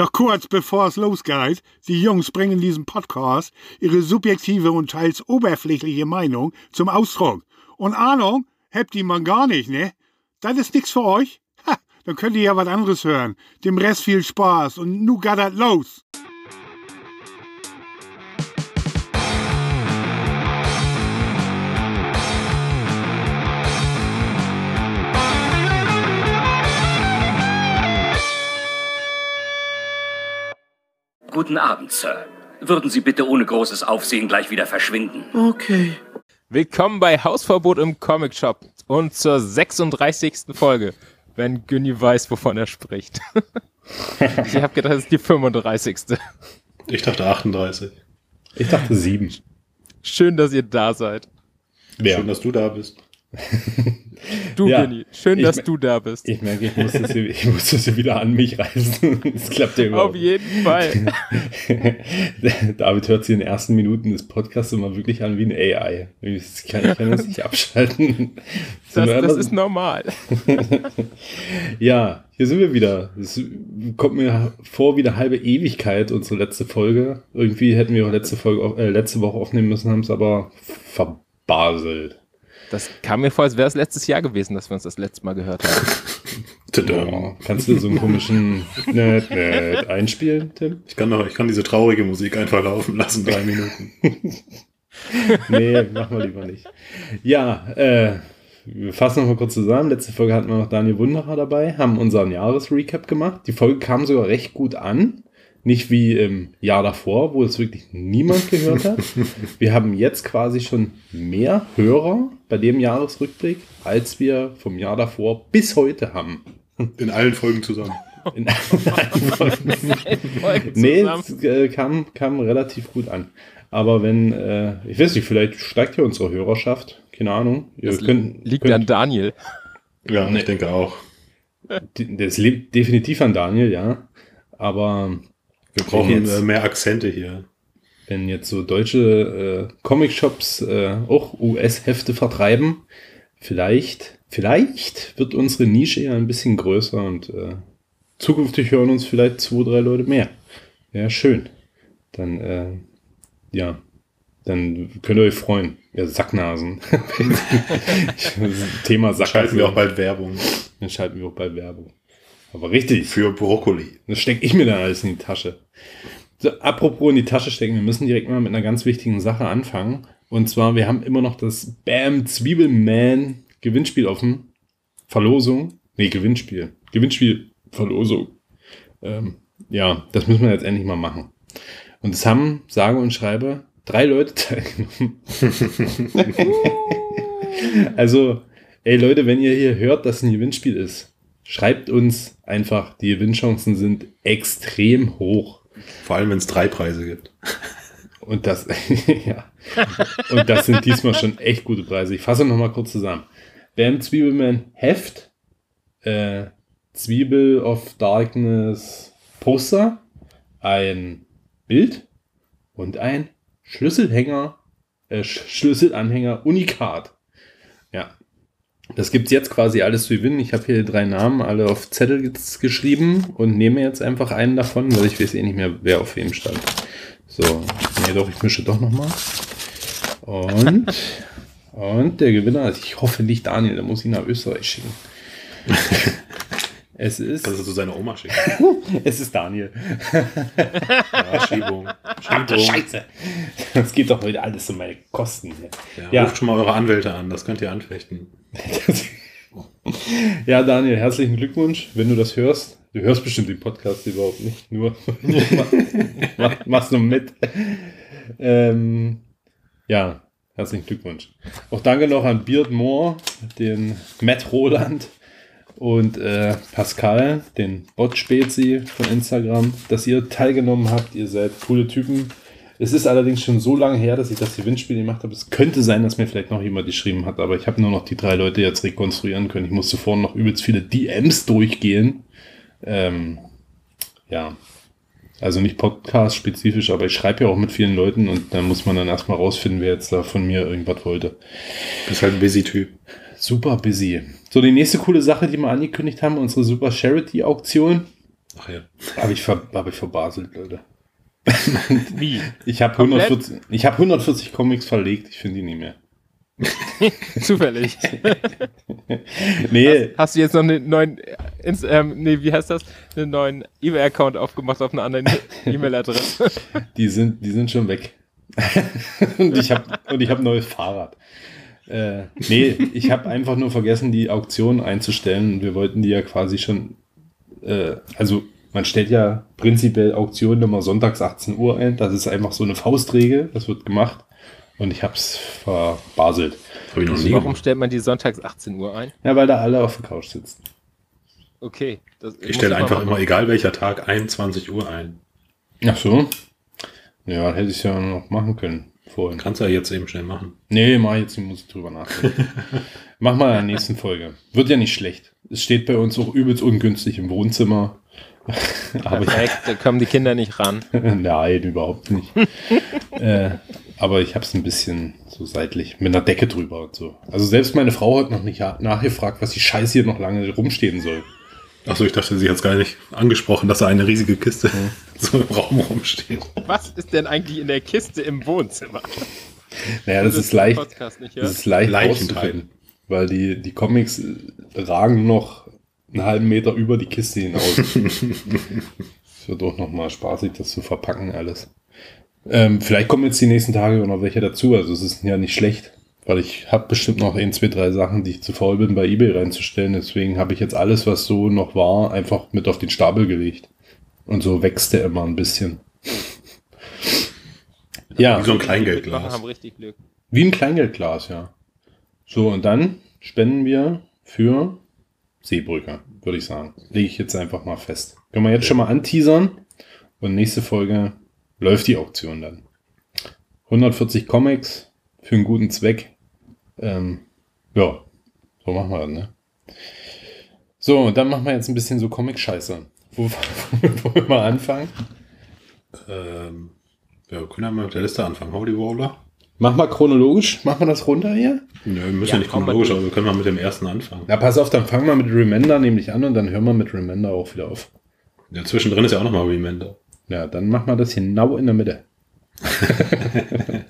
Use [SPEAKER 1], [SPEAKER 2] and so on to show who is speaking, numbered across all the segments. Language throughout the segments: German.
[SPEAKER 1] Noch kurz bevor es losgeht, die Jungs bringen in diesem Podcast ihre subjektive und teils oberflächliche Meinung zum Ausdruck. Und Ahnung habt ihr man gar nicht, ne? Das ist nix für euch? Ha, dann könnt ihr ja was anderes hören. Dem Rest viel Spaß und nu das los.
[SPEAKER 2] Guten Abend, Sir. Würden Sie bitte ohne großes Aufsehen gleich wieder verschwinden?
[SPEAKER 3] Okay.
[SPEAKER 4] Willkommen bei Hausverbot im Comic Shop und zur 36. Folge, wenn Günni weiß, wovon er spricht. ich habe gedacht, das ist die 35.
[SPEAKER 5] Ich dachte 38.
[SPEAKER 3] Ich dachte 7.
[SPEAKER 4] Schön, dass ihr da seid.
[SPEAKER 5] Ja. Schön, dass du da bist.
[SPEAKER 4] Du, ja, Benny, schön, dass du da bist.
[SPEAKER 3] Ich merke, ich muss, das hier, ich muss das hier wieder an mich reißen. Das klappt ja überhaupt.
[SPEAKER 4] Auf jeden Fall.
[SPEAKER 3] David hört sich in den ersten Minuten des Podcasts immer wirklich an wie ein AI. Ich kann, ich kann das nicht abschalten.
[SPEAKER 4] Das, das ist normal.
[SPEAKER 3] ja, hier sind wir wieder. Es kommt mir vor wie eine halbe Ewigkeit, unsere letzte Folge. Irgendwie hätten wir auch letzte, Folge, äh, letzte Woche aufnehmen müssen, haben es aber verbaselt.
[SPEAKER 4] Das kam mir vor, als wäre es letztes Jahr gewesen, dass wir uns das letzte Mal gehört haben.
[SPEAKER 3] Oh, kannst du so einen komischen Nerd, Nerd einspielen, Tim?
[SPEAKER 5] Ich kann, doch, ich kann diese traurige Musik einfach laufen lassen, drei Minuten.
[SPEAKER 3] nee, machen wir lieber nicht. Ja, äh, wir fassen nochmal kurz zusammen. Letzte Folge hatten wir noch Daniel Wunderer dabei, haben unseren Jahresrecap gemacht. Die Folge kam sogar recht gut an. Nicht wie im Jahr davor, wo es wirklich niemand gehört hat. Wir haben jetzt quasi schon mehr Hörer bei dem Jahresrückblick, als wir vom Jahr davor bis heute haben.
[SPEAKER 5] In allen Folgen zusammen. In allen
[SPEAKER 3] Folgen. nee, es äh, kam, kam relativ gut an. Aber wenn, äh, ich weiß nicht, vielleicht steigt ja unsere Hörerschaft. Keine Ahnung.
[SPEAKER 4] Ihr das könnt, liegt könnt, an Daniel.
[SPEAKER 5] Ja, ich denke auch.
[SPEAKER 3] Das liegt definitiv an Daniel, ja. Aber
[SPEAKER 5] wir brauchen jetzt, äh, mehr Akzente hier.
[SPEAKER 3] Wenn jetzt so deutsche äh, Comic-Shops äh, auch US-Hefte vertreiben, vielleicht, vielleicht wird unsere Nische ja ein bisschen größer und äh, zukünftig hören uns vielleicht zwei, drei Leute mehr. Ja, schön. Dann, äh, ja, dann könnt ihr euch freuen. Ja, Sacknasen. Thema Sacknasen.
[SPEAKER 5] Schalten wir auch bald Werbung.
[SPEAKER 3] Dann schalten wir auch bald Werbung. Aber richtig.
[SPEAKER 5] Für Brokkoli.
[SPEAKER 3] Das stecke ich mir dann alles in die Tasche. So, apropos in die Tasche stecken, wir müssen direkt mal mit einer ganz wichtigen Sache anfangen. Und zwar, wir haben immer noch das Bam Zwiebelman Gewinnspiel offen. Verlosung. Nee, Gewinnspiel. Gewinnspiel, Verlosung. Ähm, ja, das müssen wir jetzt endlich mal machen. Und es haben, sage und schreibe, drei Leute teilgenommen. also, ey Leute, wenn ihr hier hört, dass ein Gewinnspiel ist, Schreibt uns einfach, die Gewinnchancen sind extrem hoch.
[SPEAKER 5] Vor allem, wenn es drei Preise gibt.
[SPEAKER 3] Und das, ja. Und das sind diesmal schon echt gute Preise. Ich fasse nochmal kurz zusammen. Bam Zwiebelman Heft, äh, Zwiebel of Darkness Poster, ein Bild und ein Schlüsselhänger, äh, Schlüsselanhänger Unikat. Das gibt es jetzt quasi alles zu gewinnen. Ich habe hier drei Namen alle auf Zettel geschrieben und nehme jetzt einfach einen davon, weil ich weiß eh nicht mehr, wer auf wem stand. So, nee, doch, ich mische doch nochmal. Und, und der Gewinner, ich hoffe nicht Daniel, der muss ihn nach Österreich schicken. Es ist.
[SPEAKER 5] Kannst du zu seiner Oma schicken?
[SPEAKER 3] es ist Daniel.
[SPEAKER 5] ja, Schiebung.
[SPEAKER 3] Schiebung. Scheiße. Das geht doch heute alles um meine Kosten.
[SPEAKER 5] Ja, ja. Ruft schon mal eure Anwälte an, das könnt ihr anfechten.
[SPEAKER 3] ja, Daniel, herzlichen Glückwunsch, wenn du das hörst. Du hörst bestimmt den Podcast überhaupt nicht, nur mach, machst nur mit. Ähm, ja, herzlichen Glückwunsch. Auch danke noch an Beard Moore, den Matt Roland, und äh, Pascal, den Bot-Spezi von Instagram, dass ihr teilgenommen habt. Ihr seid coole Typen. Es ist allerdings schon so lange her, dass ich das Gewinnspiel gemacht habe. Es könnte sein, dass mir vielleicht noch jemand geschrieben hat, aber ich habe nur noch die drei Leute jetzt rekonstruieren können. Ich musste vorhin noch übelst viele DMs durchgehen. Ähm, ja, also nicht Podcast-spezifisch, aber ich schreibe ja auch mit vielen Leuten und da muss man dann erstmal rausfinden, wer jetzt da von mir irgendwas wollte.
[SPEAKER 5] Du bist halt ein busy Typ.
[SPEAKER 3] Super busy. So, die nächste coole Sache, die wir angekündigt haben, unsere Super Charity-Auktion.
[SPEAKER 5] Ach ja.
[SPEAKER 3] Habe ich, ver hab ich verbaselt, Leute.
[SPEAKER 4] Wie?
[SPEAKER 3] Ich habe
[SPEAKER 4] Komplett?
[SPEAKER 3] 140, ich hab 140 Comics verlegt, ich finde die nicht mehr.
[SPEAKER 4] Zufällig.
[SPEAKER 3] Nee,
[SPEAKER 4] Hast du jetzt noch einen neuen, äh, Inst ähm, nee, wie heißt das? Einen neuen eBay-Account aufgemacht auf einer anderen E-Mail-Adresse?
[SPEAKER 3] die sind, die sind schon weg. und ich habe und ich habe ein neues Fahrrad. Äh, nee, ich habe einfach nur vergessen, die Auktion einzustellen. Wir wollten die ja quasi schon, äh, also man stellt ja prinzipiell Auktionen immer sonntags 18 Uhr ein. Das ist einfach so eine Faustregel, das wird gemacht. Und ich habe es verbaselt.
[SPEAKER 5] Habe ich noch nie
[SPEAKER 4] Warum stellt man die sonntags 18 Uhr ein?
[SPEAKER 3] Ja, weil da alle auf der Couch sitzen.
[SPEAKER 4] Okay. Das
[SPEAKER 5] Ich stelle einfach
[SPEAKER 4] machen.
[SPEAKER 5] immer, egal welcher Tag, 21 Uhr ein.
[SPEAKER 3] Ach so. Ja, hätte ich ja noch machen können vorhin.
[SPEAKER 5] Kannst du ja jetzt eben schnell machen.
[SPEAKER 3] Nee, mach jetzt, ich muss drüber nachdenken. mach mal in der nächsten Folge. Wird ja nicht schlecht. Es steht bei uns auch übelst ungünstig im Wohnzimmer. aber
[SPEAKER 4] Perfekt, da kommen die Kinder nicht ran.
[SPEAKER 3] Nein, überhaupt nicht. äh, aber ich habe es ein bisschen so seitlich mit einer Decke drüber und so. Also selbst meine Frau hat noch nicht nachgefragt, was die Scheiße hier noch lange rumstehen soll.
[SPEAKER 5] Achso, ich dachte, sie hat es gar nicht angesprochen, dass da eine riesige Kiste so im Raum rumsteht.
[SPEAKER 4] Was ist denn eigentlich in der Kiste im Wohnzimmer?
[SPEAKER 3] Naja, das
[SPEAKER 4] Du
[SPEAKER 3] ist leicht.
[SPEAKER 4] Nicht
[SPEAKER 3] Das
[SPEAKER 4] hörst.
[SPEAKER 3] ist leicht rauszufinden, weil die, die Comics ragen noch einen halben Meter über die Kiste hinaus. Es wird auch noch mal spaßig, das zu verpacken alles. Ähm, vielleicht kommen jetzt die nächsten Tage noch welche dazu. Also es ist ja nicht schlecht, weil ich habe bestimmt noch ein, zwei, drei Sachen, die ich zu faul bin, bei eBay reinzustellen. Deswegen habe ich jetzt alles, was so noch war, einfach mit auf den Stapel gelegt. Und so wächst der immer ein bisschen. Ja.
[SPEAKER 5] Wie so ein Kleingeldglas.
[SPEAKER 4] haben richtig Glück.
[SPEAKER 3] Wie ein Kleingeldglas, ja. So, und dann spenden wir für Seebrücke, würde ich sagen. Lege ich jetzt einfach mal fest. Können wir jetzt schon mal anteasern. Und nächste Folge läuft die Auktion dann. 140 Comics für einen guten Zweck. Ähm, ja, so machen wir das, ne? So, und dann machen wir jetzt ein bisschen so Comic-Scheiße. Wo, wo wir mal anfangen?
[SPEAKER 5] Ähm, ja, wir können ja mal mit der Liste anfangen. Holy Roller.
[SPEAKER 3] Mach mal chronologisch. Machen wir das runter hier?
[SPEAKER 5] Nö, wir müssen
[SPEAKER 4] Ja,
[SPEAKER 5] ja, nicht chronologisch, aber wir können mal mit dem ersten anfangen.
[SPEAKER 3] Na, pass auf, dann fangen wir mit Remender nämlich an und dann hören wir mit Remender auch wieder auf.
[SPEAKER 5] Ja, zwischendrin ist ja auch nochmal Remender.
[SPEAKER 3] Ja, dann machen wir das genau in der Mitte.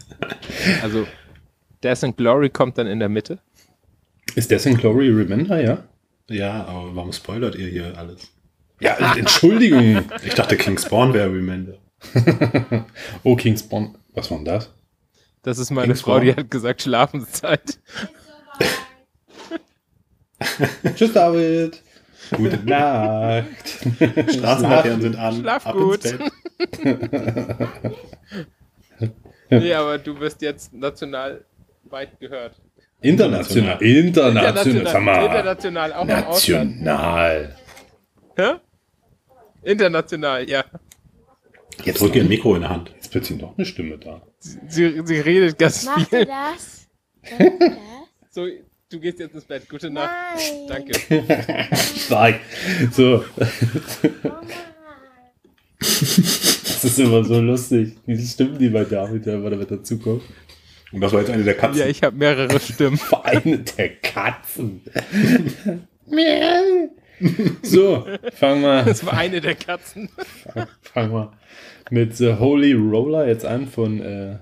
[SPEAKER 4] Also, Death and Glory kommt dann in der Mitte.
[SPEAKER 3] Ist das in Glory Remender, ja?
[SPEAKER 5] Ja, aber warum spoilert ihr hier alles?
[SPEAKER 3] Ja, Entschuldigung.
[SPEAKER 5] Ich dachte, King Spawn wäre Remender.
[SPEAKER 3] oh, Kingspawn. Was war denn das?
[SPEAKER 4] Das ist meine
[SPEAKER 5] King's
[SPEAKER 4] Frau,
[SPEAKER 5] Spawn.
[SPEAKER 4] die hat gesagt, Schlafenszeit.
[SPEAKER 3] Tschüss, David. Gute Nacht.
[SPEAKER 5] Straßenlaternen sind an.
[SPEAKER 4] Schlaf
[SPEAKER 5] ab
[SPEAKER 4] gut. Nee, aber du wirst jetzt national weit gehört.
[SPEAKER 3] International. International. Mal.
[SPEAKER 4] international auch.
[SPEAKER 3] National.
[SPEAKER 4] Hä? International, ja.
[SPEAKER 3] Jetzt,
[SPEAKER 5] Drück ihr ein Mikro in der Hand.
[SPEAKER 3] jetzt plötzlich noch eine Stimme da.
[SPEAKER 4] Sie, sie redet ganz
[SPEAKER 6] Machst
[SPEAKER 4] viel.
[SPEAKER 6] du das? Machst du das?
[SPEAKER 4] So, du gehst jetzt ins Bett. Gute Nacht.
[SPEAKER 6] Nein.
[SPEAKER 4] Danke.
[SPEAKER 3] Stark. So. Das ist immer so lustig. Diese Stimmen, die bei David ja immer damit dazukommen.
[SPEAKER 5] Und das war jetzt eine der Katzen.
[SPEAKER 4] Ja, ich habe mehrere Stimmen.
[SPEAKER 3] Vereine der Katzen. so, fangen wir,
[SPEAKER 4] Das war eine der Katzen.
[SPEAKER 3] fangen wir mit The Holy Roller jetzt an von. Äh,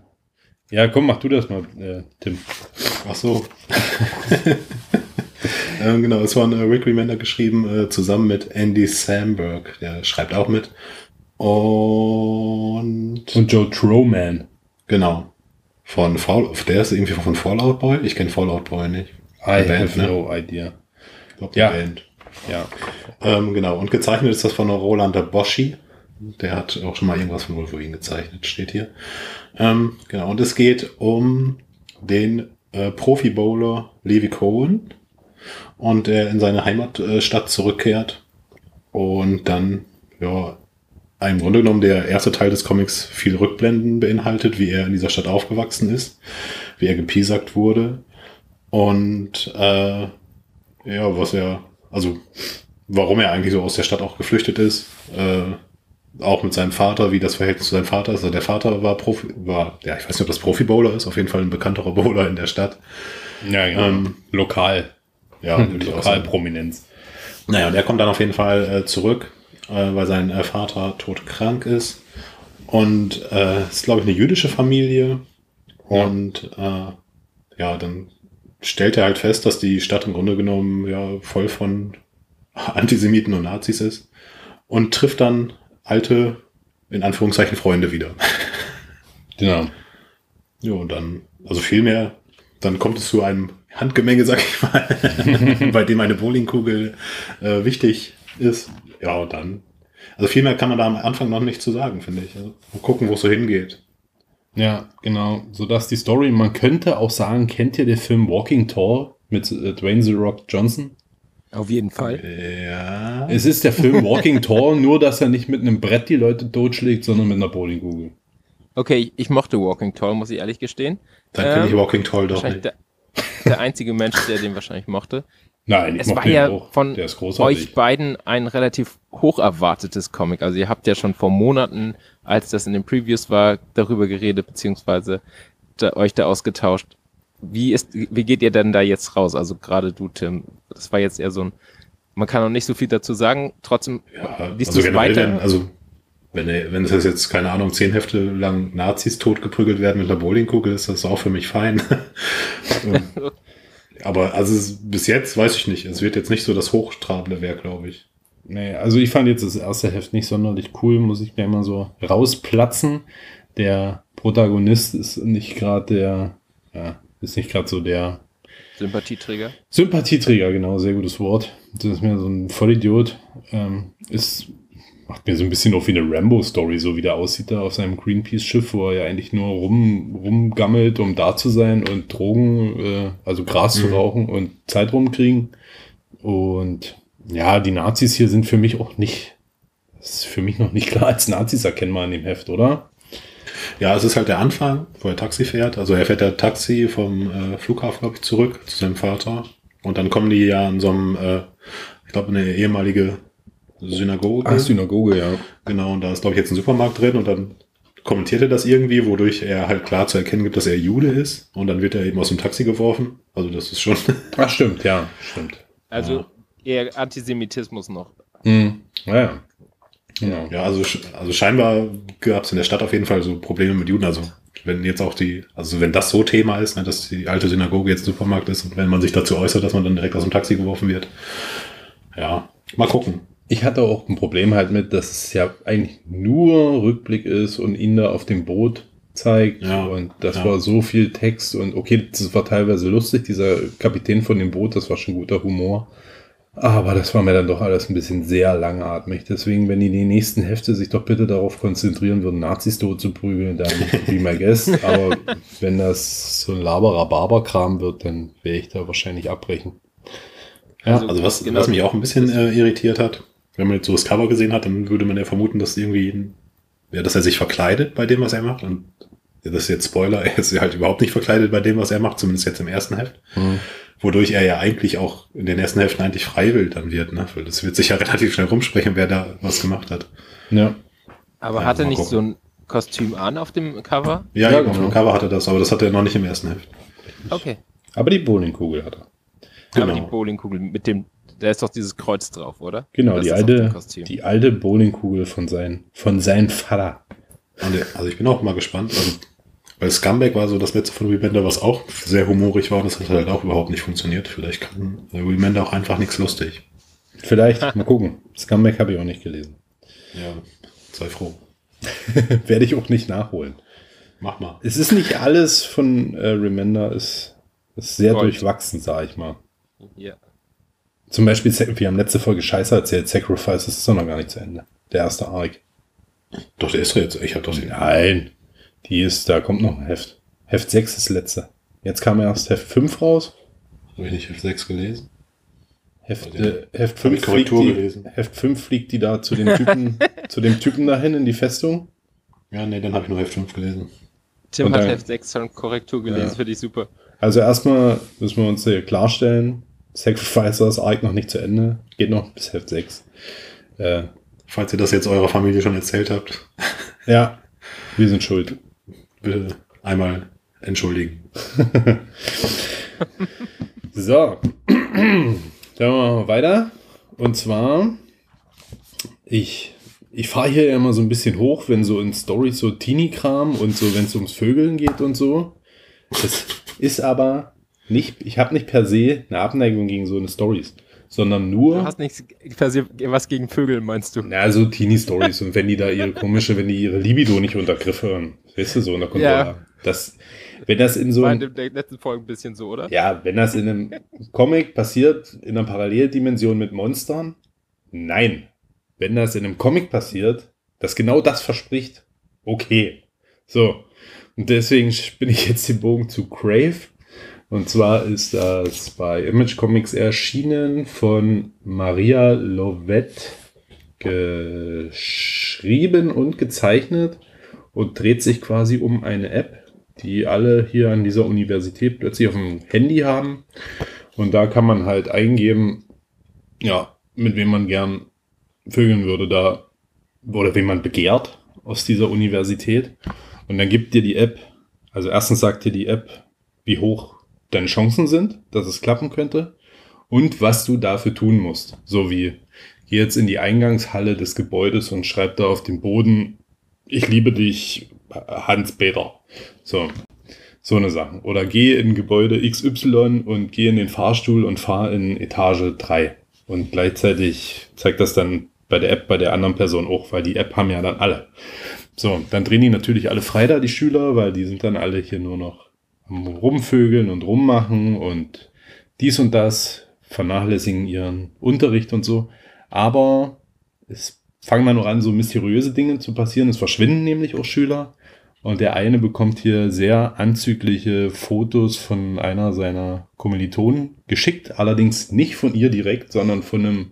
[SPEAKER 3] ja, komm, mach du das mal, äh, Tim.
[SPEAKER 5] Ach so. ähm, genau, es war ein äh, Rick Remender geschrieben, äh, zusammen mit Andy Samberg. Der schreibt auch mit. Und
[SPEAKER 3] Und Joe Troman.
[SPEAKER 5] genau. Von Fallout, der ist irgendwie von Fallout Boy. Ich kenne Fallout Boy nicht.
[SPEAKER 3] I
[SPEAKER 5] Band,
[SPEAKER 3] have
[SPEAKER 5] ne?
[SPEAKER 3] no idea.
[SPEAKER 5] Ich glaub, die
[SPEAKER 3] Ja.
[SPEAKER 5] Band.
[SPEAKER 3] Ja.
[SPEAKER 5] Ähm, genau. Und gezeichnet ist das von Roland Boschi. Der hat auch schon mal irgendwas von Wolverine gezeichnet, steht hier. Ähm, genau. Und es geht um den äh, Profi-Bowler Levi Cohen. Und der in seine Heimatstadt zurückkehrt. Und dann, ja, im Grunde genommen der erste Teil des Comics viel Rückblenden beinhaltet, wie er in dieser Stadt aufgewachsen ist, wie er gepiesackt wurde. Und äh, ja, was er, also warum er eigentlich so aus der Stadt auch geflüchtet ist. Äh, auch mit seinem Vater, wie das Verhältnis zu seinem Vater ist. Also der Vater war Profi, war, ja, ich weiß nicht, ob das Profi-Bowler ist, auf jeden Fall ein bekannterer Bowler in der Stadt.
[SPEAKER 3] Ja, genau.
[SPEAKER 5] Ähm,
[SPEAKER 3] Lokal.
[SPEAKER 5] Ja, sagen.
[SPEAKER 3] Lokalprominenz.
[SPEAKER 5] Naja, und er kommt dann auf jeden Fall äh, zurück äh, weil sein äh, Vater todkrank ist. Und äh, es ist, glaube ich, eine jüdische Familie. Und äh, ja, dann stellt er halt fest, dass die Stadt im Grunde genommen ja voll von Antisemiten und Nazis ist. Und trifft dann alte, in Anführungszeichen, Freunde wieder.
[SPEAKER 3] Genau.
[SPEAKER 5] Ja, und dann, also viel mehr, dann kommt es zu einem Handgemenge, sag ich mal, bei dem eine Bowlingkugel äh, wichtig ist. Ja, dann, also viel mehr kann man da am Anfang noch nicht zu sagen, finde ich. Also, mal gucken, wo es so hingeht.
[SPEAKER 3] Ja, genau. So dass die Story, man könnte auch sagen, kennt ihr den Film Walking Tall mit äh, Dwayne The Rock Johnson?
[SPEAKER 4] Auf jeden Fall.
[SPEAKER 5] Ja.
[SPEAKER 3] Es ist der Film Walking Tall, nur dass er nicht mit einem Brett die Leute totschlägt, sondern mit einer Bowlingkugel.
[SPEAKER 4] Okay, ich mochte Walking Tall, muss ich ehrlich gestehen.
[SPEAKER 5] Dann finde ich
[SPEAKER 4] Ähm,
[SPEAKER 5] Walking Tall doch nicht.
[SPEAKER 4] der, der einzige Mensch, der den wahrscheinlich mochte.
[SPEAKER 3] Nein, ich
[SPEAKER 4] Es war ja
[SPEAKER 3] auch.
[SPEAKER 4] von euch beiden ein relativ hoch erwartetes Comic. Also ihr habt ja schon vor Monaten, als das in den Previews war, darüber geredet, beziehungsweise da, euch da ausgetauscht. Wie ist, wie geht ihr denn da jetzt raus? Also gerade du, Tim. Das war jetzt eher so ein, man kann noch nicht so viel dazu sagen. Trotzdem,
[SPEAKER 5] Ja,
[SPEAKER 4] liest
[SPEAKER 5] also
[SPEAKER 4] du es weiter?
[SPEAKER 5] wenn, also wenn, wenn es jetzt, keine Ahnung, zehn Hefte lang Nazis totgeprügelt werden mit einer Bowlingkugel, ist das auch für mich fein. Aber also bis jetzt weiß ich nicht. Es wird jetzt nicht so das hochtrabende Werk, glaube ich.
[SPEAKER 3] Nee, also ich fand jetzt das erste Heft nicht sonderlich cool, muss ich gleich mal so rausplatzen. Der Protagonist ist nicht gerade der, ja, ist nicht gerade so der
[SPEAKER 4] Sympathieträger.
[SPEAKER 3] Sympathieträger, genau, sehr gutes Wort. Das ist mir so ein Vollidiot. Ähm, ist, macht mir so ein bisschen auch wie eine Rambo-Story, so wie der aussieht da auf seinem Greenpeace-Schiff, wo er ja eigentlich nur rum, rumgammelt, um da zu sein und Drogen, äh, also Gras zu
[SPEAKER 5] Mhm.
[SPEAKER 3] rauchen und Zeit rumkriegen. Und ja, die Nazis hier sind für mich auch nicht, das ist für mich noch nicht klar als Nazis erkennbar in dem Heft, oder?
[SPEAKER 5] Ja, es ist halt der Anfang, wo er Taxi fährt. Also er fährt der Taxi vom äh, Flughafen, glaube ich, zurück zu seinem Vater. Und dann kommen die ja an so einem, äh, ich glaube, eine ehemalige Synagoge.
[SPEAKER 3] Synagoge, ja.
[SPEAKER 5] Genau, und da ist, glaube ich, jetzt ein Supermarkt drin und dann kommentiert er das irgendwie, wodurch er halt klar zu erkennen gibt, dass er Jude ist. Und dann wird er eben aus dem Taxi geworfen. Also das ist schon.
[SPEAKER 3] Ach, stimmt, ja, stimmt.
[SPEAKER 4] Also eher Antisemitismus noch.
[SPEAKER 3] Mhm. Ja, ja. Genau.
[SPEAKER 5] Ja, also, also scheinbar gab es in der Stadt auf jeden Fall so Probleme mit Juden. Also wenn jetzt auch die, also wenn das so Thema ist, ne, dass die alte Synagoge jetzt ein Supermarkt ist und wenn man sich dazu äußert, dass man dann direkt aus dem Taxi geworfen wird. Ja, mal gucken.
[SPEAKER 3] Ich hatte auch ein Problem halt mit, dass es ja eigentlich nur Rückblick ist und ihn da auf dem Boot zeigt.
[SPEAKER 5] Ja,
[SPEAKER 3] und das
[SPEAKER 5] ja.
[SPEAKER 3] war so viel Text und okay, das war teilweise lustig, dieser Kapitän von dem Boot, das war schon guter Humor. Aber das war mir dann doch alles ein bisschen sehr langatmig. Deswegen, wenn die die nächsten Hefte sich doch bitte darauf konzentrieren würden, Nazis tot zu prügeln, dann be my guest. Aber wenn das so ein Laberer-Barber-Kram wird, dann werde ich da wahrscheinlich abbrechen. Ja,
[SPEAKER 5] Also was,
[SPEAKER 4] genau.
[SPEAKER 5] was mich auch ein bisschen äh, irritiert hat, wenn man jetzt so das Cover gesehen hat, dann würde man ja vermuten, dass irgendwie, ja, dass er sich verkleidet bei dem, was er macht. Und ja, das ist jetzt Spoiler, er ist halt überhaupt nicht verkleidet bei dem, was er macht, zumindest jetzt im ersten Heft.
[SPEAKER 3] Mhm.
[SPEAKER 5] Wodurch er ja eigentlich auch in den ersten Heften eigentlich freiwillig dann wird, ne? Weil das wird sich ja relativ schnell rumsprechen, wer da was gemacht hat.
[SPEAKER 3] ja.
[SPEAKER 4] Aber
[SPEAKER 5] Ja,
[SPEAKER 4] hat er nicht
[SPEAKER 5] gucken.
[SPEAKER 4] so ein Kostüm an auf dem Cover?
[SPEAKER 5] Ja,
[SPEAKER 3] Ja,
[SPEAKER 5] eben, auf
[SPEAKER 3] genau.
[SPEAKER 5] dem Cover hat er das, aber das hat er noch nicht im ersten Heft.
[SPEAKER 4] Okay.
[SPEAKER 3] Aber die Bowlingkugel hat er.
[SPEAKER 4] Aber die
[SPEAKER 5] Genau.
[SPEAKER 4] Bowlingkugel mit dem, da ist doch dieses Kreuz drauf, oder?
[SPEAKER 3] Genau, die alte, die alte Bowlingkugel von sein, von seinem Vater.
[SPEAKER 5] Und, äh, also ich bin auch mal gespannt. Also, weil Scumbag war so das letzte von Remender, was auch sehr humorig war. Das hat halt auch überhaupt nicht funktioniert. Vielleicht kann Remender auch einfach nichts lustig.
[SPEAKER 3] Vielleicht, mal gucken. Scumbag habe ich auch nicht gelesen.
[SPEAKER 5] Ja, sei froh.
[SPEAKER 3] Werde ich auch nicht nachholen.
[SPEAKER 5] Mach mal.
[SPEAKER 3] Es ist nicht alles von äh, Remender, ist, ist sehr
[SPEAKER 4] Gold.
[SPEAKER 3] durchwachsen, sag ich mal.
[SPEAKER 4] Ja.
[SPEAKER 3] Zum Beispiel, wir haben letzte Folge Scheiße erzählt, Sacrifice das ist doch noch gar nicht zu Ende. Der erste Arc.
[SPEAKER 5] Doch, der ist jetzt. Ich habe doch den.
[SPEAKER 3] Nein, die ist, da kommt noch ein Heft. Heft 6 ist das letzte. Jetzt kam erst Heft 5 raus.
[SPEAKER 5] Habe ich nicht Heft 6 gelesen?
[SPEAKER 3] Heft, äh, Heft
[SPEAKER 5] hab
[SPEAKER 3] 5
[SPEAKER 5] ich Korrektur
[SPEAKER 3] fliegt die,
[SPEAKER 5] gelesen.
[SPEAKER 3] Heft 5 fliegt die da zu dem Typen, zu dem Typen dahin in die Festung.
[SPEAKER 5] Ja, nee, dann habe ich nur Heft 5 gelesen.
[SPEAKER 4] Tim
[SPEAKER 3] Und
[SPEAKER 4] hat
[SPEAKER 3] dann-
[SPEAKER 4] Heft 6 schon Korrektur gelesen,
[SPEAKER 3] Ja.
[SPEAKER 4] finde ich super.
[SPEAKER 3] Also erstmal müssen wir uns hier klarstellen, Sacrificers Arc noch nicht zu Ende, geht noch bis Heft 6. Äh,
[SPEAKER 5] Falls ihr das jetzt eurer Familie schon erzählt habt,
[SPEAKER 3] ja, wir sind schuld.
[SPEAKER 5] bitte einmal entschuldigen.
[SPEAKER 3] So, dann machen wir weiter. Und zwar Ich, ich fahre hier ja immer so ein bisschen hoch, wenn so in Stories so Teenie-Kram und so, wenn es ums Vögeln geht und so. Das ist aber nicht, ich habe nicht per se eine Abneigung gegen so eine Stories, sondern nur.
[SPEAKER 4] Du hast nichts per se was gegen Vögel, meinst du?
[SPEAKER 3] Na, so Teenie-Stories und wenn die da ihre komische, wenn die ihre Libido nicht unter Griff hören. Weißt du, so in der Kontrolle.
[SPEAKER 4] Ja.
[SPEAKER 3] Das, wenn das in so
[SPEAKER 4] War in der letzten Folge ein bisschen so, oder?
[SPEAKER 3] ja, wenn das in einem Comic passiert, in einer Paralleldimension mit Monstern, nein. Wenn das in einem Comic passiert, das genau das verspricht, okay. So. Und deswegen bin ich jetzt den Bogen zu Crave. Und zwar ist das bei Image Comics erschienen von Maria Lovett geschrieben und gezeichnet und dreht sich quasi um eine App, die alle hier an dieser Universität plötzlich auf dem Handy haben. Und da kann man halt eingeben, ja, mit wem man gern vögeln würde, da, oder wen man begehrt aus dieser Universität. Und dann gibt dir die App, also erstens sagt dir die App, wie hoch deine Chancen sind, dass es klappen könnte und was du dafür tun musst. So wie, geh jetzt in die Eingangshalle des Gebäudes und schreib da auf dem Boden, ich liebe dich, Hans-Peter. So, so eine Sache. Oder geh in Gebäude XY und geh in den Fahrstuhl und fahr in Etage 3. Und gleichzeitig zeigt das dann bei der App bei der anderen Person auch, weil die App haben ja dann alle. So, dann drehen die natürlich alle frei da, die Schüler, weil die sind dann alle hier nur noch Rumvögeln und rummachen und dies und das, vernachlässigen ihren Unterricht und so. Aber es fangen dann noch an, so mysteriöse Dinge zu passieren. Es verschwinden nämlich auch Schüler. Und der eine bekommt hier sehr anzügliche Fotos von einer seiner Kommilitonen geschickt. Allerdings nicht von ihr direkt, sondern von einem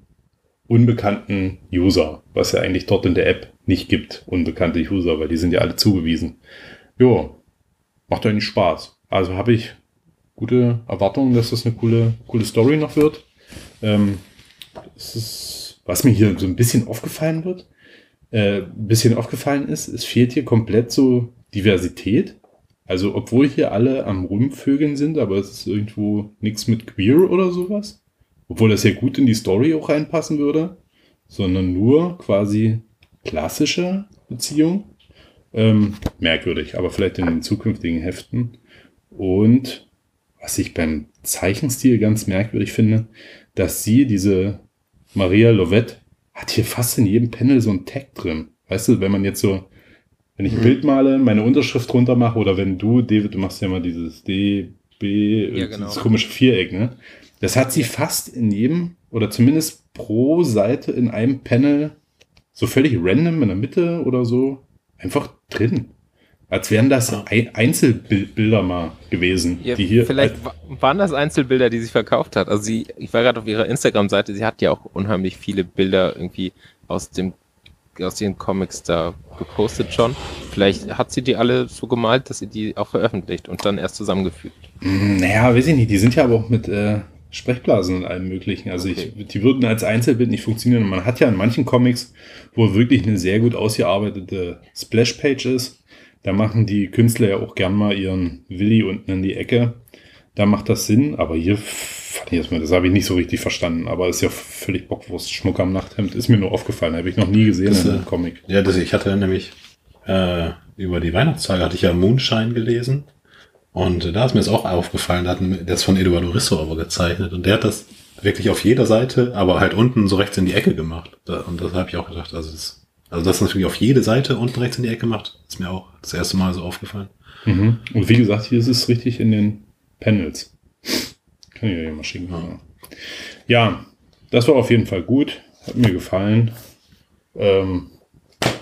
[SPEAKER 3] unbekannten User, was ja eigentlich dort in der App nicht gibt, unbekannte User, weil die sind ja alle zugewiesen. Jo, macht eigentlich Spaß. Also habe ich gute Erwartungen, dass das eine coole, coole Story noch wird. Ähm, ist, was mir hier so ein bisschen aufgefallen wird, äh, ein bisschen aufgefallen ist, es fehlt hier komplett so Diversität. Also, obwohl hier alle am Rumvögeln sind, aber es ist irgendwo nichts mit queer oder sowas. Obwohl das ja gut in die Story auch reinpassen würde, sondern nur quasi klassische Beziehung. Ähm, merkwürdig, aber vielleicht in den zukünftigen Heften. Und was ich beim Zeichenstil ganz merkwürdig finde, dass sie, diese Maria Lovett, hat hier fast in jedem Panel so ein Tag drin. Weißt du, wenn man jetzt so, wenn ich ein Bild male, meine Unterschrift drunter mache, oder wenn du, David, du machst ja mal dieses D, B,
[SPEAKER 4] Ja,
[SPEAKER 3] äh,
[SPEAKER 4] genau.
[SPEAKER 3] dieses komische Viereck, ne? Das hat sie fast in jedem, oder zumindest pro Seite in einem Panel so völlig random in der Mitte oder so einfach drin. Als wären das Ei- Einzelbilder mal gewesen,
[SPEAKER 4] Ja,
[SPEAKER 3] die hier.
[SPEAKER 4] vielleicht wa- waren das Einzelbilder, die sie verkauft hat. Also sie, ich war gerade auf ihrer Instagram-Seite, sie hat ja auch unheimlich viele Bilder irgendwie aus dem aus ihren Comics da gepostet schon. Vielleicht hat sie die alle so gemalt, dass sie die auch veröffentlicht und dann erst zusammengefügt.
[SPEAKER 3] Mm, Naja, weiß ich nicht. Die sind ja aber auch mit äh, Sprechblasen und allem möglichen. Also
[SPEAKER 4] Okay.
[SPEAKER 3] ich, die würden als Einzelbild nicht funktionieren. Man hat ja in manchen Comics, wo wirklich eine sehr gut ausgearbeitete Splash-Page ist, da machen die Künstler ja auch gern mal ihren Willi unten in die Ecke. Da macht das Sinn, aber hier fand ich erstmal, das habe ich nicht so richtig verstanden. Aber ist ja völlig Bockwurst. Schmuck am Nachthemd ist mir nur aufgefallen. Habe ich noch nie gesehen
[SPEAKER 5] Das,
[SPEAKER 3] in
[SPEAKER 5] äh,
[SPEAKER 3] einem Comic.
[SPEAKER 5] Ja, das, ich hatte nämlich äh, über die Weihnachtstage hatte ich ja Moonshine gelesen. Und äh, da ist mir das auch aufgefallen, da hat ist von Eduardo Risso aber gezeichnet. Und der hat das wirklich auf jeder Seite, aber halt unten so rechts in die Ecke gemacht. Und das habe ich auch gedacht, also das, also das ist natürlich auf jede Seite unten rechts in die Ecke gemacht. Ist mir auch das erste Mal so aufgefallen.
[SPEAKER 3] Mhm. Und wie gesagt, hier ist es richtig in den Panels. Kann ich ja hier mal schicken. Ja. ja, das war auf jeden Fall gut. Hat mir gefallen. Ähm,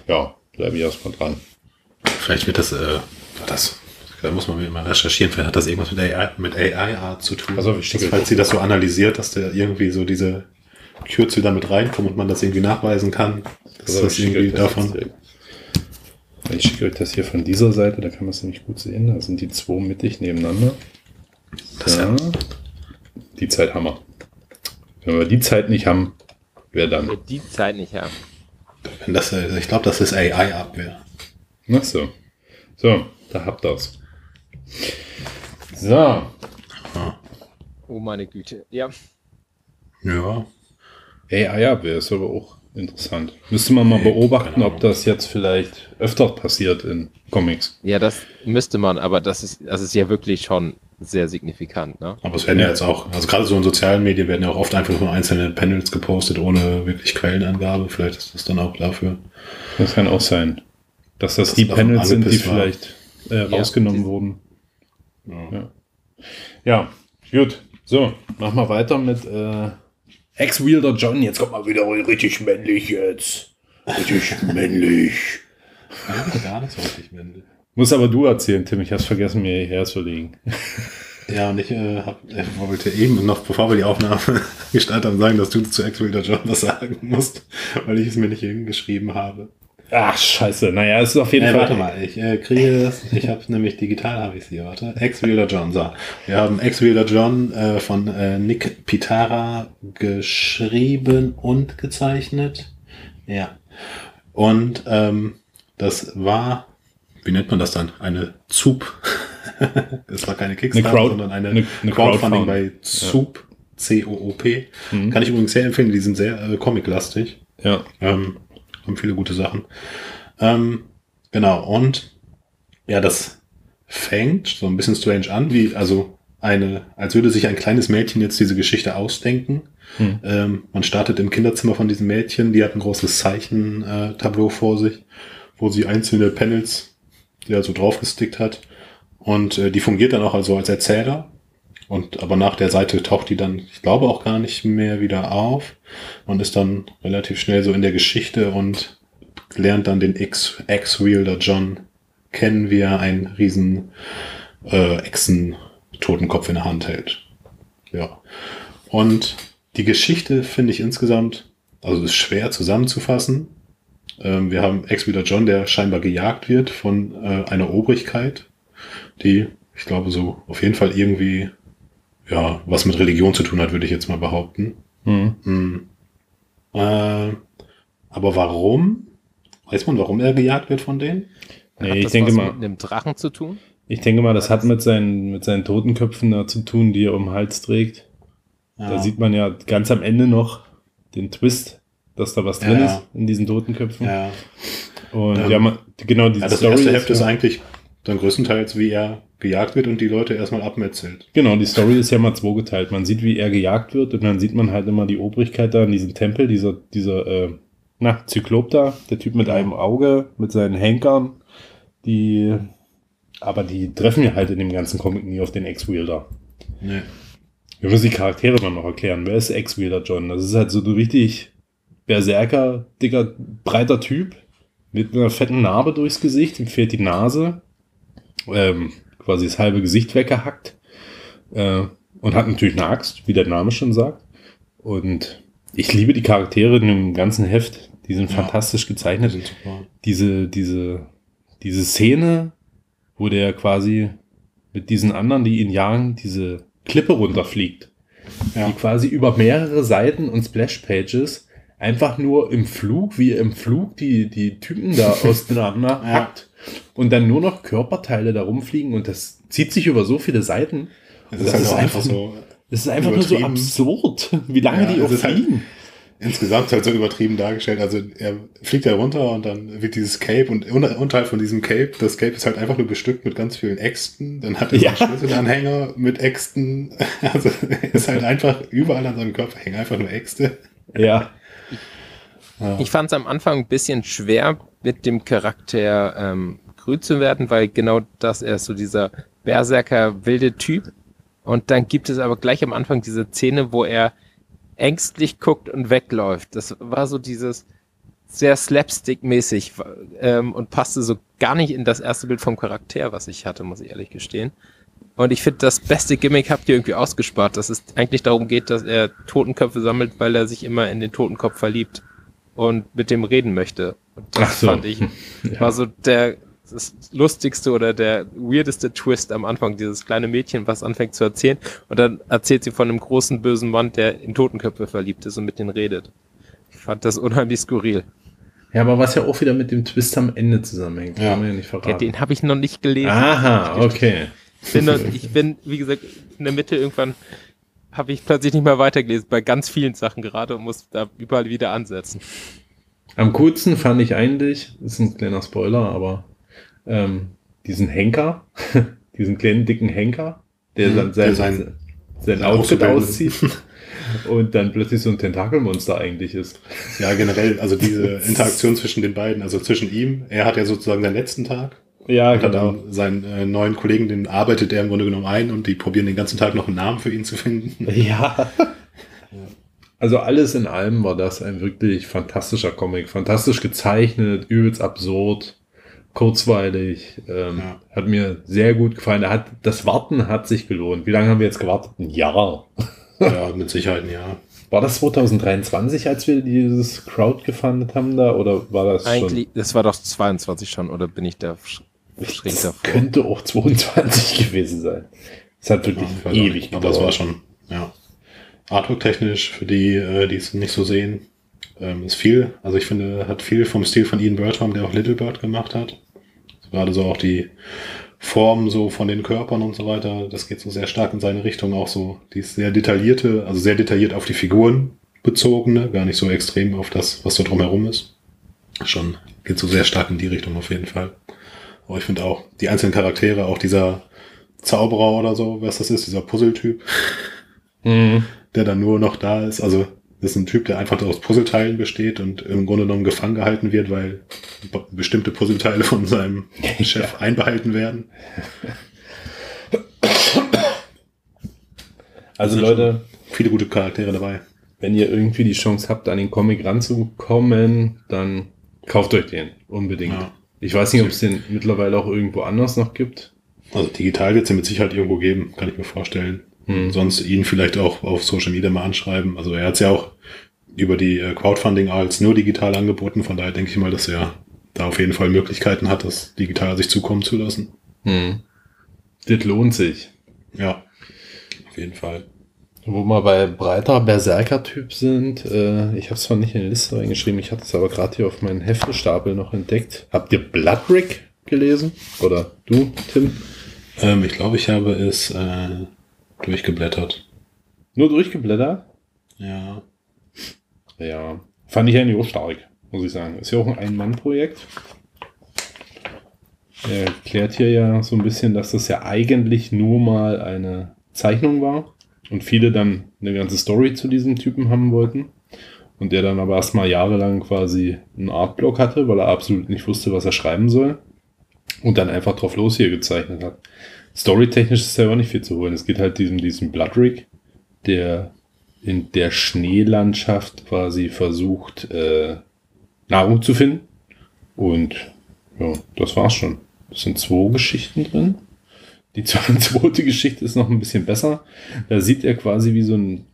[SPEAKER 3] ja, bleibe ich erstmal dran.
[SPEAKER 5] Vielleicht wird das, äh, das, da muss man mal recherchieren, vielleicht hat das irgendwas mit AI, mit AI zu tun.
[SPEAKER 3] Also, ich
[SPEAKER 5] dass, falls sie das so analysiert, dass der irgendwie so diese Kürzel damit reinkommt und man das irgendwie nachweisen kann. Das
[SPEAKER 3] ich schicke
[SPEAKER 5] irgendwie
[SPEAKER 3] euch das
[SPEAKER 5] davon.
[SPEAKER 3] Ich schicke euch das hier von dieser Seite, da kann man es nämlich gut sehen. Da sind die zwei mittig nebeneinander.
[SPEAKER 5] Das
[SPEAKER 3] Ja. Die Zeit haben wir. Wenn wir die Zeit nicht haben, wer dann?
[SPEAKER 4] Wir die Zeit nicht haben.
[SPEAKER 5] Wenn das, äh, ich glaube, das ist AI-Abwehr.
[SPEAKER 3] Ach so. So, da habt ihr's. So,
[SPEAKER 4] Oh meine Güte. Ja.
[SPEAKER 5] Ja.
[SPEAKER 3] AI-Abwehr ist aber auch interessant. Müsste man mal beobachten,
[SPEAKER 5] keine
[SPEAKER 3] ob das jetzt vielleicht öfter passiert in Comics.
[SPEAKER 4] Ja, das müsste man, aber das ist, das ist ja wirklich schon sehr signifikant, ne?
[SPEAKER 5] Aber es werden ja jetzt auch, also gerade so in sozialen Medien werden ja auch oft einfach nur einzelne Panels gepostet, ohne wirklich Quellenangabe. Vielleicht ist das dann auch dafür.
[SPEAKER 3] Das kann auch sein. Dass das
[SPEAKER 5] Dass
[SPEAKER 3] die Panels sind, die
[SPEAKER 5] war.
[SPEAKER 3] vielleicht äh, rausgenommen
[SPEAKER 4] die-
[SPEAKER 3] wurden.
[SPEAKER 5] Ja.
[SPEAKER 3] Ja, gut. So, mach mal weiter mit äh, Ex-Wielder John. Jetzt kommt mal wieder richtig männlich jetzt. Richtig männlich.
[SPEAKER 5] Ja, gar nicht so richtig männlich.
[SPEAKER 3] Muss aber du erzählen, Tim. Ich hab's vergessen, mir hierher zu legen.
[SPEAKER 5] Ja, und ich äh, hab, äh, wollte eben noch, bevor wir die Aufnahme gestartet haben, sagen, dass du zu Ex-Wilder John was sagen musst, weil ich es mir nicht hingeschrieben habe.
[SPEAKER 3] Ach, scheiße. Naja, es ist auf jeden
[SPEAKER 5] Äh,
[SPEAKER 3] Fall.
[SPEAKER 5] warte mal, ich äh, kriege das, ich habe nämlich digital, habe ich hier, warte. Ex-Wilder John, so. Wir haben Ex-Wilder John äh, von äh, Nick Pitara geschrieben und gezeichnet. Ja. Und ähm, das war, wie nennt man das dann? Eine ZUP. das war keine Kickstarter,
[SPEAKER 3] Eine Crowd-
[SPEAKER 5] sondern eine,
[SPEAKER 3] eine- eine
[SPEAKER 5] Crowdfunding
[SPEAKER 3] Crowdfunding.
[SPEAKER 5] bei ZUP. C-O-O-P.
[SPEAKER 3] Mhm.
[SPEAKER 5] Kann ich übrigens sehr empfehlen, die sind sehr äh, comic-lastig.
[SPEAKER 3] Ja.
[SPEAKER 5] Ähm, haben viele gute Sachen. Ähm, genau, und ja, das fängt so ein bisschen strange an, wie, also eine, als würde sich ein kleines Mädchen jetzt diese Geschichte ausdenken.
[SPEAKER 3] Hm.
[SPEAKER 5] Ähm, man startet im Kinderzimmer von diesem Mädchen, die hat ein großes Zeichentableau vor sich, wo sie einzelne Panels ja so draufgestickt hat. Und äh, die fungiert dann auch also als Erzähler. Und aber nach der Seite taucht die dann, ich glaube, auch gar nicht mehr wieder auf. Man ist dann relativ schnell so in der Geschichte und lernt dann den Ex-Wielder John kennen, wie er einen riesen äh, Echsen-Totenkopf in der Hand hält. Ja. Und die Geschichte finde ich insgesamt, also ist schwer zusammenzufassen. Ähm, wir haben Ex-Wielder John, der scheinbar gejagt wird von äh, einer Obrigkeit, die, ich glaube, so auf jeden Fall irgendwie ja, was mit Religion zu tun hat, würde ich jetzt mal behaupten.
[SPEAKER 3] Hm.
[SPEAKER 5] Hm. Äh, aber warum? Weiß man, warum er gejagt wird von denen?
[SPEAKER 3] Nee,
[SPEAKER 4] Hat
[SPEAKER 3] ich
[SPEAKER 4] das
[SPEAKER 3] denke
[SPEAKER 4] was
[SPEAKER 3] mal-
[SPEAKER 4] mit einem Drachen zu tun?
[SPEAKER 3] Ich denke mal, das hat mit seinen, mit seinen Totenköpfen da zu tun, die er um den Hals trägt. Da sieht man ja ganz am Ende noch den Twist, dass da was
[SPEAKER 5] Ja,
[SPEAKER 3] drin
[SPEAKER 5] ja.
[SPEAKER 3] ist in diesen Totenköpfen.
[SPEAKER 5] ja.
[SPEAKER 3] Und
[SPEAKER 5] Ähm,
[SPEAKER 3] ja, man, genau diese
[SPEAKER 5] ja, das
[SPEAKER 3] Story
[SPEAKER 5] erste Heft ist
[SPEAKER 3] ja,
[SPEAKER 5] eigentlich dann größtenteils, wie er gejagt wird und die Leute erstmal abmetzelt.
[SPEAKER 3] Genau, die Story ist ja mal zweigeteilt. Man sieht, wie er gejagt wird und dann sieht man halt immer die Obrigkeit da in diesem Tempel, dieser, dieser, äh, na, Zyklop da, der Typ mit einem Auge, mit seinen Henkern, die, aber die treffen ja halt in dem ganzen Comic nie auf den Ex-Wielder.
[SPEAKER 5] Nee.
[SPEAKER 3] Wir müssen die Charaktere dann noch erklären. Wer ist Ex-Wielder John? Das ist halt so ein richtig Berserker, dicker, breiter Typ mit einer fetten Narbe durchs Gesicht. Ihm fehlt die Nase. Ähm, quasi das halbe Gesicht weggehackt. Äh, und hat natürlich eine Axt, wie der Name schon sagt. Und ich liebe die Charaktere in dem ganzen Heft. Die sind
[SPEAKER 5] Ja.
[SPEAKER 3] fantastisch
[SPEAKER 5] Die
[SPEAKER 3] gezeichnet
[SPEAKER 5] sind
[SPEAKER 3] diese, diese, diese Szene, wo der quasi mit diesen anderen, die ihn jagen, diese Klippe runterfliegt.
[SPEAKER 5] Ja.
[SPEAKER 3] Die quasi über mehrere Seiten und Splash-Pages einfach nur im Flug, wie im Flug die, die Typen da auseinander
[SPEAKER 5] Ja.
[SPEAKER 3] hackt und dann nur noch Körperteile da rumfliegen und das zieht sich über so viele Seiten.
[SPEAKER 5] Es
[SPEAKER 3] Und
[SPEAKER 5] ist
[SPEAKER 3] das
[SPEAKER 5] halt auch einfach so,
[SPEAKER 3] Das ist einfach nur so absurd, wie lange
[SPEAKER 5] Ja,
[SPEAKER 3] die auch
[SPEAKER 5] ist halt-
[SPEAKER 3] fliegen.
[SPEAKER 5] insgesamt halt so übertrieben dargestellt. Also er fliegt da runter und dann wird dieses Cape und unter- unterhalb von diesem Cape, das Cape ist halt einfach nur bestückt mit ganz vielen Äxten. Dann hat er so
[SPEAKER 3] Ja.
[SPEAKER 5] einen Schlüsselanhänger mit Äxten. Also ist halt einfach überall an seinem Körper hängen einfach nur Äxte.
[SPEAKER 3] Ja.
[SPEAKER 4] Ich fand es am Anfang ein bisschen schwer, mit dem Charakter ähm, grün zu werden, weil genau das, er ist so dieser Berserker wilde Typ. Und dann gibt es aber gleich am Anfang diese Szene, wo er ängstlich guckt und wegläuft. Das war so dieses sehr slapstick-mäßig ähm, und passte so gar nicht in das erste Bild vom Charakter, was ich hatte, muss ich ehrlich gestehen. Und ich finde, das beste Gimmick habt ihr irgendwie ausgespart, dass es eigentlich darum geht, dass er Totenköpfe sammelt, weil er sich immer in den Totenkopf verliebt und mit dem reden möchte. Und das
[SPEAKER 3] Ach so.
[SPEAKER 4] fand ich, war so der das lustigste oder der weirdeste Twist am Anfang, dieses kleine Mädchen, was anfängt zu erzählen und dann erzählt sie von einem großen bösen Mann, der in Totenköpfe verliebt ist und mit denen redet. Ich fand das unheimlich skurril.
[SPEAKER 3] Ja, aber was ja auch wieder mit dem Twist am Ende zusammenhängt,
[SPEAKER 5] Ja.
[SPEAKER 3] kann man ja nicht
[SPEAKER 4] Ja,
[SPEAKER 3] verraten.
[SPEAKER 4] den habe ich noch nicht gelesen.
[SPEAKER 3] Aha, okay.
[SPEAKER 4] Ich bin, noch, ich bin, wie gesagt, in der Mitte irgendwann habe ich plötzlich nicht mehr weitergelesen, bei ganz vielen Sachen gerade und muss da überall wieder ansetzen.
[SPEAKER 3] Am coolsten fand ich eigentlich, ist ein kleiner Spoiler, aber ähm, diesen Henker, diesen kleinen dicken Henker, der dann sein,
[SPEAKER 5] der
[SPEAKER 3] sein,
[SPEAKER 5] sein-
[SPEAKER 3] sein Outfit auszieht und dann plötzlich so ein Tentakelmonster eigentlich ist.
[SPEAKER 5] Ja, generell, also diese Interaktion zwischen den beiden, also zwischen ihm, er hat ja sozusagen den letzten Tag
[SPEAKER 3] Ja,
[SPEAKER 5] dann seinen äh, neuen Kollegen, den arbeitet er im Grunde genommen ein und die probieren den ganzen Tag noch einen Namen für ihn zu finden.
[SPEAKER 3] Ja. Also alles in allem war das ein wirklich fantastischer Comic. Fantastisch gezeichnet, übelst absurd, kurzweilig. Ähm,
[SPEAKER 5] Ja.
[SPEAKER 3] Hat mir sehr gut gefallen. Er Hat, das Warten hat sich gelohnt. Wie lange haben wir jetzt gewartet? Ein Jahr.
[SPEAKER 5] ja, mit Sicherheit, ja.
[SPEAKER 3] War das 2023, als wir dieses Crowd gefundet haben da? Oder war das
[SPEAKER 4] Eigentlich, das war doch 22 schon, oder bin ich da sch- schräg
[SPEAKER 3] schon?
[SPEAKER 4] davor?
[SPEAKER 3] Könnte auch 22 gewesen sein. Es hat wirklich
[SPEAKER 5] Ja,
[SPEAKER 3] ewig
[SPEAKER 5] aber das war schon, ja. Artwork-technisch, für die, äh, die es nicht so sehen, ähm, ist viel. Also ich finde, hat viel vom Stil von Ian Bertram, der auch Little Bird gemacht hat. Gerade so auch die Form so von den Körpern und so weiter, das geht so sehr stark in seine Richtung. Auch so die ist sehr detaillierte, also sehr detailliert auf die Figuren bezogene, gar nicht so extrem auf das, was so drumherum ist. Schon geht so sehr stark in die Richtung auf jeden Fall. Aber ich finde auch die einzelnen Charaktere, auch dieser Zauberer oder so, was das ist, dieser Puzzletyp,
[SPEAKER 3] Mhm.
[SPEAKER 5] der dann nur noch da ist. Also das ist ein Typ, der einfach aus Puzzleteilen besteht und im Grunde genommen gefangen gehalten wird, weil be- bestimmte Puzzleteile von seinem Chef einbehalten werden.
[SPEAKER 3] Also Leute,
[SPEAKER 5] Viele gute Charaktere dabei.
[SPEAKER 3] wenn ihr irgendwie die Chance habt, an den Comic ranzukommen, dann kauft euch den unbedingt.
[SPEAKER 5] Ja.
[SPEAKER 3] Ich weiß nicht, ob es den mittlerweile auch irgendwo anders noch gibt.
[SPEAKER 5] Also digital wird es ja mit Sicherheit irgendwo geben, kann ich mir vorstellen.
[SPEAKER 3] Hm.
[SPEAKER 5] Sonst ihn vielleicht auch auf Social Media mal anschreiben. Also er hat es ja auch über die äh, Crowdfunding als nur digital angeboten. Von daher denke ich mal, dass er da auf jeden Fall Möglichkeiten hat, das digital sich zukommen zu lassen.
[SPEAKER 3] Hm. Das lohnt sich.
[SPEAKER 5] Ja, auf jeden Fall.
[SPEAKER 3] Wo wir bei breiter Berserker-Typ sind, äh, ich habe es zwar nicht in die Liste reingeschrieben, ich hatte es aber gerade hier auf meinen Heftestapel noch entdeckt. Habt ihr Bloodrick gelesen? Oder du, Tim?
[SPEAKER 5] Ähm, ich glaube, ich habe es äh, durchgeblättert.
[SPEAKER 3] Nur durchgeblättert?
[SPEAKER 5] Ja.
[SPEAKER 3] Ja, fand ich eigentlich auch stark, muss ich sagen. Ist ja auch ein Ein-Mann-Projekt. Er erklärt hier ja so ein bisschen, dass das ja eigentlich nur mal eine Zeichnung war und viele dann eine ganze Story zu diesem Typen haben wollten. Und der dann aber erstmal jahrelang quasi einen Artblock hatte, weil er absolut nicht wusste, was er schreiben soll. Und dann einfach drauf los hier gezeichnet hat. Storytechnisch ist ja auch nicht viel zu holen. Es geht halt diesem, diesem Bloodrick, der in der Schneelandschaft quasi versucht, äh, Nahrung zu finden. Und ja, das war's schon. Es sind zwei Geschichten drin. Die zweite Geschichte ist noch ein bisschen besser. Da sieht er quasi wie so ein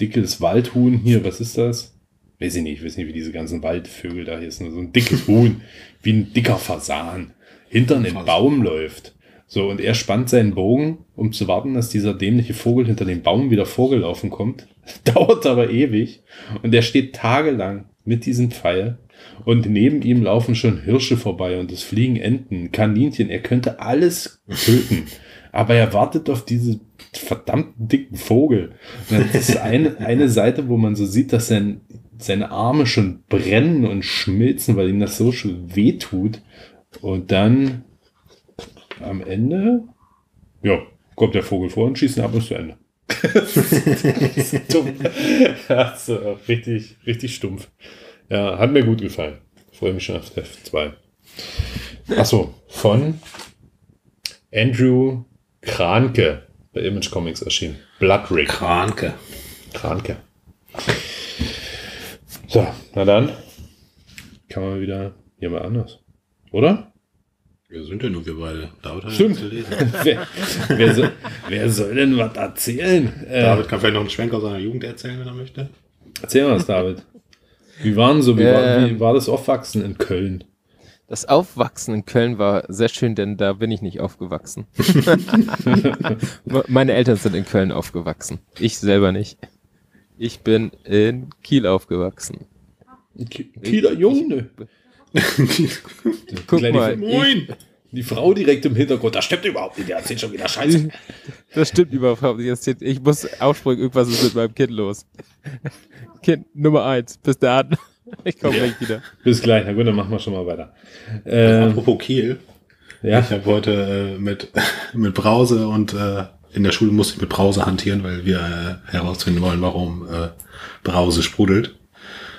[SPEAKER 3] dickes Waldhuhn hier. Was ist das? Weiß ich nicht. Ich weiß nicht, wie diese ganzen Waldvögel da hier sind. So ein dickes Huhn. Wie ein dicker Fasan. Hinter
[SPEAKER 5] Fasan.
[SPEAKER 3] Baum läuft. So, und er spannt seinen Bogen, um zu warten, dass dieser dämliche Vogel hinter dem Baum wieder vorgelaufen kommt. Dauert aber ewig. Und er steht tagelang mit diesem Pfeil. Und neben ihm laufen schon Hirsche vorbei und es fliegen Enten, Kaninchen. Er könnte alles töten. Aber er wartet auf diese verdammten dicken Vogel. Und das ist eine, eine Seite, wo man so sieht, dass sein, seine Arme schon brennen und schmilzen, weil ihm das so schon weh tut. Und dann am Ende, ja, kommt der Vogel vor und schießt ihn ab und ist zu Ende. das ist dumm. Das ist äh, richtig, richtig stumpf. Ja, hat mir gut gefallen. Freue mich schon auf F2. Achso, von Andrew Kranke bei Image Comics erschienen. Bloodrick.
[SPEAKER 5] Kranke.
[SPEAKER 3] Kranke. So, na dann. Kann man wieder jemand anders. Oder?
[SPEAKER 5] Wir sind ja nur wir beide. David hat
[SPEAKER 3] Stimmt. wer, wer, soll, wer soll denn was erzählen? Äh,
[SPEAKER 5] David kann vielleicht noch einen Schwenk aus seiner Jugend erzählen, wenn er möchte.
[SPEAKER 3] Erzähl mal was, David. Wie waren so, wie, war,
[SPEAKER 4] Ähm.
[SPEAKER 3] wie war das Aufwachsen in Köln?
[SPEAKER 4] Das Aufwachsen in Köln war sehr schön, denn da bin ich nicht aufgewachsen. Meine Eltern sind in Köln aufgewachsen. Ich selber nicht. Ich bin in Kiel aufgewachsen.
[SPEAKER 3] Kieler Junge.
[SPEAKER 4] Guck mal,
[SPEAKER 5] Moin!
[SPEAKER 3] Die Frau direkt im Hintergrund. Das stimmt überhaupt nicht. Der erzählt schon wieder Scheiße.
[SPEAKER 4] das stimmt überhaupt nicht. Steht- Ich muss aufspringen, irgendwas ist mit meinem Kind los. Kind Nummer eins, bis dann. Ich komme gleich wieder.
[SPEAKER 3] Bis gleich. Na gut, dann machen wir schon mal weiter. Ähm,
[SPEAKER 5] Apropos Kiel.
[SPEAKER 3] ja,
[SPEAKER 5] Ich habe heute äh, mit, mit Brause und äh, in der Schule musste ich mit Brause hantieren, weil wir äh, herausfinden wollen, warum äh, Brause sprudelt.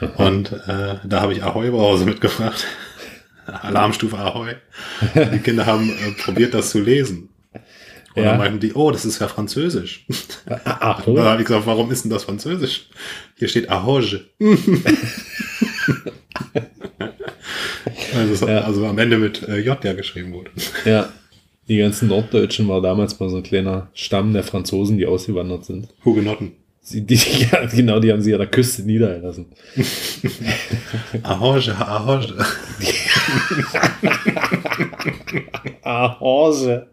[SPEAKER 5] Und äh, da habe ich Ahoi Brause mitgebracht. Alarmstufe Ahoi. Die Kinder haben äh, probiert, das zu lesen. Und
[SPEAKER 3] Ja.
[SPEAKER 5] dann meinten die, oh, das ist ja Französisch.
[SPEAKER 3] ah,
[SPEAKER 5] Und dann habe ich gesagt, warum ist denn das Französisch? Hier steht Ahoge. also,
[SPEAKER 3] Ja.
[SPEAKER 5] also am Ende mit äh, J ja geschrieben wurde.
[SPEAKER 3] ja. Die ganzen Norddeutschen war damals mal so ein kleiner Stamm der Franzosen, die ausgewandert sind.
[SPEAKER 5] Hugenotten.
[SPEAKER 3] Sie, die, ja, genau, die haben sie an der Küste niedergelassen.
[SPEAKER 5] Ahoge, Ahoge.
[SPEAKER 3] Ahorse.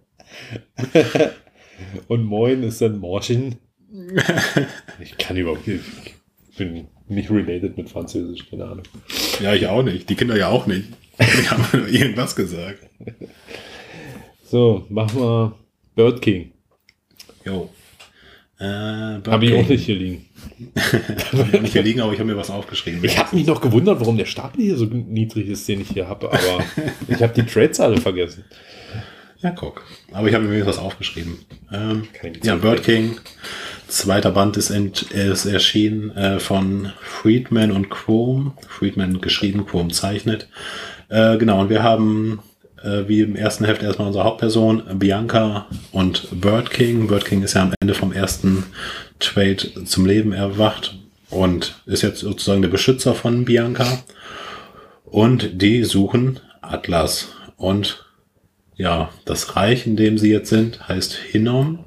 [SPEAKER 3] Und Moin ist dann Morschen. Ich kann überhaupt nicht. Ich bin nicht related mit Französisch, keine Ahnung.
[SPEAKER 5] Ja, ich auch nicht. Die Kinder ja auch nicht. Die haben nur irgendwas gesagt.
[SPEAKER 3] So, machen wir Bird King.
[SPEAKER 5] Jo. Äh,
[SPEAKER 3] Habe ich auch nicht hier liegen.
[SPEAKER 5] Ich auch nicht hier liegen, aber ich habe mir was aufgeschrieben.
[SPEAKER 3] Ich habe mich noch gewundert, warum der Stapel hier so niedrig ist, den ich hier habe, aber ich habe die Trades alle vergessen.
[SPEAKER 5] Ja, guck. Aber ich habe mir was aufgeschrieben. Ähm, ja. Bird King. Zweiter Band ist, ent, ist erschienen äh, von Friedman und Chrome. Friedman geschrieben, Chrome zeichnet. Äh, genau, und wir haben äh, wie im ersten Heft erstmal unsere Hauptperson, Bianca und Bird King. Bird King ist ja am Ende vom ersten Trade zum Leben erwacht und ist jetzt sozusagen der Beschützer von Bianca. Und die suchen Atlas. Und ja, das Reich, in dem sie jetzt sind, heißt Hinnom.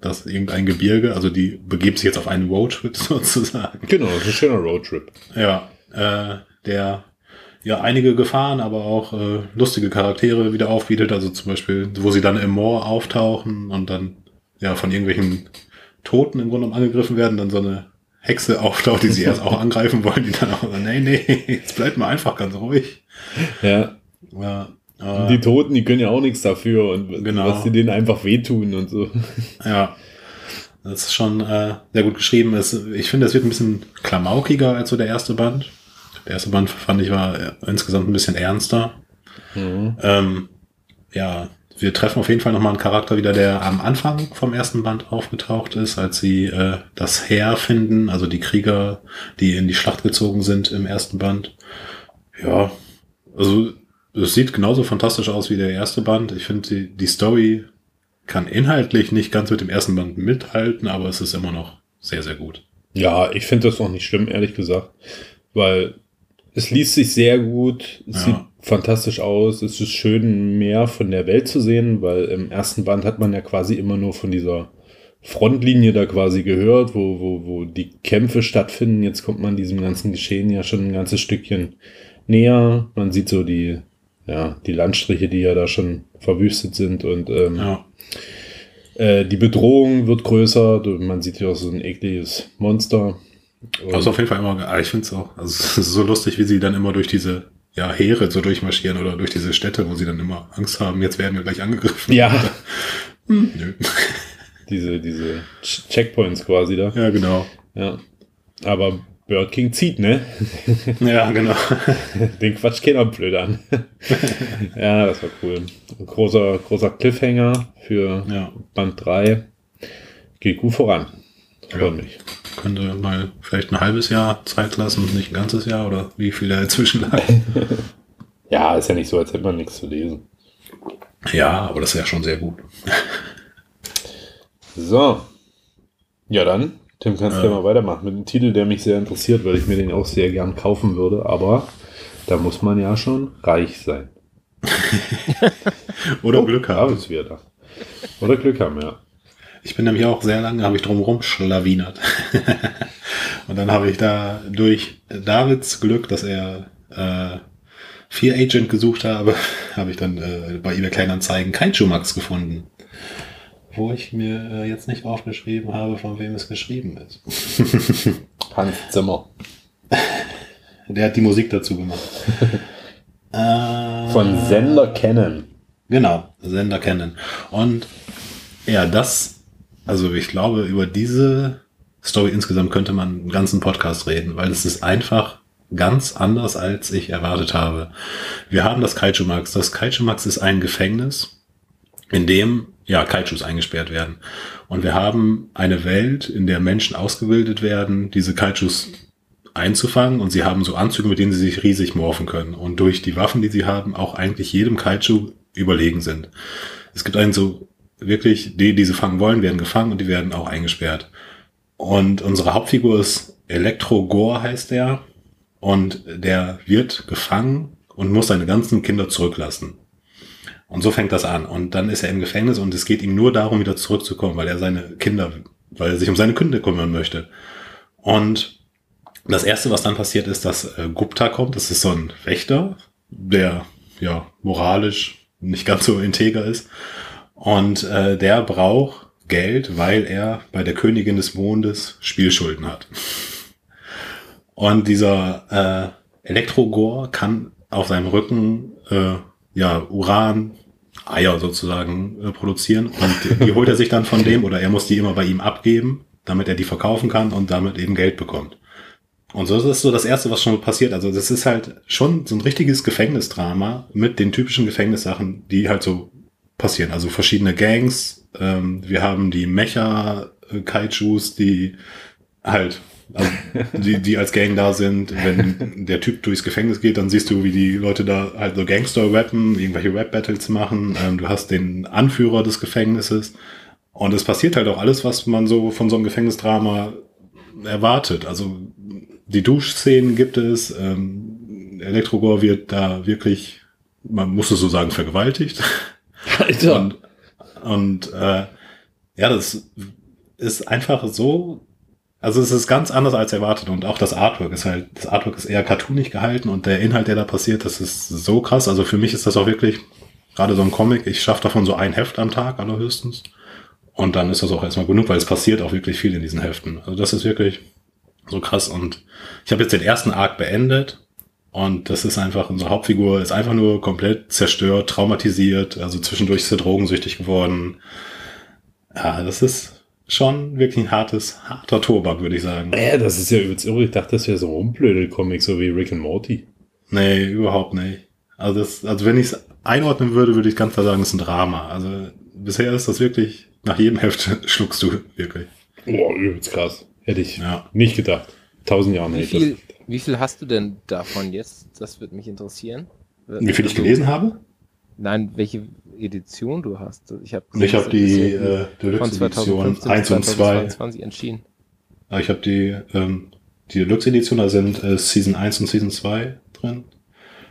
[SPEAKER 5] Das ist irgendein Gebirge. Also die begeben sich jetzt auf einen Roadtrip sozusagen.
[SPEAKER 3] Genau, das ist ein schöner Roadtrip.
[SPEAKER 5] Ja, äh, der ja einige Gefahren, aber auch äh, lustige Charaktere wieder aufbietet. Also zum Beispiel, wo sie dann im Moor auftauchen und dann ja von irgendwelchen Toten im Grunde genommen angegriffen werden, dann so eine Hexe auftaucht, die sie erst auch angreifen wollen, die dann auch sagen, nee, nee, jetzt bleibt mal einfach ganz ruhig.
[SPEAKER 3] Ja,
[SPEAKER 5] Ja, äh,
[SPEAKER 3] die Toten, die können ja auch nichts dafür und
[SPEAKER 5] Genau.
[SPEAKER 3] was sie denen einfach wehtun und so.
[SPEAKER 5] Ja, das ist schon äh, sehr gut geschrieben. Es, ich finde, es wird ein bisschen klamaukiger als so der erste Band. Der erste Band fand ich war äh, insgesamt ein bisschen ernster. Ähm, ja, wir treffen auf jeden Fall nochmal einen Charakter wieder, der am Anfang vom ersten Band aufgetaucht ist, als sie äh, das Heer finden, also die Krieger, die in die Schlacht gezogen sind im ersten Band. Ja, also es sieht genauso fantastisch aus wie der erste Band. Ich finde, die, die Story kann inhaltlich nicht ganz mit dem ersten Band mithalten, aber es ist immer noch sehr, sehr gut.
[SPEAKER 3] Ja, ich finde das auch nicht schlimm, ehrlich gesagt, weil es liest sich sehr gut, es
[SPEAKER 5] Ja.
[SPEAKER 3] sieht fantastisch aus, es ist schön, mehr von der Welt zu sehen, weil im ersten Band hat man ja quasi immer nur von dieser Frontlinie da quasi gehört, wo, wo, wo die Kämpfe stattfinden. Jetzt kommt man diesem ganzen Geschehen ja schon ein ganzes Stückchen näher. Man sieht so die, ja, die Landstriche, die ja da schon verwüstet sind und ähm,
[SPEAKER 5] Ja,
[SPEAKER 3] äh, die Bedrohung wird größer. Man sieht ja auch so ein ekliges Monster. Und-
[SPEAKER 5] also auf jeden Fall immer, ah, ich finde es auch, also es ist so lustig, wie sie dann immer durch diese ja, Heere so durchmarschieren oder durch diese Städte, wo sie dann immer Angst haben, jetzt werden wir gleich angegriffen.
[SPEAKER 3] ja,
[SPEAKER 5] Nö.
[SPEAKER 3] diese, diese Ch- Checkpoints quasi da.
[SPEAKER 5] Ja, genau.
[SPEAKER 3] Ja. Aber Bird King zieht, ne?
[SPEAKER 5] Ja, genau.
[SPEAKER 3] Den quatscht keiner blöd an. ja, das war cool. Ein großer, großer Cliffhanger für
[SPEAKER 5] Ja,
[SPEAKER 3] Band 3. Geht gut voran.
[SPEAKER 5] Ja.
[SPEAKER 3] mich.
[SPEAKER 5] könnte mal vielleicht ein halbes Jahr Zeit lassen, nicht ein ganzes Jahr oder wie viel da dazwischen lag.
[SPEAKER 3] Ja, ist ja nicht so, als hätte man nichts zu lesen.
[SPEAKER 5] Ja, aber das ist ja schon sehr gut.
[SPEAKER 3] So. Ja, dann, Tim, kannst du ja mal weitermachen mit einem Titel, der mich sehr interessiert, weil ich mir den auch sehr gern kaufen würde. Aber da muss man ja schon reich sein.
[SPEAKER 5] Oder Glück
[SPEAKER 3] Da
[SPEAKER 5] haben.
[SPEAKER 3] ist wieder da. Oder Glück haben, ja.
[SPEAKER 5] Ich bin nämlich auch sehr lange, habe ich drumherum schlawinert. Und dann habe ich da durch Davids Glück, dass er äh, vier Agent gesucht habe, habe ich dann äh, bei eBay Kleinanzeigen kein Schumax gefunden. Wo ich mir äh, jetzt nicht aufgeschrieben habe, von wem es geschrieben ist.
[SPEAKER 3] Hans Zimmer.
[SPEAKER 5] Der hat die Musik dazu gemacht. äh,
[SPEAKER 3] Von Sender kennen.
[SPEAKER 5] Genau, Sender kennen. Und ja, das, also ich glaube, über diese Story insgesamt könnte man einen ganzen Podcast reden, weil es ist einfach ganz anders, als ich erwartet habe. Wir haben das Kaiju Max. Das Kaiju Max ist ein Gefängnis, in dem ja Kaijus eingesperrt werden. Und wir haben eine Welt, in der Menschen ausgebildet werden, diese Kaijus einzufangen und sie haben so Anzüge, mit denen sie sich riesig morphen können und durch die Waffen, die sie haben, auch eigentlich jedem Kaiju überlegen sind. Es gibt einen so wirklich, die, die sie fangen wollen, werden gefangen und die werden auch eingesperrt. Und unsere Hauptfigur ist Elektro Gore heißt der und der wird gefangen und muss seine ganzen Kinder zurücklassen. Und so fängt das an. Und dann ist er im Gefängnis und es geht ihm nur darum, wieder zurückzukommen, weil er seine Kinder, weil er sich um seine Kinder kümmern möchte. Und das erste, was dann passiert, ist, dass äh, Gupta kommt. Das ist so ein Wächter, der ja moralisch nicht ganz so integer ist. Und äh, der braucht Geld, weil er bei der Königin des Mondes Spielschulden hat. Und dieser äh, Elektrogor kann auf seinem Rücken äh, ja Uran, Eier sozusagen äh, produzieren. Und die, holt er sich dann von dem oder er muss die immer bei ihm abgeben, damit er die verkaufen kann und damit eben Geld bekommt. Und so ist das so das Erste, was schon passiert. Also das ist halt schon so ein richtiges Gefängnisdrama mit den typischen Gefängnissachen, die halt so passieren. Also verschiedene Gangs. Ähm, wir haben die Mecha-Kaijus, die halt, also die, die als Gang da sind. Wenn der Typ durchs Gefängnis geht, dann siehst du, wie die Leute da halt so Gangster-Rappen, irgendwelche Rap-Battles machen. Ähm, du hast den Anführer des Gefängnisses. Und es passiert halt auch alles, was man so von so einem Gefängnisdrama erwartet. Also die Duschszenen gibt es. Ähm, Elektrogor wird da wirklich, man muss es so sagen, vergewaltigt.
[SPEAKER 3] Alter.
[SPEAKER 5] Und, und äh, ja, das ist einfach so. Also es ist ganz anders als erwartet und auch das Artwork ist halt, das Artwork ist eher cartoonig gehalten und der Inhalt, der da passiert, das ist so krass. Also für mich ist das auch wirklich gerade so ein Comic. Ich schaffe davon so ein Heft am Tag allerhöchstens. Und dann ist das auch erstmal genug, weil es passiert auch wirklich viel in diesen Heften. Also das ist wirklich so krass. Und ich habe jetzt den ersten Arc beendet. Und das ist einfach, unsere Hauptfigur ist einfach nur komplett zerstört, traumatisiert. Also zwischendurch ist er drogensüchtig geworden. Ja, das ist schon wirklich ein hartes, harter Tobak, würde ich sagen.
[SPEAKER 3] Ja, das ist ja übelst irre. Ich dachte, das wäre so ein Rumblödel-Comic, so wie Rick and Morty.
[SPEAKER 5] Nee, überhaupt nicht. Also, das, also wenn ich es einordnen würde, würde ich ganz klar sagen, es ist ein Drama. Also bisher ist das wirklich, nach jedem Heft schluckst du wirklich.
[SPEAKER 3] Boah, übelst krass. Hätte ich
[SPEAKER 5] Ja.
[SPEAKER 3] nicht gedacht. Tausend Jahren hätte ich
[SPEAKER 4] viel, wie viel hast du denn davon jetzt? Das würde mich interessieren.
[SPEAKER 5] Wie viel ich gelesen habe?
[SPEAKER 4] Nein, welche Edition du hast. Ich habe
[SPEAKER 5] Ich habe die äh, Deluxe-Edition
[SPEAKER 4] 2015
[SPEAKER 5] 1 und 2.
[SPEAKER 4] 2022 entschieden.
[SPEAKER 5] Ich habe die, ähm, die Deluxe-Edition, da sind äh, Season 1 und Season 2 drin.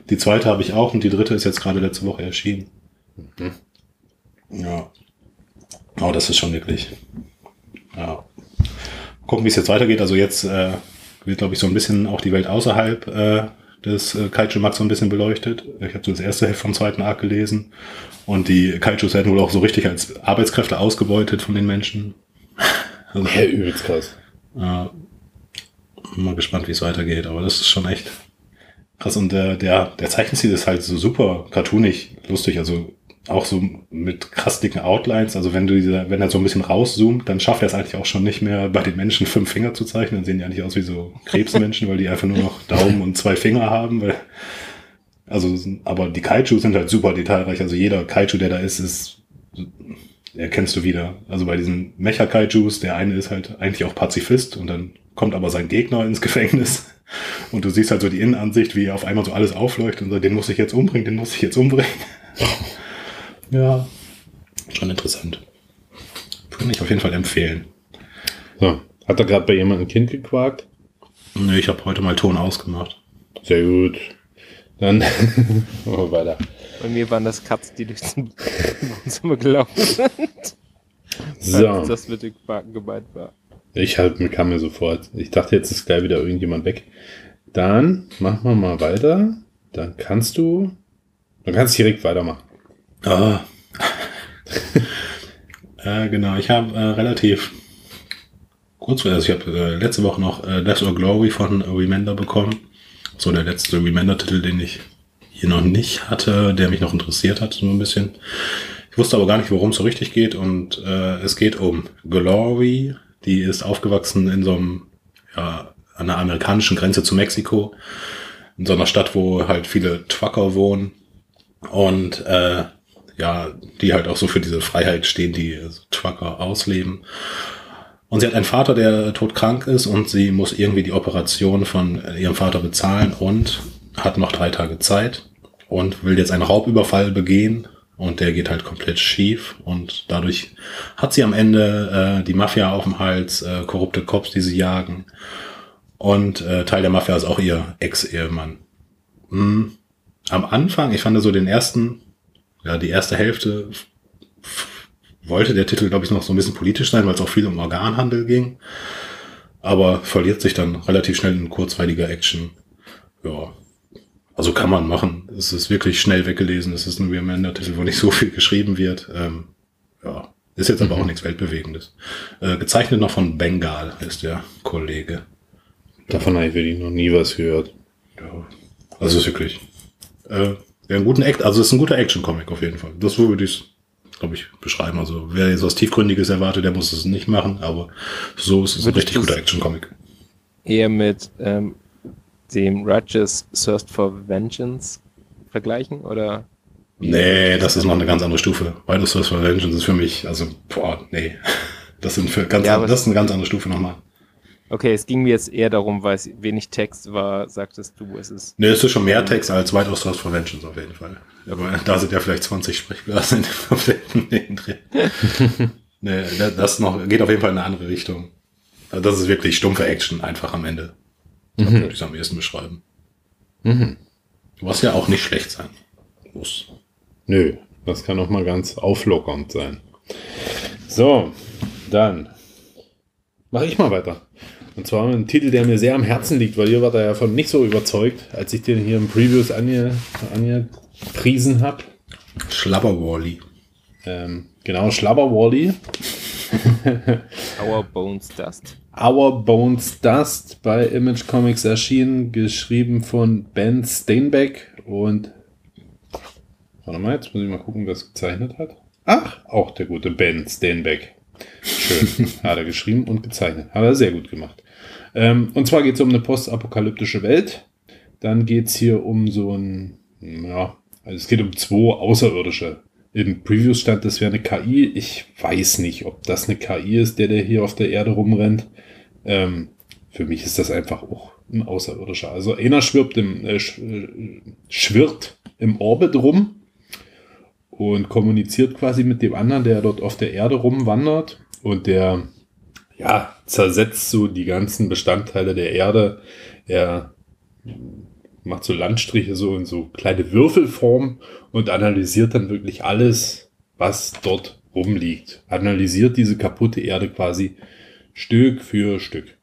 [SPEAKER 5] Die zweite habe ich auch und die dritte ist jetzt gerade letzte Woche erschienen. Ja. Aber das ist schon wirklich. Ja. Gucken, wie es jetzt weitergeht. Also jetzt äh, wird, glaube ich, so ein bisschen auch die Welt außerhalb äh, des äh, Kaiju Max so ein bisschen beleuchtet. Ich habe so das erste Heft vom zweiten Arc gelesen. Und die Kaijus werden wohl auch so richtig als Arbeitskräfte ausgebeutet von den Menschen. Also,
[SPEAKER 3] Ja, übelst krass.
[SPEAKER 5] ja, mal gespannt, wie es weitergeht, aber das ist schon echt krass. Und der, der, der Zeichenstil ist halt so super cartoonig, lustig, also auch so mit krass dicken Outlines. Also wenn du diese, wenn er so ein bisschen rauszoomt, dann schafft er es eigentlich auch schon nicht mehr, bei den Menschen fünf Finger zu zeichnen. Dann sehen die eigentlich aus wie so Krebsmenschen, weil die einfach nur noch Daumen und zwei Finger haben. Weil, also, aber die Kaiju sind halt super detailreich. Also jeder Kaiju, der da ist, ist erkennst du wieder. Also bei diesen Mecha-Kaijus, der eine ist halt eigentlich auch Pazifist und dann kommt aber sein Gegner ins Gefängnis und du siehst halt so die Innenansicht, wie auf einmal so alles aufleuchtet und so, den muss ich jetzt umbringen, den muss ich jetzt umbringen. Ja, schon interessant. Kann ich auf jeden Fall empfehlen.
[SPEAKER 3] So, hat da gerade bei jemandem ein Kind gequakt?
[SPEAKER 5] Nö, ich habe heute mal Ton ausgemacht.
[SPEAKER 3] Sehr gut. Dann machen wir weiter.
[SPEAKER 4] Bei mir waren das Katzen, die durch den Wohnzimmer gelaufen sind.
[SPEAKER 3] So,
[SPEAKER 4] Als das mit den Quaken gemeint war.
[SPEAKER 3] ich halt, mir kam mir sofort. Ich dachte, jetzt ist gleich wieder irgendjemand weg. Dann machen wir mal weiter. Dann kannst du, dann kannst du direkt weitermachen.
[SPEAKER 5] Ah. äh, genau, ich habe äh, relativ kurz, also ich habe äh, letzte Woche noch äh, Death or Glory von Remender bekommen. So der letzte Remender-Titel, den ich hier noch nicht hatte, der mich noch interessiert hat, so ein bisschen. Ich wusste aber gar nicht, worum es so richtig geht und äh, es geht um Glory, die ist aufgewachsen in so einem ja, an der amerikanischen Grenze zu Mexiko, in so einer Stadt, wo halt viele Trucker wohnen und äh, ja, die halt auch so für diese Freiheit stehen, die so Trucker ausleben. Und sie hat einen Vater, der todkrank ist und sie muss irgendwie die Operation von ihrem Vater bezahlen und hat noch drei Tage Zeit und will jetzt einen Raubüberfall begehen und der geht halt komplett schief und dadurch hat sie am Ende äh, die Mafia auf dem Hals, äh, korrupte Cops, die sie jagen und äh, Teil der Mafia ist auch ihr Ex-Ehemann. Hm. Am Anfang, ich fand so den ersten, ja die erste Hälfte wollte der Titel, glaube ich, noch so ein bisschen politisch sein, weil es auch viel um Organhandel ging. Aber verliert sich dann relativ schnell in kurzweiliger Action. Ja. Also kann man machen. Es ist wirklich schnell weggelesen. Es ist ein Remender-Titel, wo nicht so viel geschrieben wird. Ähm, ja. Ist jetzt aber auch nichts Weltbewegendes. Äh, gezeichnet noch von Bengal ist der Kollege.
[SPEAKER 3] Davon habe ich wirklich noch nie was gehört.
[SPEAKER 5] Ja. Also es ist wirklich. Äh, ja, einen guten Act, also es ist ein guter Action-Comic auf jeden Fall. Das würde ich glaube ich, beschreiben. Also wer jetzt was Tiefgründiges erwartet, der muss es nicht machen, aber so ist es ein richtig guter Action-Comic.
[SPEAKER 4] Eher mit ähm, dem Righteous Thirst for Vengeance vergleichen oder?
[SPEAKER 5] Nee, das ist noch eine ganz andere Stufe. Beides Source for Vengeance ist für mich, also, boah, nee. Das sind für ganz,
[SPEAKER 4] Ja,
[SPEAKER 5] das ist eine ganz andere Stufe nochmal.
[SPEAKER 4] Okay, es ging mir jetzt eher darum, weil es wenig Text war, sagtest du, es ist.
[SPEAKER 5] Nee, es ist schon mehr Text als weitaus Source for Vengeance auf jeden Fall. Aber da sind ja vielleicht 20 Sprechblasen auf den Ding drin. nee, das noch, geht auf jeden Fall in eine andere Richtung. Also Das ist wirklich stumpfe Action einfach am Ende. Das würde ich am ehesten beschreiben. Was ja auch nicht schlecht sein muss.
[SPEAKER 3] Nö, das kann auch mal ganz auflockernd sein. So, dann mache ich mal weiter. Und zwar mit einem Titel, der mir sehr am Herzen liegt, weil ihr wart da ja von nicht so überzeugt, als ich den hier im Previews ange, angepriesen habe.
[SPEAKER 5] Schlabberwally.
[SPEAKER 3] Ähm, genau, Schlabber Wally.
[SPEAKER 4] Our Bones Dust.
[SPEAKER 3] Our Bones Dust bei Image Comics erschienen, geschrieben von Ben Steinbeck und warte mal, jetzt muss ich mal gucken, wer es gezeichnet hat. Ach, auch der gute Ben Steinbeck. Schön. hat er geschrieben und gezeichnet. Hat er sehr gut gemacht. Ähm, und zwar geht es um eine postapokalyptische Welt. Dann geht es hier um so ein, ja, also es geht um zwei Außerirdische. Im Preview stand, das wäre eine KI. Ich weiß nicht, ob das eine KI ist, der, der hier auf der Erde rumrennt. Ähm, für mich ist das einfach auch ein Außerirdischer. Also einer schwirrt im, äh, äh, schwirrt im Orbit rum und kommuniziert quasi mit dem anderen, der dort auf der Erde rumwandert und der ja zersetzt so die ganzen Bestandteile der Erde. Er macht so Landstriche so in so kleine Würfelform und analysiert dann wirklich alles, was dort rumliegt. Analysiert diese kaputte Erde quasi Stück für Stück.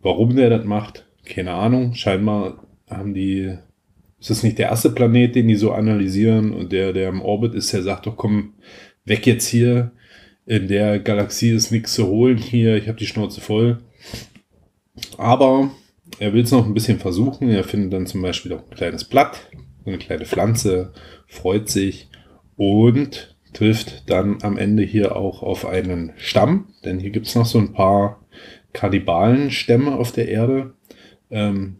[SPEAKER 3] Warum der das macht, keine Ahnung. Scheinbar haben die, ist das nicht der erste Planet, den die so analysieren und der, der im Orbit ist, der sagt doch, komm, weg jetzt hier. In der Galaxie ist nichts zu holen hier, ich habe die Schnauze voll. Aber er will es noch ein bisschen versuchen. Er findet dann zum Beispiel auch ein kleines Blatt, eine kleine Pflanze, freut sich und trifft dann am Ende hier auch auf einen Stamm, denn hier gibt es noch so ein paar Kannibalenstämme auf der Erde. Ähm,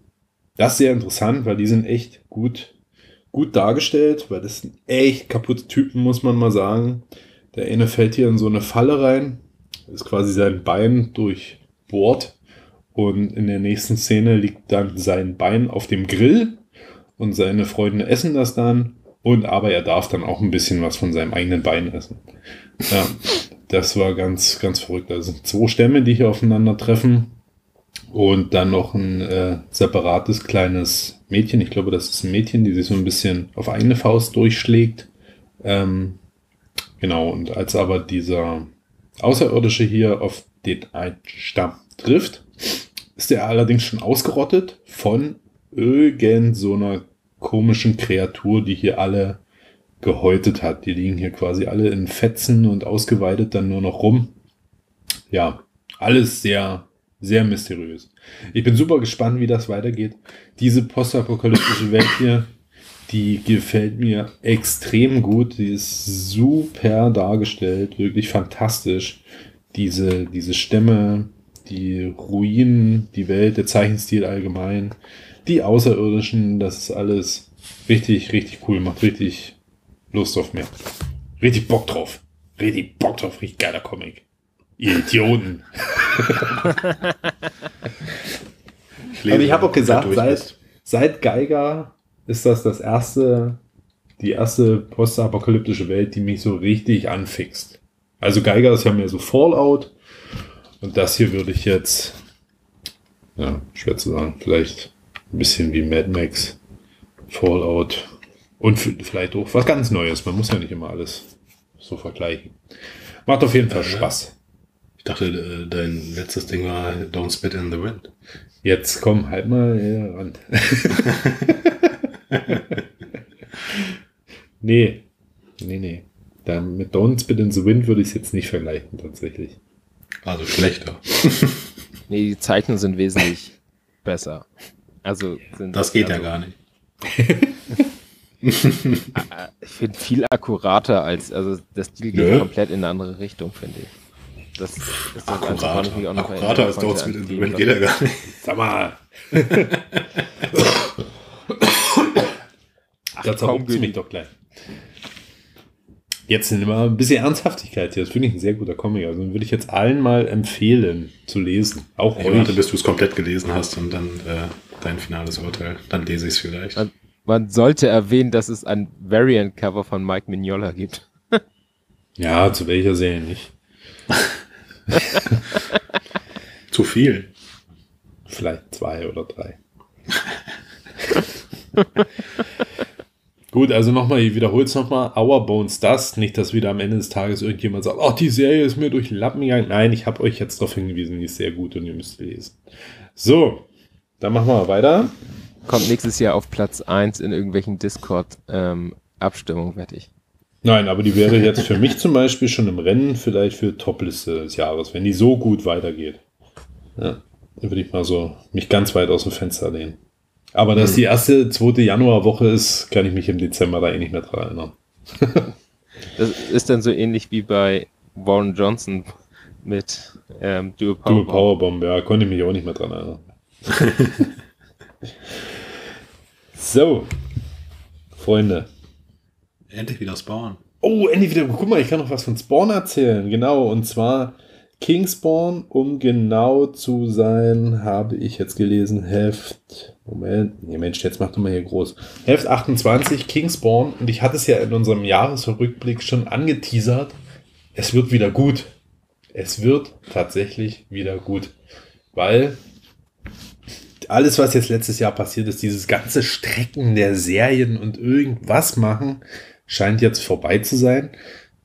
[SPEAKER 3] das ist sehr interessant, weil die sind echt gut, gut dargestellt, weil das sind echt kaputte Typen, muss man mal sagen. Der eine fällt hier in so eine Falle rein, ist quasi sein Bein durchbohrt und in der nächsten Szene liegt dann sein Bein auf dem Grill und seine Freunde essen das dann. Und aber er darf dann auch ein bisschen was von seinem eigenen Bein essen. Ja, das war ganz, ganz verrückt. Da sind zwei Stämme, die hier aufeinandertreffen. Und dann noch ein äh, separates kleines Mädchen. Ich glaube, das ist ein Mädchen, die sich so ein bisschen auf eigene Faust durchschlägt. Ähm, genau, und als aber dieser Außerirdische hier auf den Stamm trifft, ist er allerdings schon ausgerottet von irgend so einer komischen Kreatur, die hier alle gehäutet hat. Die liegen hier quasi alle in Fetzen und ausgeweidet dann nur noch rum. Ja, alles sehr, sehr mysteriös. Ich bin super gespannt, wie das weitergeht. Diese postapokalyptische Welt hier, die gefällt mir extrem gut. Die ist super dargestellt, wirklich fantastisch. Diese, diese Stämme, die Ruinen, die Welt, der Zeichenstil allgemein, die Außerirdischen, das ist alles richtig, richtig cool, macht richtig Lust auf mehr. Richtig Bock drauf. Richtig Bock drauf, richtig geiler Comic. Ihr Idioten.
[SPEAKER 5] lese,
[SPEAKER 3] Aber ich habe auch gesagt, seit, seit Geiger ist das das erste, die erste postapokalyptische Welt, die mich so richtig anfixt. Also Geiger ist ja mehr so Fallout und das hier würde ich jetzt, ja, schwer zu sagen, vielleicht ein bisschen wie Mad Max, Fallout und vielleicht auch was ganz Neues. Man muss ja nicht immer alles so vergleichen. Macht auf jeden Fall
[SPEAKER 5] Ja.
[SPEAKER 3] Spaß.
[SPEAKER 5] Ich dachte, äh, dein letztes Ding war Don't Spit in the Wind.
[SPEAKER 3] Jetzt komm halt mal ran. nee. Nee, nee. Da mit Don't Spit in the Wind würde ich es jetzt nicht vergleichen, tatsächlich.
[SPEAKER 5] Also schlechter.
[SPEAKER 4] Nee, die Zeichen sind wesentlich besser. Also sind
[SPEAKER 5] Das geht ja
[SPEAKER 4] also,
[SPEAKER 5] gar nicht.
[SPEAKER 4] Ich finde viel akkurater als, also der Stil geht
[SPEAKER 5] Nö.
[SPEAKER 4] komplett in eine andere Richtung, finde ich. Das ist das ich mich auch
[SPEAKER 5] Akkurater, akkurater als Don't Spit in the Wind geht ja gar nicht.
[SPEAKER 3] Sag mal. Da
[SPEAKER 4] komm,
[SPEAKER 3] zerrupft sie
[SPEAKER 4] Güli.
[SPEAKER 3] mich doch gleich. Jetzt sind immer ein bisschen Ernsthaftigkeit hier. Das finde ich ein sehr guter Comic. Also würde ich jetzt allen mal empfehlen zu lesen. Auch
[SPEAKER 5] Ich warte,
[SPEAKER 3] euch.
[SPEAKER 5] bis du es komplett gelesen hast und dann äh, dein finales Urteil. Dann lese ich es vielleicht.
[SPEAKER 4] Man, man sollte erwähnen, dass es ein Variant-Cover von Mike Mignola gibt.
[SPEAKER 3] Ja, zu welcher Serie nicht.
[SPEAKER 5] Zu viel.
[SPEAKER 3] Vielleicht zwei oder drei. Gut, also nochmal, ich wiederhole es nochmal. Our Bones Dust. Nicht, dass wieder am Ende des Tages irgendjemand sagt, oh, die Serie ist mir durch den Lappen gegangen. Nein, ich habe euch jetzt darauf hingewiesen, die ist sehr gut und ihr müsst lesen. So, dann machen wir weiter.
[SPEAKER 4] Kommt nächstes Jahr auf Platz 1 in irgendwelchen Discord-Abstimmungen, wette ich.
[SPEAKER 3] Nein, aber die wäre jetzt für mich zum Beispiel schon im Rennen vielleicht für Topliste des Jahres, wenn die so gut weitergeht. Ja, dann würde ich mal so mich ganz weit aus dem Fenster lehnen. Aber dass die erste, zweite Januarwoche ist, kann ich mich im Dezember da eh nicht mehr dran erinnern.
[SPEAKER 4] Das ist dann so ähnlich wie bei Warren Johnson mit ähm, Dual Power.
[SPEAKER 3] Dual Powerbomb, ja, konnte ich mich auch nicht mehr dran erinnern. so, Freunde.
[SPEAKER 5] Endlich wieder spawnen.
[SPEAKER 3] Oh, endlich wieder. Guck mal, ich kann noch was von Spawn erzählen. Genau, und zwar Kingspawn, um genau zu sein, habe ich jetzt gelesen, Heft. Moment, nee, Mensch, jetzt mach doch mal hier groß. Heft 28, Kingspawn. Und ich hatte es ja in unserem Jahresrückblick schon angeteasert. Es wird wieder gut. Es wird tatsächlich wieder gut. Weil alles, was jetzt letztes Jahr passiert ist, dieses ganze Strecken der Serien und irgendwas machen, scheint jetzt vorbei zu sein.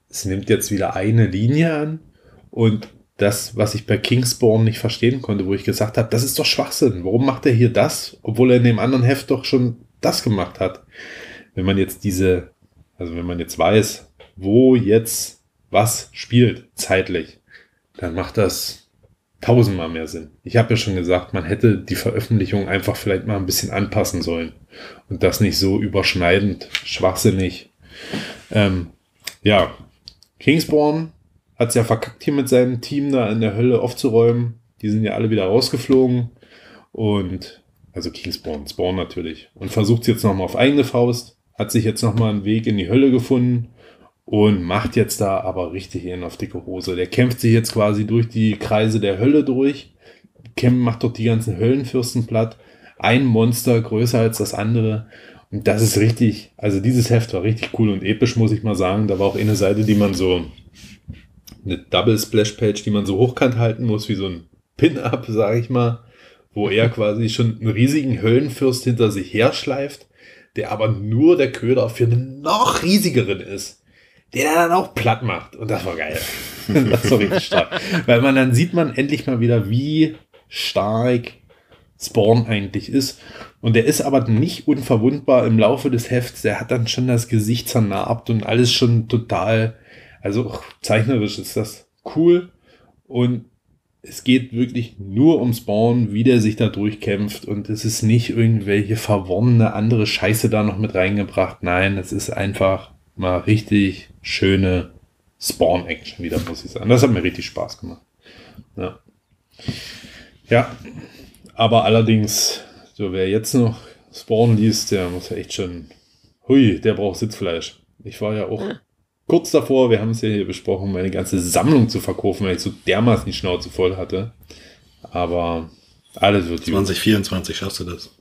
[SPEAKER 3] Es nimmt jetzt wieder eine Linie an und das, was ich bei Kingspawn nicht verstehen konnte, wo ich gesagt habe, das ist doch Schwachsinn. Warum macht er hier das, obwohl er in dem anderen Heft doch schon das gemacht hat? Wenn man jetzt diese, also wenn man jetzt weiß, wo jetzt was spielt, zeitlich, dann macht das tausendmal mehr Sinn. Ich habe ja schon gesagt, man hätte die Veröffentlichung einfach vielleicht mal ein bisschen anpassen sollen und das nicht so überschneidend, schwachsinnig. Ähm, ja, Kingspawn hat es ja verkackt hier mit seinem Team da in der Hölle aufzuräumen. Die sind ja alle wieder rausgeflogen und also Kingspawn, Spawn natürlich und versucht es jetzt nochmal auf eigene Faust, hat sich jetzt nochmal einen Weg in die Hölle gefunden und macht jetzt da aber richtig in auf dicke Hose. Der kämpft sich jetzt quasi durch die Kreise der Hölle durch, kämpft, macht dort die ganzen Höllenfürsten platt. Ein Monster größer als das andere. Und das ist richtig, also dieses Heft war richtig cool und episch, muss ich mal sagen. Da war auch eine Seite, die man so, eine Double Splash Page, die man so hochkant halten muss, wie so ein Pin-Up, sage ich mal, wo er quasi schon einen riesigen Höllenfürst hinter sich herschleift, der aber nur der Köder für einen noch riesigeren ist der dann auch platt macht. Und das war geil. das war richtig stark. Weil man dann sieht man endlich mal wieder, wie stark Spawn eigentlich ist. Und der ist aber nicht unverwundbar im Laufe des Hefts. Der hat dann schon das Gesicht zernarbt und alles schon total, also auch zeichnerisch ist das cool. Und es geht wirklich nur um Spawn, wie der sich da durchkämpft. Und es ist nicht irgendwelche verworrene andere Scheiße da noch mit reingebracht. Nein, es ist einfach mal richtig schöne Spawn-Action wieder, muss ich sagen. Das hat mir richtig Spaß gemacht. Ja. Ja, aber allerdings, so wer jetzt noch Spawn liest, der muss ja echt schon, hui, der braucht Sitzfleisch. Ich war ja auch kurz davor, wir haben es ja hier besprochen, meine ganze Sammlung zu verkaufen, weil ich so dermaßen die Schnauze voll hatte. Aber alles wird gut.
[SPEAKER 5] 2024 schaffst du das.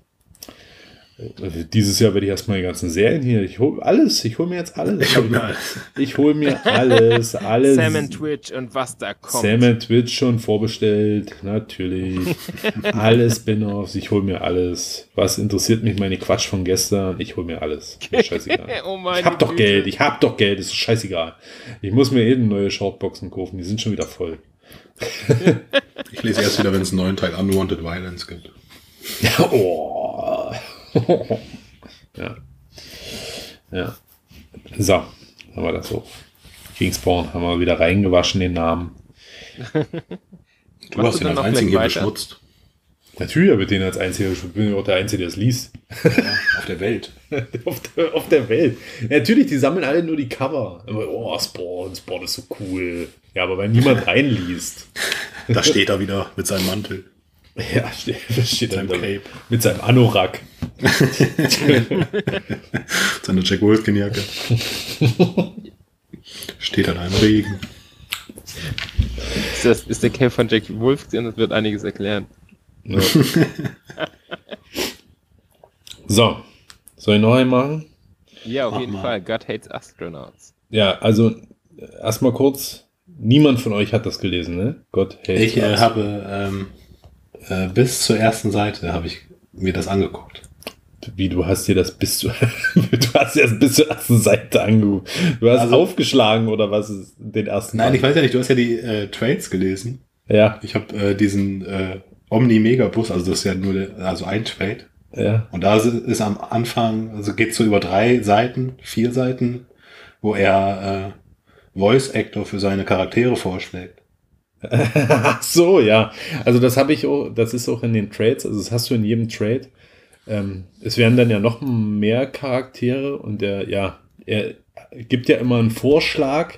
[SPEAKER 3] Dieses Jahr werde ich erstmal die ganzen Serien hier. Ich hole alles. Ich hole mir jetzt alles.
[SPEAKER 5] Ich hab mir alles.
[SPEAKER 3] Ich hole mir alles. alles.
[SPEAKER 4] Sam and Twitch und was da kommt.
[SPEAKER 3] Sam and Twitch schon vorbestellt. Natürlich. alle Spin-offs. Ich hole mir alles. Was interessiert mich meine Quatsch von gestern? Ich hole mir alles. Mir Scheißegal.
[SPEAKER 4] oh
[SPEAKER 3] Ich hab doch
[SPEAKER 4] Güte.
[SPEAKER 3] Geld. Ich hab doch Geld. Ist scheißegal. Ich muss mir eben neue Shortboxen kaufen. Die sind schon wieder voll.
[SPEAKER 5] Ich lese erst wieder, wenn es einen neuen Teil Unwanted Violence gibt.
[SPEAKER 3] Ja, oh. ja. Ja. So, haben wir das so. Kingspawn haben wir wieder reingewaschen, den Namen.
[SPEAKER 5] Du hast ihn als
[SPEAKER 4] weiter?
[SPEAKER 5] beschmutzt.
[SPEAKER 3] Natürlich ich den als einziger, ich bin ja auch der Einzige, der es liest.
[SPEAKER 5] Auf der Welt.
[SPEAKER 3] auf, der, auf der Welt. Ja, natürlich, die sammeln alle nur die Cover. Aber, oh, Spawn, Spawn ist so cool. Ja, aber wenn niemand reinliest.
[SPEAKER 5] Da steht er wieder mit seinem Mantel.
[SPEAKER 3] Ja, steht, steht dann
[SPEAKER 5] Cape.
[SPEAKER 3] mit seinem Anorak.
[SPEAKER 5] Seine Jack Wolfskin-Jacke. steht an einem Regen.
[SPEAKER 4] Ist, das, ist der Cape von Jack Wolfskin? Das wird einiges erklären.
[SPEAKER 3] Ja. so, soll ich noch einen machen?
[SPEAKER 4] Ja, auf
[SPEAKER 5] Mach
[SPEAKER 4] jeden
[SPEAKER 5] mal.
[SPEAKER 4] Fall. God hates astronauts.
[SPEAKER 3] Ja, also erstmal kurz. Niemand von euch hat das gelesen, ne? Gott, hey.
[SPEAKER 5] Ich äh, habe ähm, äh, bis zur ersten Seite habe ich mir das angeguckt.
[SPEAKER 3] Wie, du hast dir das bis zu, du hast erst bis zur ersten Seite angeguckt. Du hast
[SPEAKER 5] Also-
[SPEAKER 3] aufgeschlagen oder was ist den ersten
[SPEAKER 5] Nein,
[SPEAKER 3] Band?
[SPEAKER 5] ich weiß ja nicht, du hast ja die äh, Trades gelesen.
[SPEAKER 3] Ja,
[SPEAKER 5] Ich habe äh, diesen äh, Omni-Megabus, also das ist ja nur der, also ein Trade.
[SPEAKER 3] ja.
[SPEAKER 5] Und da ist- ist am Anfang, also geht so über drei Seiten, vier Seiten, wo er äh, Voice Actor für seine Charaktere vorschlägt.
[SPEAKER 3] So, ja. Also das habe ich auch, das ist auch in den Trades, also das hast du in jedem Trade. Ähm, es werden dann ja noch mehr Charaktere und der, ja, er gibt ja immer einen Vorschlag,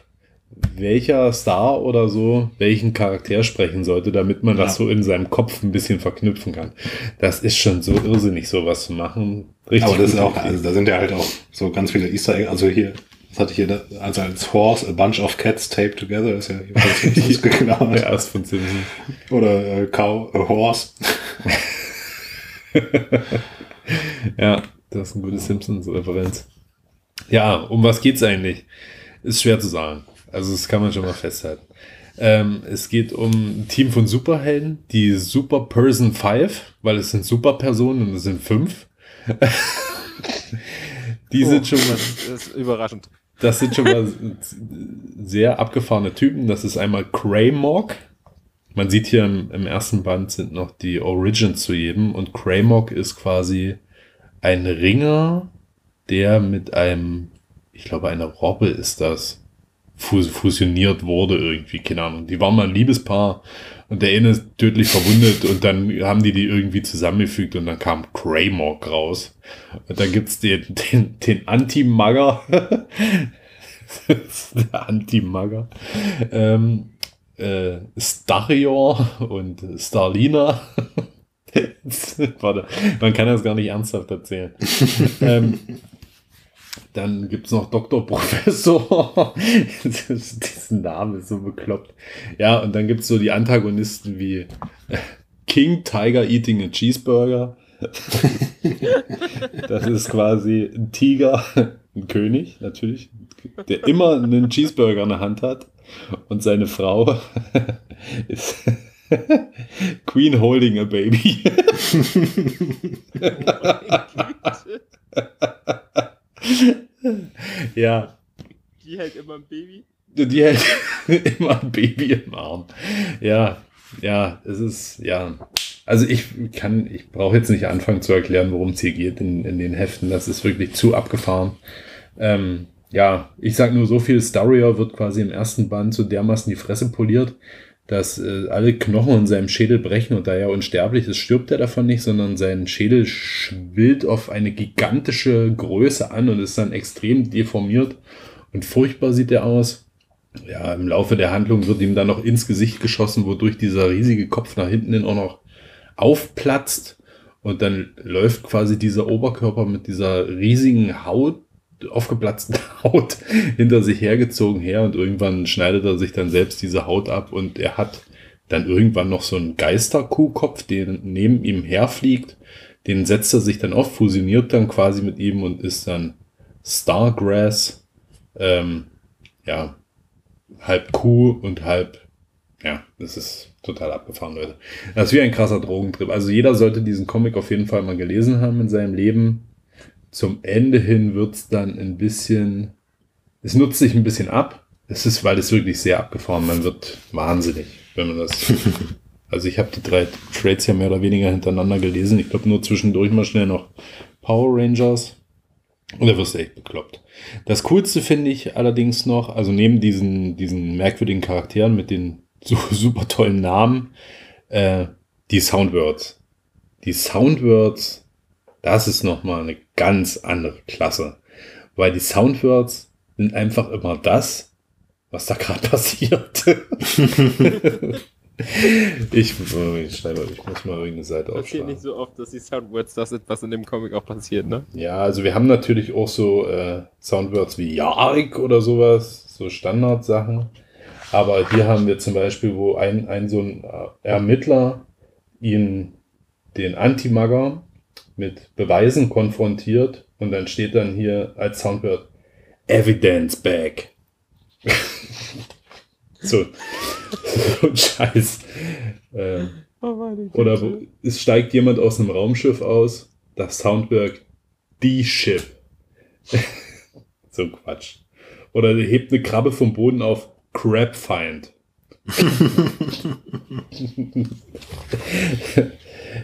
[SPEAKER 3] welcher Star oder so welchen Charakter sprechen sollte, damit man das
[SPEAKER 5] Ja.
[SPEAKER 3] so in seinem Kopf ein bisschen verknüpfen kann. Das ist schon so irrsinnig, sowas zu machen. Richtig
[SPEAKER 5] Aber das ist auch, also da sind ja halt auch so ganz viele Easter Eggs. Also hier, das hatte ich hier, also als Horse, a bunch of cats taped together, ist ja jeweils Simpsons geklaut.
[SPEAKER 3] der erst von Simpsons.
[SPEAKER 5] Oder äh, Cow, a Horse.
[SPEAKER 3] Ja, das ist eine gute Simpsons-Referenz. Ja, um was geht's eigentlich? Ist schwer zu sagen. Also, das kann man schon mal festhalten. Ähm, es geht um ein Team von Superhelden, die Super Person 5, weil es sind Superpersonen und es sind fünf. die sind schon mal,
[SPEAKER 4] Das ist überraschend.
[SPEAKER 3] Das sind schon mal sehr abgefahrene Typen. Das ist einmal Kraymog. Man sieht hier im, im ersten Band sind noch die Origins zu jedem und Kraymog ist quasi ein Ringer, der mit einem, ich glaube, eine Robbe ist das, fus fusioniert wurde irgendwie, keine Ahnung. Die waren mal ein Liebespaar und der eine ist tödlich verwundet und dann haben die die irgendwie zusammengefügt und dann kam Kraymog raus. Und dann gibt's den, den, den Anti-Magger. der Anti-Magger. Ähm, äh, Starior und Starlina. Warte, man kann das gar nicht ernsthaft erzählen. ähm, dann gibt's noch Dr. Professor. Diesen Namen ist so bekloppt. Ja, und dann gibt's so die Antagonisten wie äh, King Tiger Eating a Cheeseburger. Das ist quasi ein Tiger, ein König natürlich, der immer einen Cheeseburger in der Hand hat. Und seine Frau ist Queen holding a baby. ja,
[SPEAKER 4] Die hält immer ein Baby.
[SPEAKER 3] die hält immer ein Baby im Arm. Ja, ja, es ist, ja. Also ich kann, ich brauche jetzt nicht anfangen zu erklären, worum es hier geht in, in den Heften. Das ist wirklich zu abgefahren. Ähm, ja, ich sag nur so viel, Starior wird quasi im ersten Band so dermaßen die Fresse poliert, dass äh, alle Knochen in seinem Schädel brechen und da er unsterblich ist, stirbt er davon nicht, sondern sein Schädel schwillt auf eine gigantische Größe an und ist dann extrem deformiert und furchtbar sieht er aus. ja, im Laufe der Handlung wird ihm dann noch ins Gesicht geschossen, wodurch dieser riesige Kopf nach hinten hin auch noch aufplatzt. Und dann läuft quasi dieser Oberkörper mit dieser riesigen Haut, aufgeplatzten Haut hinter sich hergezogen her und irgendwann schneidet er sich dann selbst diese Haut ab und er hat dann irgendwann noch so einen Geisterkuhkopf, der neben ihm herfliegt. Den setzt er sich dann auf, fusioniert dann quasi mit ihm und ist dann Stargrass. Ähm, ja, halb Kuh und halb, ja, das ist total abgefahren, Leute. Das ist wie ein krasser Drogentrip. Also jeder sollte diesen Comic auf jeden Fall mal gelesen haben in seinem Leben. Zum Ende hin wird's dann ein bisschen, es nutzt sich ein bisschen ab. Es ist, weil es wirklich sehr abgefahren. Man wird wahnsinnig, wenn man das. Also ich habe die drei Trades ja mehr oder weniger hintereinander gelesen. Ich glaube nur zwischendurch mal schnell noch Power Rangers. Und da wirst du echt bekloppt. Das Coolste finde ich allerdings noch, also neben diesen, diesen merkwürdigen Charakteren mit den so super tollen Namen, äh, die Soundwords. Die Soundwords, das ist nochmal eine ganz andere Klasse. Weil die Soundwords sind einfach immer das, was da gerade passiert. ich, ich, schreibe, ich muss mal irgendeine Seite
[SPEAKER 4] Passiert
[SPEAKER 3] aufschlagen.
[SPEAKER 4] nicht so oft, dass die Soundwords das sind, was in dem Comic auch passiert, ne?
[SPEAKER 3] Ja, also wir haben natürlich auch so äh, Soundwords wie Jarik oder sowas, so Standardsachen. Aber hier haben wir zum Beispiel, wo ein, ein so ein äh, Ermittler ihn, den Anti-Magger, mit Beweisen konfrontiert und dann steht dann hier als Soundword Evidence Bag. so, so ein Scheiß. Ähm, oder wo, es steigt jemand aus einem Raumschiff aus, das Soundwerk die Ship. so Quatsch. Oder der hebt eine Krabbe vom Boden auf Crabfind.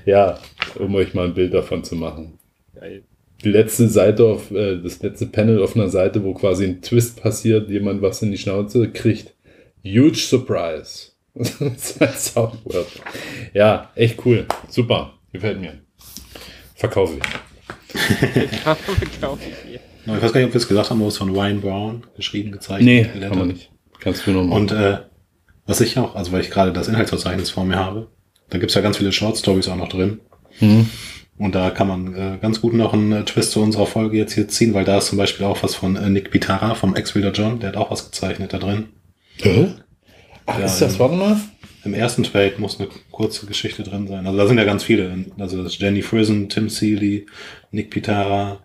[SPEAKER 3] Ja, um euch mal ein Bild davon zu machen.
[SPEAKER 4] Geil.
[SPEAKER 3] Die letzte Seite auf, äh, das letzte Panel auf einer Seite, wo quasi ein Twist passiert, jemand was in die Schnauze kriegt. Huge Surprise. das ist ein Soundword. Ja, echt cool. Super. Gefällt mir. Verkaufe ich.
[SPEAKER 4] Kaufe ich.
[SPEAKER 5] Ich weiß gar nicht, ob wir es gesagt haben, aber es von Ryan Brown geschrieben, gezeichnet.
[SPEAKER 3] Nee, kann man nicht. Kannst du noch mal.
[SPEAKER 5] Und äh, was ich auch, also weil ich gerade das Inhaltsverzeichnis vor mir habe, da gibt's ja ganz viele Short Stories auch noch drin.
[SPEAKER 3] Hm.
[SPEAKER 5] Und da kann man äh, ganz gut noch einen äh, Twist zu unserer Folge jetzt hier ziehen, weil da ist zum Beispiel auch was von äh, Nick Pitara vom Ex-Wilder John, der hat auch was gezeichnet da drin.
[SPEAKER 3] Hä? Ach,
[SPEAKER 5] Ja,
[SPEAKER 3] ist das, warte mal.
[SPEAKER 5] Im ersten Trade muss eine kurze Geschichte drin sein. Also da sind ja ganz viele. Also das ist Jenny Frison, Tim Seeley, Nick Pitara,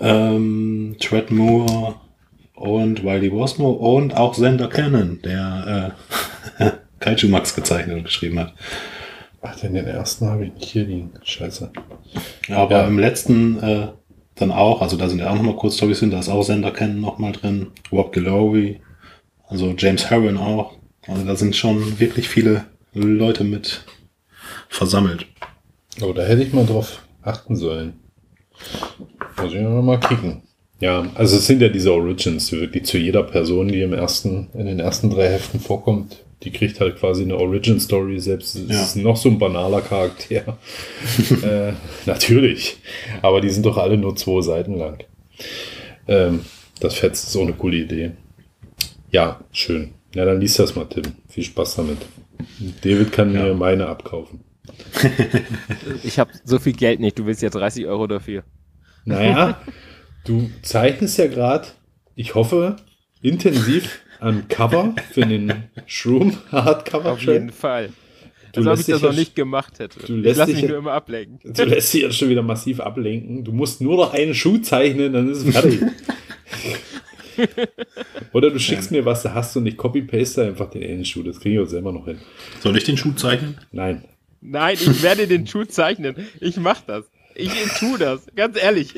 [SPEAKER 5] ähm, Tread Moore und Wiley Wasmo und auch Sender Cannon, der äh, Kaiju Max gezeichnet und geschrieben hat.
[SPEAKER 3] Ach, denn den ersten habe ich nicht hier liegen. Scheiße.
[SPEAKER 5] Aber
[SPEAKER 3] Ja.
[SPEAKER 5] im letzten äh, dann auch, also da sind ja auch nochmal kurz Storys hin, da ist auch Sender Cannon nochmal drin, Rob Guillory, also James Harron auch. Also da sind schon wirklich viele Leute mit versammelt.
[SPEAKER 3] Oh, da hätte ich mal drauf achten sollen. Muss ich mal kicken. Ja, also es sind ja diese Origins, die wirklich zu jeder Person, die im ersten, in den ersten drei Heften vorkommt, die kriegt halt quasi eine Origin-Story, selbst es
[SPEAKER 5] Ja.
[SPEAKER 3] ist noch so ein banaler Charakter. äh, natürlich. Aber die sind doch alle nur zwei Seiten lang. Ähm, das fetzt ist auch eine coole Idee. Ja, schön. Ja, dann liest das mal, Tim. Viel Spaß damit. David kann mir meine abkaufen.
[SPEAKER 4] Ich habe so viel Geld nicht, du willst ja 30 Euro dafür.
[SPEAKER 3] Naja, du zeichnest ja gerade, ich hoffe, intensiv an Cover für den Shroom Hardcover.
[SPEAKER 4] Auf jeden Fall.
[SPEAKER 3] Du
[SPEAKER 4] Als ob
[SPEAKER 3] lässt
[SPEAKER 4] ich
[SPEAKER 3] dich
[SPEAKER 4] das
[SPEAKER 3] ja
[SPEAKER 4] noch nicht gemacht hätte.
[SPEAKER 3] du
[SPEAKER 4] ich
[SPEAKER 3] lässt
[SPEAKER 4] lasse
[SPEAKER 3] dich
[SPEAKER 4] mich
[SPEAKER 3] ja-
[SPEAKER 4] nur immer ablenken.
[SPEAKER 3] Du lässt dich jetzt schon wieder massiv ablenken. Du musst nur noch einen Schuh zeichnen, dann ist es fertig. Oder du schickst mir was, da hast du nicht copy-paste einfach den einen Schuh. Das kriege ich auch selber noch hin.
[SPEAKER 5] Soll ich den Schuh zeichnen?
[SPEAKER 3] Nein.
[SPEAKER 4] Nein, ich werde den Schuh zeichnen. Ich mach das. Ich tu das, ganz ehrlich.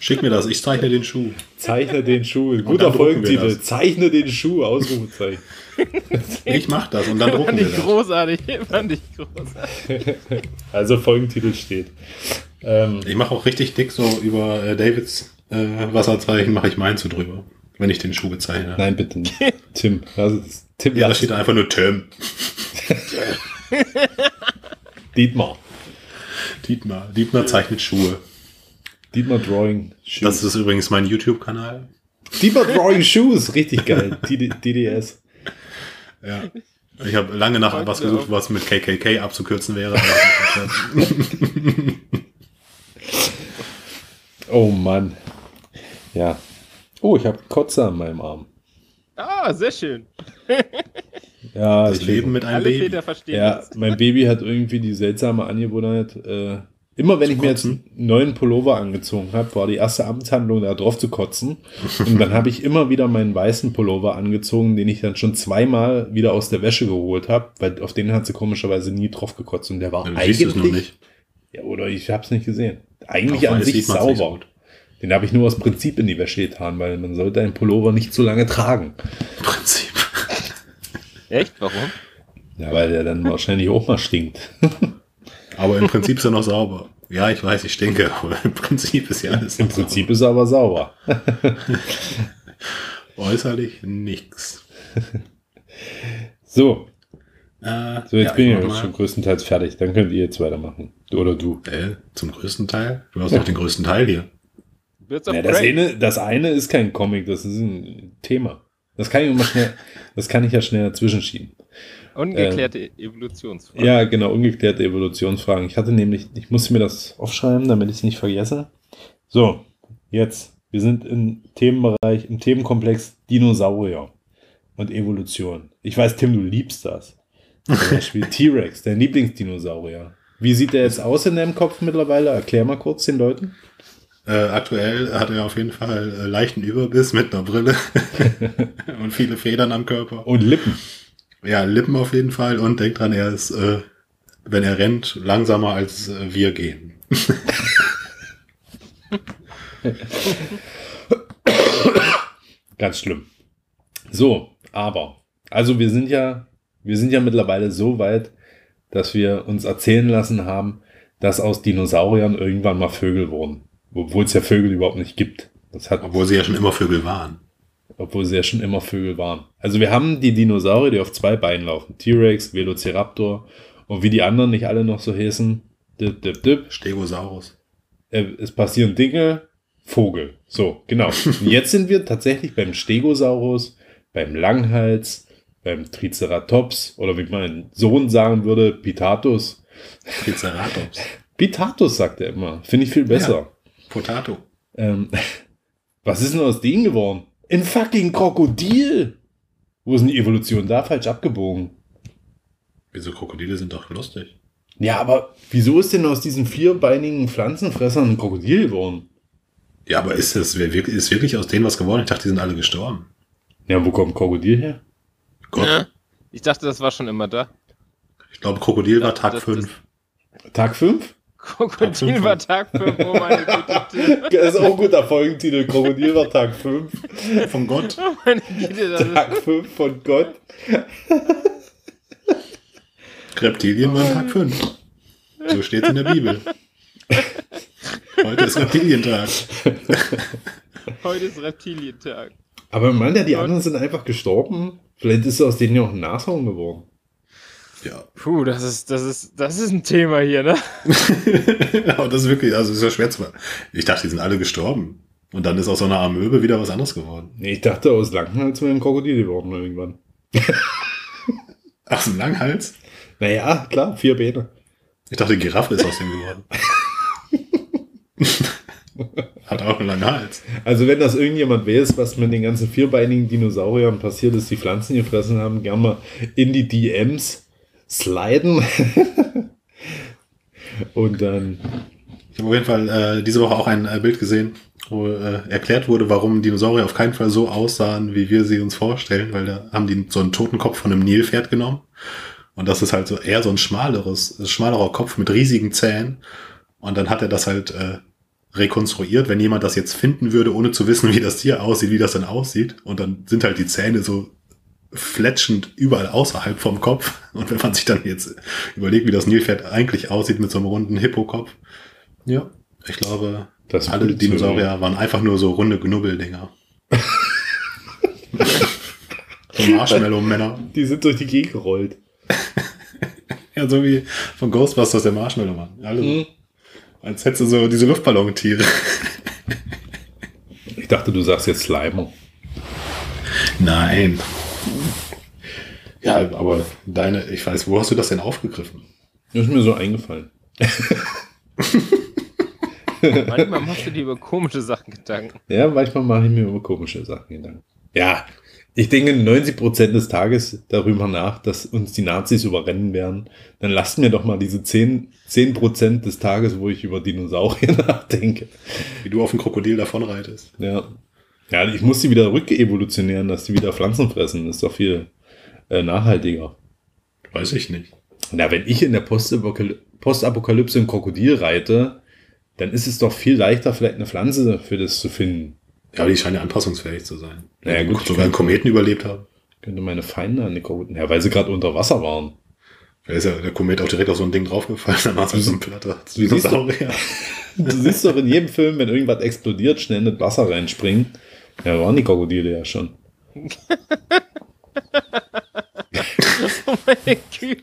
[SPEAKER 5] Schick mir das, ich zeichne den Schuh.
[SPEAKER 3] Zeichne den Schuh. Guter Folgentitel. Zeichne den Schuh. Ausrufezeichen.
[SPEAKER 5] Ich mach das und dann drucken
[SPEAKER 4] Fand
[SPEAKER 5] wir
[SPEAKER 4] ich
[SPEAKER 5] das.
[SPEAKER 4] großartig. Fand ich großartig.
[SPEAKER 3] Also Folgentitel steht. Ähm,
[SPEAKER 5] Ich mache auch richtig dick so über äh, Davids äh, Wasserzeichen, mache ich meins so drüber, wenn ich den Schuh gezeichnet habe.
[SPEAKER 3] nein, bitte nicht. Tim. Also, das- Tim
[SPEAKER 5] Ja, da steht einfach nur Tim.
[SPEAKER 3] Dietmar.
[SPEAKER 5] Dietmar. Dietmar zeichnet Schuhe.
[SPEAKER 3] Dietmar Drawing Shoes.
[SPEAKER 5] Das ist übrigens mein YouTube-Kanal.
[SPEAKER 3] Dietmar Drawing Shoes. Richtig geil. DD DDS.
[SPEAKER 5] Ja. Ich habe lange nach was gesucht, was mit KKK abzukürzen wäre.
[SPEAKER 3] Oh Mann. Ja. Oh, ich habe Kotze an meinem Arm.
[SPEAKER 4] Ah, sehr schön.
[SPEAKER 3] Ja,
[SPEAKER 5] das Leben mit einem
[SPEAKER 4] Alle
[SPEAKER 5] Baby.
[SPEAKER 4] Väter verstehen
[SPEAKER 3] Ja,
[SPEAKER 4] das.
[SPEAKER 3] mein Baby hat irgendwie die seltsame Angewohnheit, äh, immer wenn
[SPEAKER 5] Zu
[SPEAKER 3] ich mir jetzt einen neuen Pullover angezogen habe, war die erste Amtshandlung da drauf zu kotzen. Und dann habe ich immer wieder meinen weißen Pullover angezogen, den ich dann schon zweimal wieder aus der Wäsche geholt habe, weil auf den hat sie komischerweise nie drauf gekotzt. Und der war
[SPEAKER 5] Dann siehst du es
[SPEAKER 3] eigentlich,
[SPEAKER 5] noch nicht.
[SPEAKER 3] Ja, oder ich habe es nicht gesehen. Eigentlich an sich
[SPEAKER 5] so
[SPEAKER 3] sauber.
[SPEAKER 5] gut.
[SPEAKER 3] den habe ich nur aus Prinzip in die Wäsche getan, weil man sollte einen Pullover nicht zu lange tragen.
[SPEAKER 5] Im Prinzip.
[SPEAKER 4] Echt? Warum?
[SPEAKER 3] Ja, weil der dann wahrscheinlich auch mal stinkt.
[SPEAKER 5] Aber im Prinzip ist er noch sauber. Ja, ich weiß, ich stinke, aber im Prinzip ist ja alles
[SPEAKER 3] Im Prinzip ist er aber sauber.
[SPEAKER 5] sauber. äußerlich nix.
[SPEAKER 3] So,
[SPEAKER 5] Äh,
[SPEAKER 3] so jetzt
[SPEAKER 5] ja,
[SPEAKER 3] bin ich ja
[SPEAKER 5] mal.
[SPEAKER 3] schon größtenteils fertig. Dann könnt ihr jetzt weitermachen. Du oder du.
[SPEAKER 5] Äh, zum größten Teil? Du hast doch den größten Teil hier.
[SPEAKER 3] Ja, das, eine, das eine ist kein Comic, das ist ein Thema. Das kann ich immer schnell, das kann ich ja schnell dazwischen schieben.
[SPEAKER 4] Ungeklärte Evolutionsfrage.
[SPEAKER 3] Ja, genau, ungeklärte Evolutionsfragen. Ich hatte nämlich, ich musste mir das aufschreiben, damit ich es nicht vergesse. So, jetzt. Wir sind im Themenbereich, im Themenkomplex Dinosaurier und Evolution. Ich weiß, Tim, du liebst das. Zum Beispiel T-Rex, dein Lieblingsdinosaurier. Wie sieht der jetzt aus in deinem Kopf mittlerweile? Erklär mal kurz den Leuten.
[SPEAKER 5] Äh, aktuell hat er auf jeden Fall äh, leichten Überbiss mit einer Brille und viele Federn am Körper.
[SPEAKER 3] Und Lippen.
[SPEAKER 5] Ja, Lippen auf jeden Fall und denkt dran, er ist, äh, wenn er rennt, langsamer als äh, wir gehen.
[SPEAKER 3] Ganz schlimm. So, aber, also wir sind ja, wir sind ja mittlerweile so weit, dass wir uns erzählen lassen haben, dass aus Dinosauriern irgendwann mal Vögel wurden. Obwohl es ja Vögel überhaupt nicht gibt. Das hat,
[SPEAKER 5] Obwohl sie ja schon immer Vögel waren.
[SPEAKER 3] obwohl sie ja schon immer Vögel waren. Also wir haben die Dinosaurier, die auf zwei Beinen laufen. T-Rex, Velociraptor und wie die anderen nicht alle noch so heißen. Dip, dip, dip.
[SPEAKER 5] Stegosaurus.
[SPEAKER 3] Äh, es passieren Dinge, Vogel. So, genau. Und jetzt sind wir tatsächlich beim Stegosaurus, beim Langhals, beim Triceratops oder wie mein Sohn sagen würde, Pitatus.
[SPEAKER 5] Triceratops.
[SPEAKER 3] Pitatus sagt er immer. Finde ich viel besser.
[SPEAKER 5] Potato.
[SPEAKER 3] Ähm, was ist denn aus denen geworden? Ein fucking Krokodil! Wo ist denn die Evolution da falsch abgebogen?
[SPEAKER 5] Wieso Krokodile sind doch lustig.
[SPEAKER 3] Ja, aber wieso ist denn aus diesen vierbeinigen Pflanzenfressern ein Krokodil geworden?
[SPEAKER 5] Ja, aber ist es wirklich, ist wirklich aus denen was geworden? Ich dachte, die sind alle gestorben.
[SPEAKER 3] Ja, wo kommt Krokodil her?
[SPEAKER 5] Gott.
[SPEAKER 4] Ja. Ich dachte, das war schon immer da.
[SPEAKER 5] Ich glaube, Krokodil war
[SPEAKER 4] Das-
[SPEAKER 5] Tag
[SPEAKER 4] das-
[SPEAKER 5] 5.
[SPEAKER 3] Tag 5?
[SPEAKER 4] Krokodil war Tag 5, oh meine Güte.
[SPEAKER 3] Das ist auch ein guter Folgentitel. Krokodil war Tag 5.
[SPEAKER 5] Von Gott.
[SPEAKER 4] Oh meine Güte, das ist
[SPEAKER 3] Tag 5 von Gott.
[SPEAKER 5] Reptilien waren Tag 5. So steht es in der Bibel. Heute ist Reptilientag.
[SPEAKER 4] heute ist Reptilientag.
[SPEAKER 3] Aber man meint ja, die anderen sind einfach gestorben. Vielleicht ist aus denen ja auch ein Nashorn geworden.
[SPEAKER 5] Ja.
[SPEAKER 4] Puh, das ist, das ist, das ist ein Thema hier, ne?
[SPEAKER 5] Aber das ist wirklich, also ist ja schwer zu Ich dachte, die sind alle gestorben. Und dann ist aus so einer Amöbe wieder was anderes geworden.
[SPEAKER 3] Nee, ich dachte, aus Langenhals wäre ein Krokodil geworden irgendwann.
[SPEAKER 5] Ach, so ein Langhals?
[SPEAKER 3] Naja, klar, vier Beine.
[SPEAKER 5] Ich dachte, Giraffe ist aus dem geworden. Hat auch einen langen Hals.
[SPEAKER 3] Also wenn das irgendjemand weiß, was mit den ganzen vierbeinigen Dinosauriern passiert ist, die Pflanzen gefressen haben, gerne mal in die DMs sliden. Und dann,
[SPEAKER 5] Ich habe auf jeden Fall äh, diese Woche auch ein äh, Bild gesehen, wo äh, erklärt wurde, warum Dinosaurier auf keinen Fall so aussahen, wie wir sie uns vorstellen, weil da haben die so einen toten Kopf von einem Nilpferd genommen. Und das ist halt so eher so ein schmaleres, schmalerer Kopf mit riesigen Zähnen. Und dann hat er das halt äh, rekonstruiert, wenn jemand das jetzt finden würde, ohne zu wissen, wie das Tier aussieht, wie das dann aussieht. Und dann sind halt die Zähne so fletschend überall außerhalb vom Kopf. Und wenn man sich dann jetzt überlegt, wie das Nilpferd eigentlich aussieht mit so einem runden Hippokopf. Ja, ich glaube,
[SPEAKER 3] Das
[SPEAKER 5] alle
[SPEAKER 3] würde
[SPEAKER 5] Dinosaurier waren einfach nur so runde Knubbeldinger. so Marshmallow-Männer.
[SPEAKER 3] die sind durch die Gegend gerollt.
[SPEAKER 5] Ja, so wie von Ghostbusters der Marshmallow-Mann. Alle so.
[SPEAKER 3] Mhm.
[SPEAKER 5] Als hättest du so diese Luftballontiere.
[SPEAKER 3] Ich dachte, du sagst jetzt Slimer.
[SPEAKER 5] Nein. Ja, aber deine, ich weiß, wo hast du das denn aufgegriffen?
[SPEAKER 3] Das ist mir so eingefallen.
[SPEAKER 4] Manchmal machst du dir über komische Sachen Gedanken.
[SPEAKER 3] Ja, manchmal mache ich mir über komische Sachen Gedanken. Ja, ich denke 90% des Tages darüber nach, dass uns die Nazis überrennen werden. Dann lasst mir doch mal diese 10%, 10 des Tages, wo ich über Dinosaurier nachdenke.
[SPEAKER 5] Wie du auf dem Krokodil davonreitest.
[SPEAKER 3] Ja. Ja, ich muss sie wieder rückevolutionieren, dass die wieder Pflanzen fressen. Das ist doch viel äh, nachhaltiger.
[SPEAKER 5] Weiß ich nicht.
[SPEAKER 3] Na, wenn ich in der Postapokaly- Postapokalypse ein Krokodil reite, dann ist es doch viel leichter, vielleicht eine Pflanze für das zu finden.
[SPEAKER 5] Ja, aber die scheinen ja anpassungsfähig zu sein.
[SPEAKER 3] Naja, gut,
[SPEAKER 5] sogar einen Kometen überlebt haben.
[SPEAKER 3] Könnte meine Feinde an die Krokodil. Ja, weil sie gerade unter Wasser waren.
[SPEAKER 5] Da ist ja der Komet auch direkt auf so ein Ding draufgefallen, dann war es halt so ein Platter.
[SPEAKER 3] Du siehst doch-
[SPEAKER 5] Dinosaurier.
[SPEAKER 3] Du siehst doch in jedem Film, wenn irgendwas explodiert, schnell in das Wasser reinspringen. Ja, waren die Krokodile ja schon.
[SPEAKER 4] Oh meine Güte.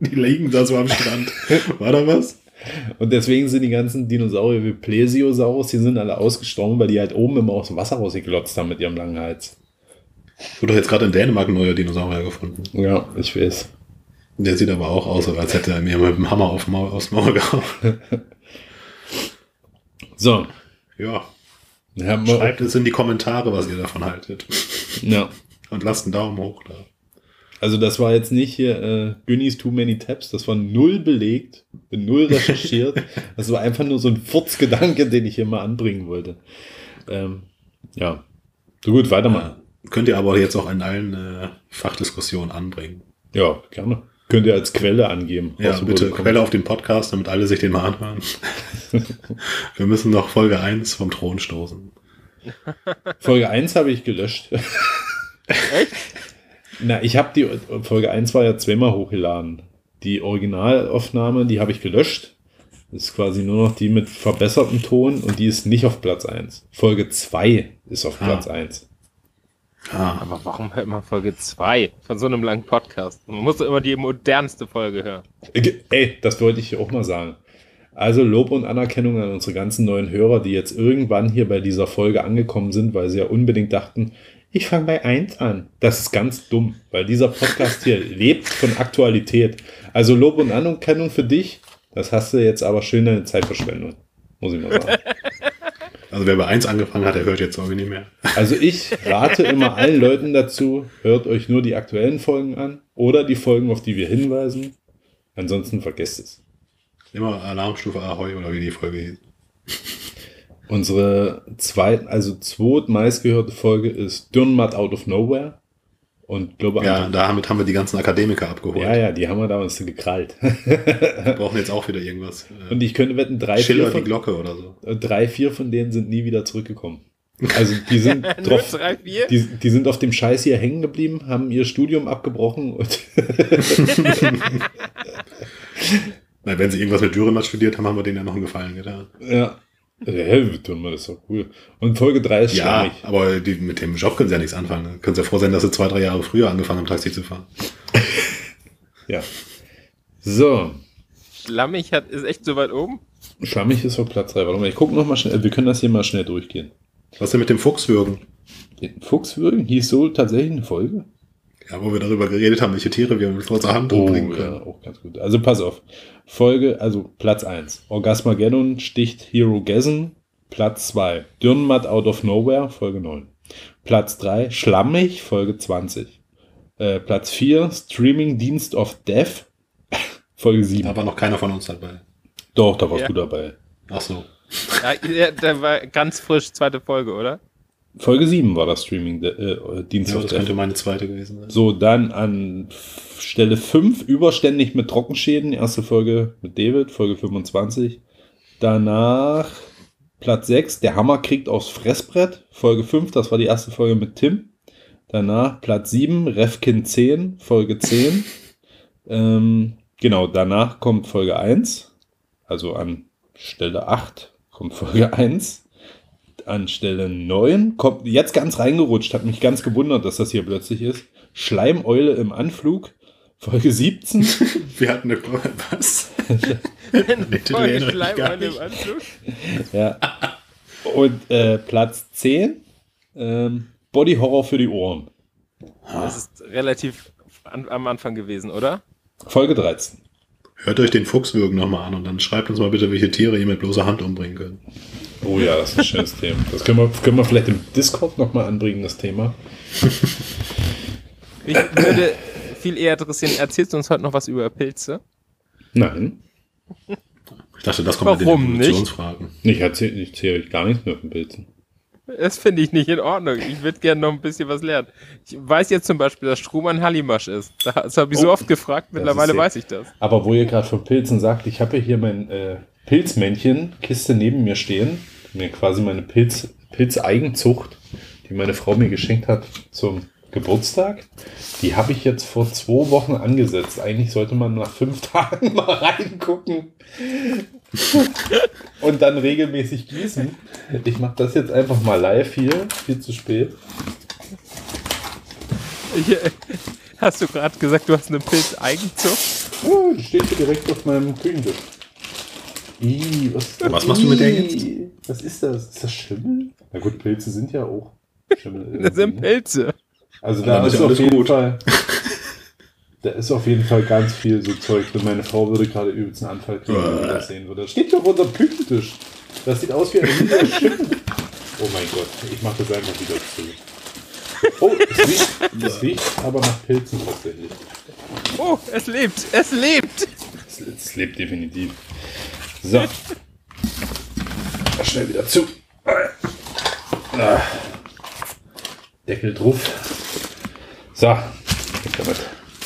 [SPEAKER 5] Die liegen da so am Strand. War da was?
[SPEAKER 3] Und deswegen sind die ganzen Dinosaurier wie Plesiosaurus, die sind alle ausgestorben, weil die halt oben immer aus dem Wasser rausgeglotzt haben mit ihrem langen Hals.
[SPEAKER 5] Wurde doch jetzt gerade in Dänemark ein neuer Dinosaurier gefunden.
[SPEAKER 3] Ja, ich weiß.
[SPEAKER 5] Der sieht aber auch aus, als hätte er mir mit dem Hammer auf Maul, aufs Maul gehauen.
[SPEAKER 3] So.
[SPEAKER 5] Ja. Schreibt es in die Kommentare, was ihr davon haltet.
[SPEAKER 3] ja.
[SPEAKER 5] Und lasst einen Daumen hoch da.
[SPEAKER 3] Also das war jetzt nicht hier äh, Günnies Too Many Tabs, das war null belegt, null recherchiert. das war einfach nur so ein Furzgedanke, den ich hier mal anbringen wollte. Ähm, ja. So gut, weitermachen.
[SPEAKER 5] Äh, könnt ihr aber jetzt auch in allen äh, Fachdiskussionen anbringen.
[SPEAKER 3] Ja, gerne. Könnt ihr als Quelle angeben.
[SPEAKER 5] Ja, bitte. Quelle auf den Podcast, damit alle sich den mal anhören. Wir müssen noch Folge 1 vom Thron stoßen.
[SPEAKER 3] Folge 1 habe ich gelöscht.
[SPEAKER 4] Echt?
[SPEAKER 3] Na, ich habe die Folge 1 war ja zweimal hochgeladen. Die Originalaufnahme, die habe ich gelöscht. Das ist quasi nur noch die mit verbessertem Ton und die ist nicht auf Platz 1. Folge 2 ist auf
[SPEAKER 5] Ah.
[SPEAKER 3] Platz 1.
[SPEAKER 5] Ah,
[SPEAKER 4] Aber warum hört man Folge 2 von so einem langen Podcast? Man muss doch immer die modernste Folge hören.
[SPEAKER 3] Äh, Ey, das wollte ich auch mal sagen. Also Lob und Anerkennung an unsere ganzen neuen Hörer, die jetzt irgendwann hier bei dieser Folge angekommen sind, weil sie ja unbedingt dachten, ich fange bei 1 an. Das ist ganz dumm, weil dieser Podcast hier lebt von Aktualität. Also Lob und Anerkennung für dich, das hast du jetzt aber schön deine Zeit verschwendet, muss ich mal sagen.
[SPEAKER 5] also wer bei 1 angefangen hat, der hört jetzt irgendwie nicht mehr.
[SPEAKER 3] Also ich rate immer allen Leuten dazu, hört euch nur die aktuellen Folgen an oder die Folgen, auf die wir hinweisen. Ansonsten vergesst es.
[SPEAKER 5] Immer Alarmstufe Ahoi oder wie die Folge hieß.
[SPEAKER 3] Unsere zweit, also zweit meistgehörte Folge ist Dürrenmatt Out of Nowhere. Und glaube
[SPEAKER 5] Ja, damit haben wir die ganzen Akademiker abgeholt.
[SPEAKER 3] ja, ja, die haben wir damals gekrallt.
[SPEAKER 5] Wir brauchen jetzt auch wieder irgendwas. Äh,
[SPEAKER 3] Und ich könnte wetten, drei vier,
[SPEAKER 5] Schiller die
[SPEAKER 3] von,
[SPEAKER 5] Glocke oder so.
[SPEAKER 3] äh, drei, vier von denen sind nie wieder zurückgekommen. Also die sind drauf,
[SPEAKER 4] drei, vier?
[SPEAKER 3] die, die sind auf dem Scheiß hier hängen geblieben, haben ihr Studium abgebrochen und
[SPEAKER 5] Na, wenn sie irgendwas mit Dürrenmatt studiert haben, haben wir denen ja noch einen Gefallen getan.
[SPEAKER 3] ja. Ja, tun wir das doch cool. Und Folge 3 ist
[SPEAKER 5] Ja,
[SPEAKER 3] schlammig.
[SPEAKER 5] aber die, mit dem Job können sie ja nichts anfangen. Da können sie ja froh sein, dass sie zwei, drei Jahre früher angefangen haben, Taxi zu fahren.
[SPEAKER 3] Ja. So,
[SPEAKER 4] Schlammig hat, ist echt so weit oben.
[SPEAKER 3] schlammig ist auf Platz 3. Warte mal, ich gucke noch mal schnell. Wir können das hier mal schnell durchgehen.
[SPEAKER 5] Was denn mit dem Fuchswürgen?
[SPEAKER 3] Den Fuchswürgen hieß so tatsächlich eine Folge?
[SPEAKER 5] Ja, wo wir darüber geredet haben, welche Tiere wir mit unserer Hand umbringen
[SPEAKER 3] ja,
[SPEAKER 5] können.
[SPEAKER 3] auch ganz gut. Also pass auf. Folge, also Platz 1. Orgasmageddon sticht Hero Gasm. Platz 2. Dürrenmatt Out of Nowhere, Folge 9. Platz 3. Schlammig, Folge 20. Äh, Platz 4. Streaming Dienst of Death, Folge 7.
[SPEAKER 5] Da war noch keiner von uns dabei.
[SPEAKER 3] Doch, da warst
[SPEAKER 4] Ja.
[SPEAKER 3] du dabei.
[SPEAKER 5] Ach so.
[SPEAKER 4] Ja, ja, der war ganz frisch, zweite Folge, oder?
[SPEAKER 3] Folge 7 war das Streaming äh, Dienst
[SPEAKER 5] Ja, das könnte meine zweite gewesen sein.
[SPEAKER 3] So, dann an Stelle 5 überständig mit Trockenschäden. Erste Folge mit David, Folge 25. Danach Platz 6, der Hammer kriegt aufs Fressbrett, Folge 5, das war die erste Folge mit Tim. Danach Platz 7, Refkin 10, Folge 10. ähm, genau, danach kommt Folge 1. Also an Stelle 8 kommt Folge 1. An Stelle 9 kommt jetzt ganz reingerutscht, hat mich ganz gewundert, dass das hier plötzlich ist. Schleimeule im Anflug, Folge 17.
[SPEAKER 5] Wir hatten eine Was?
[SPEAKER 4] Folge Schleimeule im. Anflug.
[SPEAKER 3] ja. Und äh, Platz 10, ähm, Body Horror für die Ohren.
[SPEAKER 4] Das ist relativ an, am Anfang gewesen, oder?
[SPEAKER 3] Folge 13.
[SPEAKER 5] Hört euch den Fuchswürgen nochmal an und dann schreibt uns mal bitte, welche Tiere ihr mit bloßer Hand umbringen könnt.
[SPEAKER 3] Oh ja, das ist ein schönes Thema. Das können wir, können wir vielleicht im Discord nochmal anbringen, das Thema.
[SPEAKER 4] Mich würde viel eher interessieren, erzählst du uns heute noch was über Pilze?
[SPEAKER 3] Nein,
[SPEAKER 5] Ich dachte, das kommt
[SPEAKER 4] Warum
[SPEAKER 5] mit den
[SPEAKER 4] nicht?
[SPEAKER 5] Evolutionsfragen.
[SPEAKER 3] ich erzähle ich erzähl euch gar nichts mehr von Pilzen.
[SPEAKER 4] Das finde ich nicht in Ordnung. Ich würde gerne noch ein bisschen was lernen. Ich weiß jetzt zum Beispiel, dass Strom ein Hallimasch ist. Das habe ich so
[SPEAKER 3] Oh,
[SPEAKER 4] oft gefragt, mittlerweile weiß ich das.
[SPEAKER 3] Aber wo ihr gerade von Pilzen sagt, ich habe ja hier mein äh, Pilzmännchen, Kiste neben mir stehen, mir quasi meine Pilz, Pilzeigenzucht, die meine Frau mir geschenkt hat zum Geburtstag. Die habe ich jetzt vor zwei Wochen angesetzt. Eigentlich sollte man nach fünf Tagen mal reingucken. Und dann regelmäßig gießen. Ich mache das jetzt einfach mal live hier. Viel zu spät.
[SPEAKER 4] Ich, hast du gerade gesagt, du hast eine Pilzeigenzucht?
[SPEAKER 3] Oh, die steht hier direkt auf meinem Küchentisch. Ih, was,
[SPEAKER 5] Was machst du mit der
[SPEAKER 3] Ih, Was ist das? Ist das Schimmel? Na gut, Pilze sind ja auch Schimmel.
[SPEAKER 4] Das sind
[SPEAKER 3] irgendwie, ne?
[SPEAKER 4] Pilze.
[SPEAKER 3] Also da
[SPEAKER 5] ist
[SPEAKER 3] auf jeden
[SPEAKER 5] gut.
[SPEAKER 3] Fall. Da ist auf jeden Fall ganz viel so Zeug drin. Meine Frau würde gerade übelst einen Anfall kriegen, wenn sie das sehen würde. Das steht auf unserem Küchentisch. Das sieht aus wie ein Schimmel. Oh mein Gott, ich mache das einfach wieder zu. Oh, es riecht, es riecht aber nach Pilzen tatsächlich.
[SPEAKER 4] Oh, es lebt, es lebt.
[SPEAKER 3] Es, es lebt definitiv. So. Schnell wieder zu. Deckel drauf. So.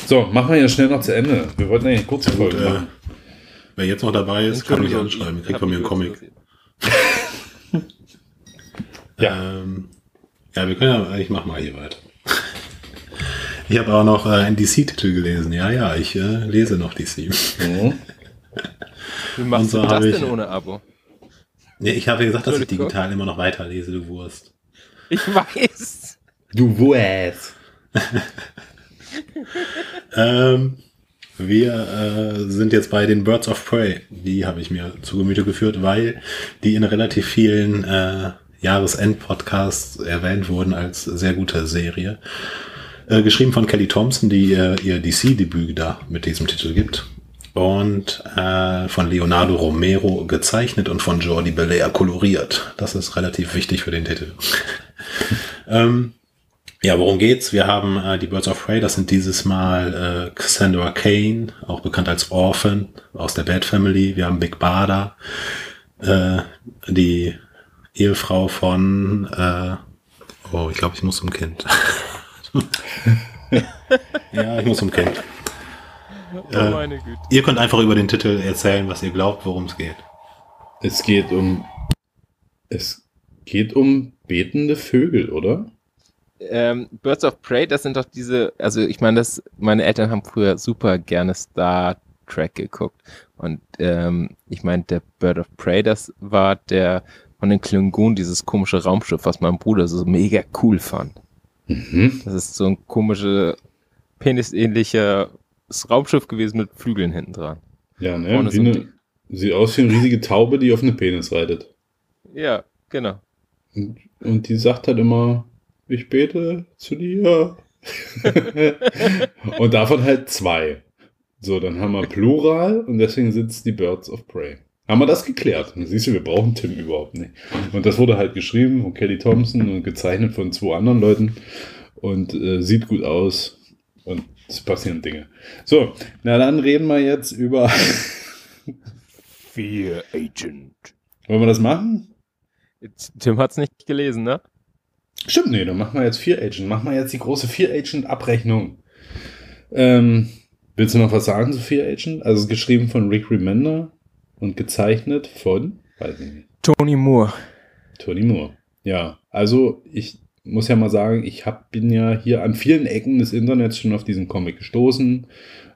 [SPEAKER 3] So, machen wir ja schnell noch zu Ende. Wir wollten eigentlich eine kurze
[SPEAKER 5] Gut,
[SPEAKER 3] Folge
[SPEAKER 5] äh,
[SPEAKER 3] machen.
[SPEAKER 5] wer jetzt noch dabei ist, kann mich anschreiben. Kriegt von mir einen Comic.
[SPEAKER 3] Ja.
[SPEAKER 5] Ähm, ja, wir können ja, ich mach mal hier weiter. Ich habe auch noch äh, einen DC-Titel gelesen. Ja, ja, ich äh, lese noch DC.
[SPEAKER 3] Mhm.
[SPEAKER 4] Wie machst
[SPEAKER 5] so
[SPEAKER 4] du das
[SPEAKER 5] ich-
[SPEAKER 4] denn ohne Abo?
[SPEAKER 5] Ja, ich habe ja gesagt, dass ich digital immer noch weiterlese, du Wurst.
[SPEAKER 4] Ich weiß.
[SPEAKER 3] Du Wurst.
[SPEAKER 5] Ähm, wir äh, sind jetzt bei den Birds of Prey. Die habe ich mir zu Gemüte geführt, weil die in relativ vielen äh, Jahresend-Podcasts erwähnt wurden als sehr gute Serie. Äh, geschrieben von Kelly Thompson, die äh, ihr DC-Debüt da mit diesem Titel gibt. Und äh, von Leonardo Romero gezeichnet und von Jordi Belair koloriert. Das ist relativ wichtig für den Titel. ähm, ja, worum geht's? Wir haben äh, die Birds of Prey, das sind dieses Mal äh, Cassandra Kane, auch bekannt als Orphan aus der Bad Family. Wir haben Big Bada, äh, die Ehefrau von, äh, oh, ich glaube, ich muss zum Kind. ja, ich muss zum Kind.
[SPEAKER 4] Oh meine Güte.
[SPEAKER 5] Ihr könnt einfach über den Titel erzählen, was ihr glaubt, worum es geht.
[SPEAKER 3] Es geht um. Es geht um betende Vögel, oder?
[SPEAKER 4] Ähm, Birds of Prey, das sind doch diese, also ich meine, das, meine Eltern haben früher super gerne Star Trek geguckt. Und ähm, ich meine, der Bird of Prey, das war der von den Klingonen, dieses komische Raumschiff, was mein Bruder so mega cool fand.
[SPEAKER 3] Mhm.
[SPEAKER 4] Das ist so ein komische, penisähnliches Raumschiff gewesen mit Flügeln hinten dran.
[SPEAKER 3] Ja, ne?
[SPEAKER 4] Vorne
[SPEAKER 3] Wie
[SPEAKER 4] ein
[SPEAKER 3] eine, sieht aus wie eine riesige Taube, die auf eine Penis reitet.
[SPEAKER 4] Ja, genau.
[SPEAKER 3] Und, und die sagt halt immer, ich bete zu dir. und davon halt zwei. So, dann haben wir Plural und deswegen sitzt die Birds of Prey. Haben wir das geklärt? Und siehst du, wir brauchen Tim überhaupt nicht. Und das wurde halt geschrieben von Kelly Thompson und gezeichnet von zwei anderen Leuten und äh, sieht gut aus und es passieren Dinge. So, na dann reden wir jetzt über.
[SPEAKER 4] Fear Agent.
[SPEAKER 3] Wollen wir das machen?
[SPEAKER 4] Tim hat's nicht gelesen, ne?
[SPEAKER 3] Stimmt, nee, dann machen wir jetzt Fear Agent. Machen wir jetzt die große Fear Agent Abrechnung. Ähm, willst du noch was sagen zu Fear Agent? Also es ist geschrieben von Rick Remender und gezeichnet von, weiß ich nicht,
[SPEAKER 4] Tony Moore.
[SPEAKER 3] Tony Moore. Ja, also ich muss ja mal sagen, ich hab, bin ja hier an vielen Ecken des Internets schon auf diesen Comic gestoßen,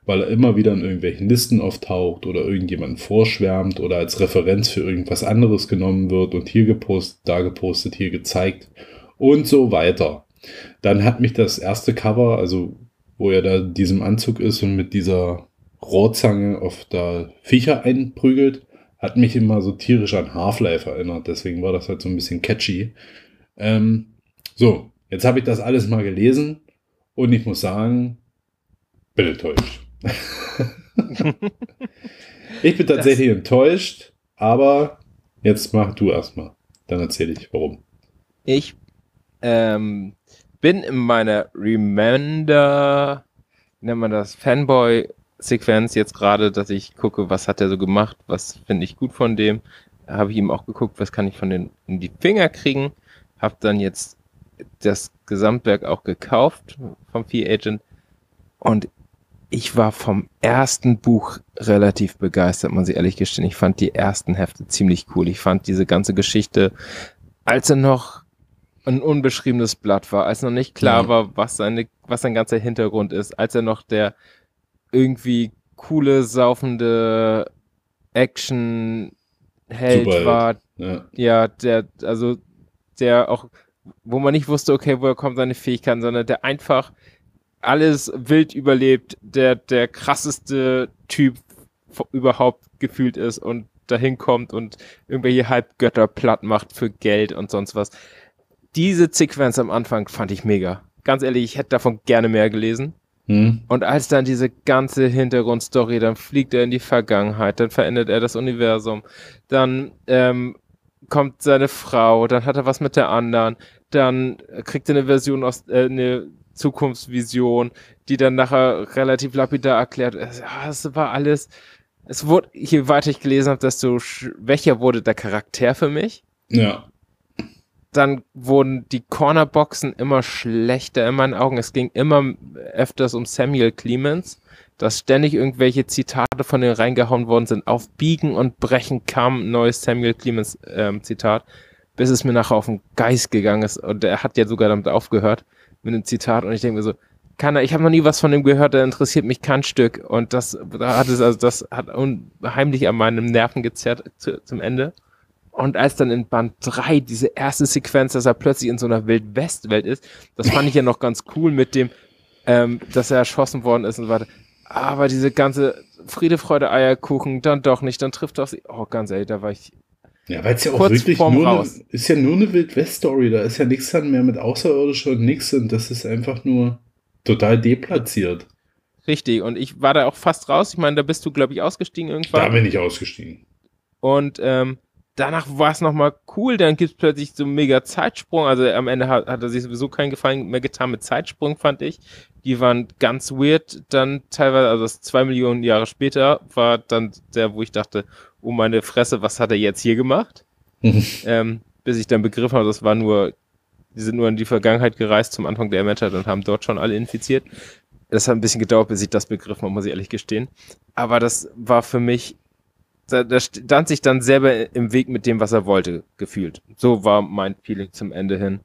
[SPEAKER 3] weil er immer wieder in irgendwelchen Listen auftaucht oder irgendjemanden vorschwärmt oder als Referenz für irgendwas anderes genommen wird und hier gepostet, da gepostet, hier gezeigt und so weiter. Dann hat mich das erste Cover, also wo er da in diesem Anzug ist und mit dieser Rohrzange auf da Viecher einprügelt, hat mich immer so tierisch an Half-Life erinnert. Deswegen war das halt so ein bisschen catchy. Ähm, so, jetzt habe ich das alles mal gelesen Und ich muss sagen, bin enttäuscht. ich bin tatsächlich enttäuscht, aber jetzt mach du erstmal. Dann erzähle ich, warum.
[SPEAKER 4] Ich ähm, bin in meiner Remender, wie nennt man das, Fanboy-Sequenz jetzt gerade, dass ich gucke, was hat er so gemacht, was finde ich gut von dem. Habe ich ihm auch geguckt, was kann ich von den in die Finger kriegen. Habe dann jetzt das Gesamtwerk auch gekauft vom Fee Agent und ich war vom ersten Buch relativ begeistert, muss ich ehrlich gestehen. Ich fand die ersten Hefte ziemlich cool. Ich fand diese ganze Geschichte, als er noch ein unbeschriebenes Blatt war, als noch nicht klar
[SPEAKER 3] Ja.
[SPEAKER 4] war, was seine, was sein ganzer Hintergrund ist, als er noch der irgendwie coole, saufende Action-Held war,
[SPEAKER 3] Ja.
[SPEAKER 4] ja, der, also, der auch, wo man nicht wusste, okay, woher kommen seine Fähigkeiten, sondern der einfach alles wild überlebt, der der krasseste Typ überhaupt gefühlt ist und dahin kommt und irgendwelche Halbgötter platt macht für Geld und sonst was. Diese Sequenz am Anfang fand ich mega. Ganz ehrlich, ich hätte davon gerne mehr gelesen.
[SPEAKER 3] Hm.
[SPEAKER 4] Und als dann diese ganze Hintergrundstory, dann fliegt er in die Vergangenheit, dann verändert er das Universum, dann ähm, kommt seine Frau, dann hat er was mit der anderen, dann kriegt er eine Version aus, äh, eine Zukunftsvision, die dann nachher relativ lapidar erklärt. Es- war alles, es wurde, je weiter ich gelesen habe, desto schwächer wurde der Charakter für mich
[SPEAKER 3] Ja.
[SPEAKER 4] dann wurden die Cornerboxen immer schlechter in meinen Augen. Es ging immer öfters um Samuel Clemens, dass ständig irgendwelche Zitate von denen reingehauen worden sind. Auf Biegen und Brechen kam ein neues Samuel Clemens ähm, Zitat, bis es mir nachher auf den Geist gegangen ist. Und er hat ja sogar damit aufgehört mit einem Zitat. Und ich denke mir so, kann er, ich habe noch nie was von dem gehört, der interessiert mich kein Stück. Und das, da hat es, also das hat unheimlich an meinen Nerven gezerrt zu, zum Ende. Und als dann in Band 3 diese erste Sequenz, dass er plötzlich in so einer Wild-West-Welt ist, das fand ich ja noch ganz cool mit dem, ähm, dass er erschossen worden ist und so weiter. Aber diese ganze Friede, Freude, Eierkuchen, dann doch nicht, dann trifft auf sie. Oh, ganz ehrlich, da war ich.
[SPEAKER 3] Ja, weil es ja auch
[SPEAKER 4] Kurz
[SPEAKER 3] wirklich nur eine,
[SPEAKER 4] Raus.
[SPEAKER 3] ist ja nur eine Wild-West-Story. Da ist ja nichts dann mehr mit Außerirdischer und nix. Und das ist einfach nur total deplatziert.
[SPEAKER 4] Richtig. Und ich war da auch fast raus. Ich meine, da bist du, glaube ich, ausgestiegen
[SPEAKER 3] Da
[SPEAKER 4] irgendwann.
[SPEAKER 3] bin ich ausgestiegen.
[SPEAKER 4] Und ähm, danach war es nochmal cool. Dann gibt es plötzlich so einen mega Zeitsprung. Also am Ende hat, hat er sich sowieso keinen Gefallen mehr getan mit Zeitsprung, fand ich. Die waren ganz weird. Dann teilweise, also das zwei Millionen Jahre später, war dann der, wo ich dachte, oh meine Fresse, was hat er jetzt hier gemacht? ähm, bis ich dann begriffen habe, das war nur, die sind nur in die Vergangenheit gereist zum Anfang der Menschheit und haben dort schon alle infiziert. Das hat ein bisschen gedauert, bis ich das begriffen habe, muss ich ehrlich gestehen. Aber das war für mich, da, da stand sich dann selber im Weg mit dem, was er wollte, gefühlt. So war mein Feeling zum Ende hin.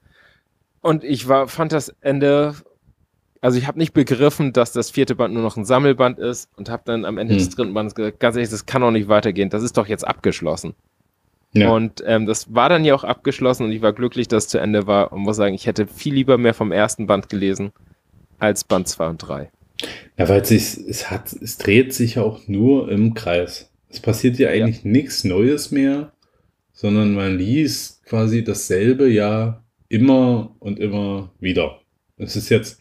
[SPEAKER 4] Und ich war, fand das Ende, also ich habe nicht begriffen, dass das vierte Band nur noch ein Sammelband ist und habe dann am Ende
[SPEAKER 3] Hm.
[SPEAKER 4] des dritten Bandes gesagt, ganz ehrlich, das kann doch nicht weitergehen, das ist doch jetzt abgeschlossen.
[SPEAKER 3] Ja.
[SPEAKER 4] Und ähm, das war dann ja auch abgeschlossen und ich war glücklich, dass es zu Ende war und muss sagen, ich hätte viel lieber mehr vom ersten Band gelesen als Band 2 und 3.
[SPEAKER 3] Ja, weil es, es, hat, es dreht sich ja auch nur im Kreis. Es passiert ja eigentlich nichts Neues mehr, sondern man liest quasi dasselbe ja immer und immer wieder. Es ist jetzt,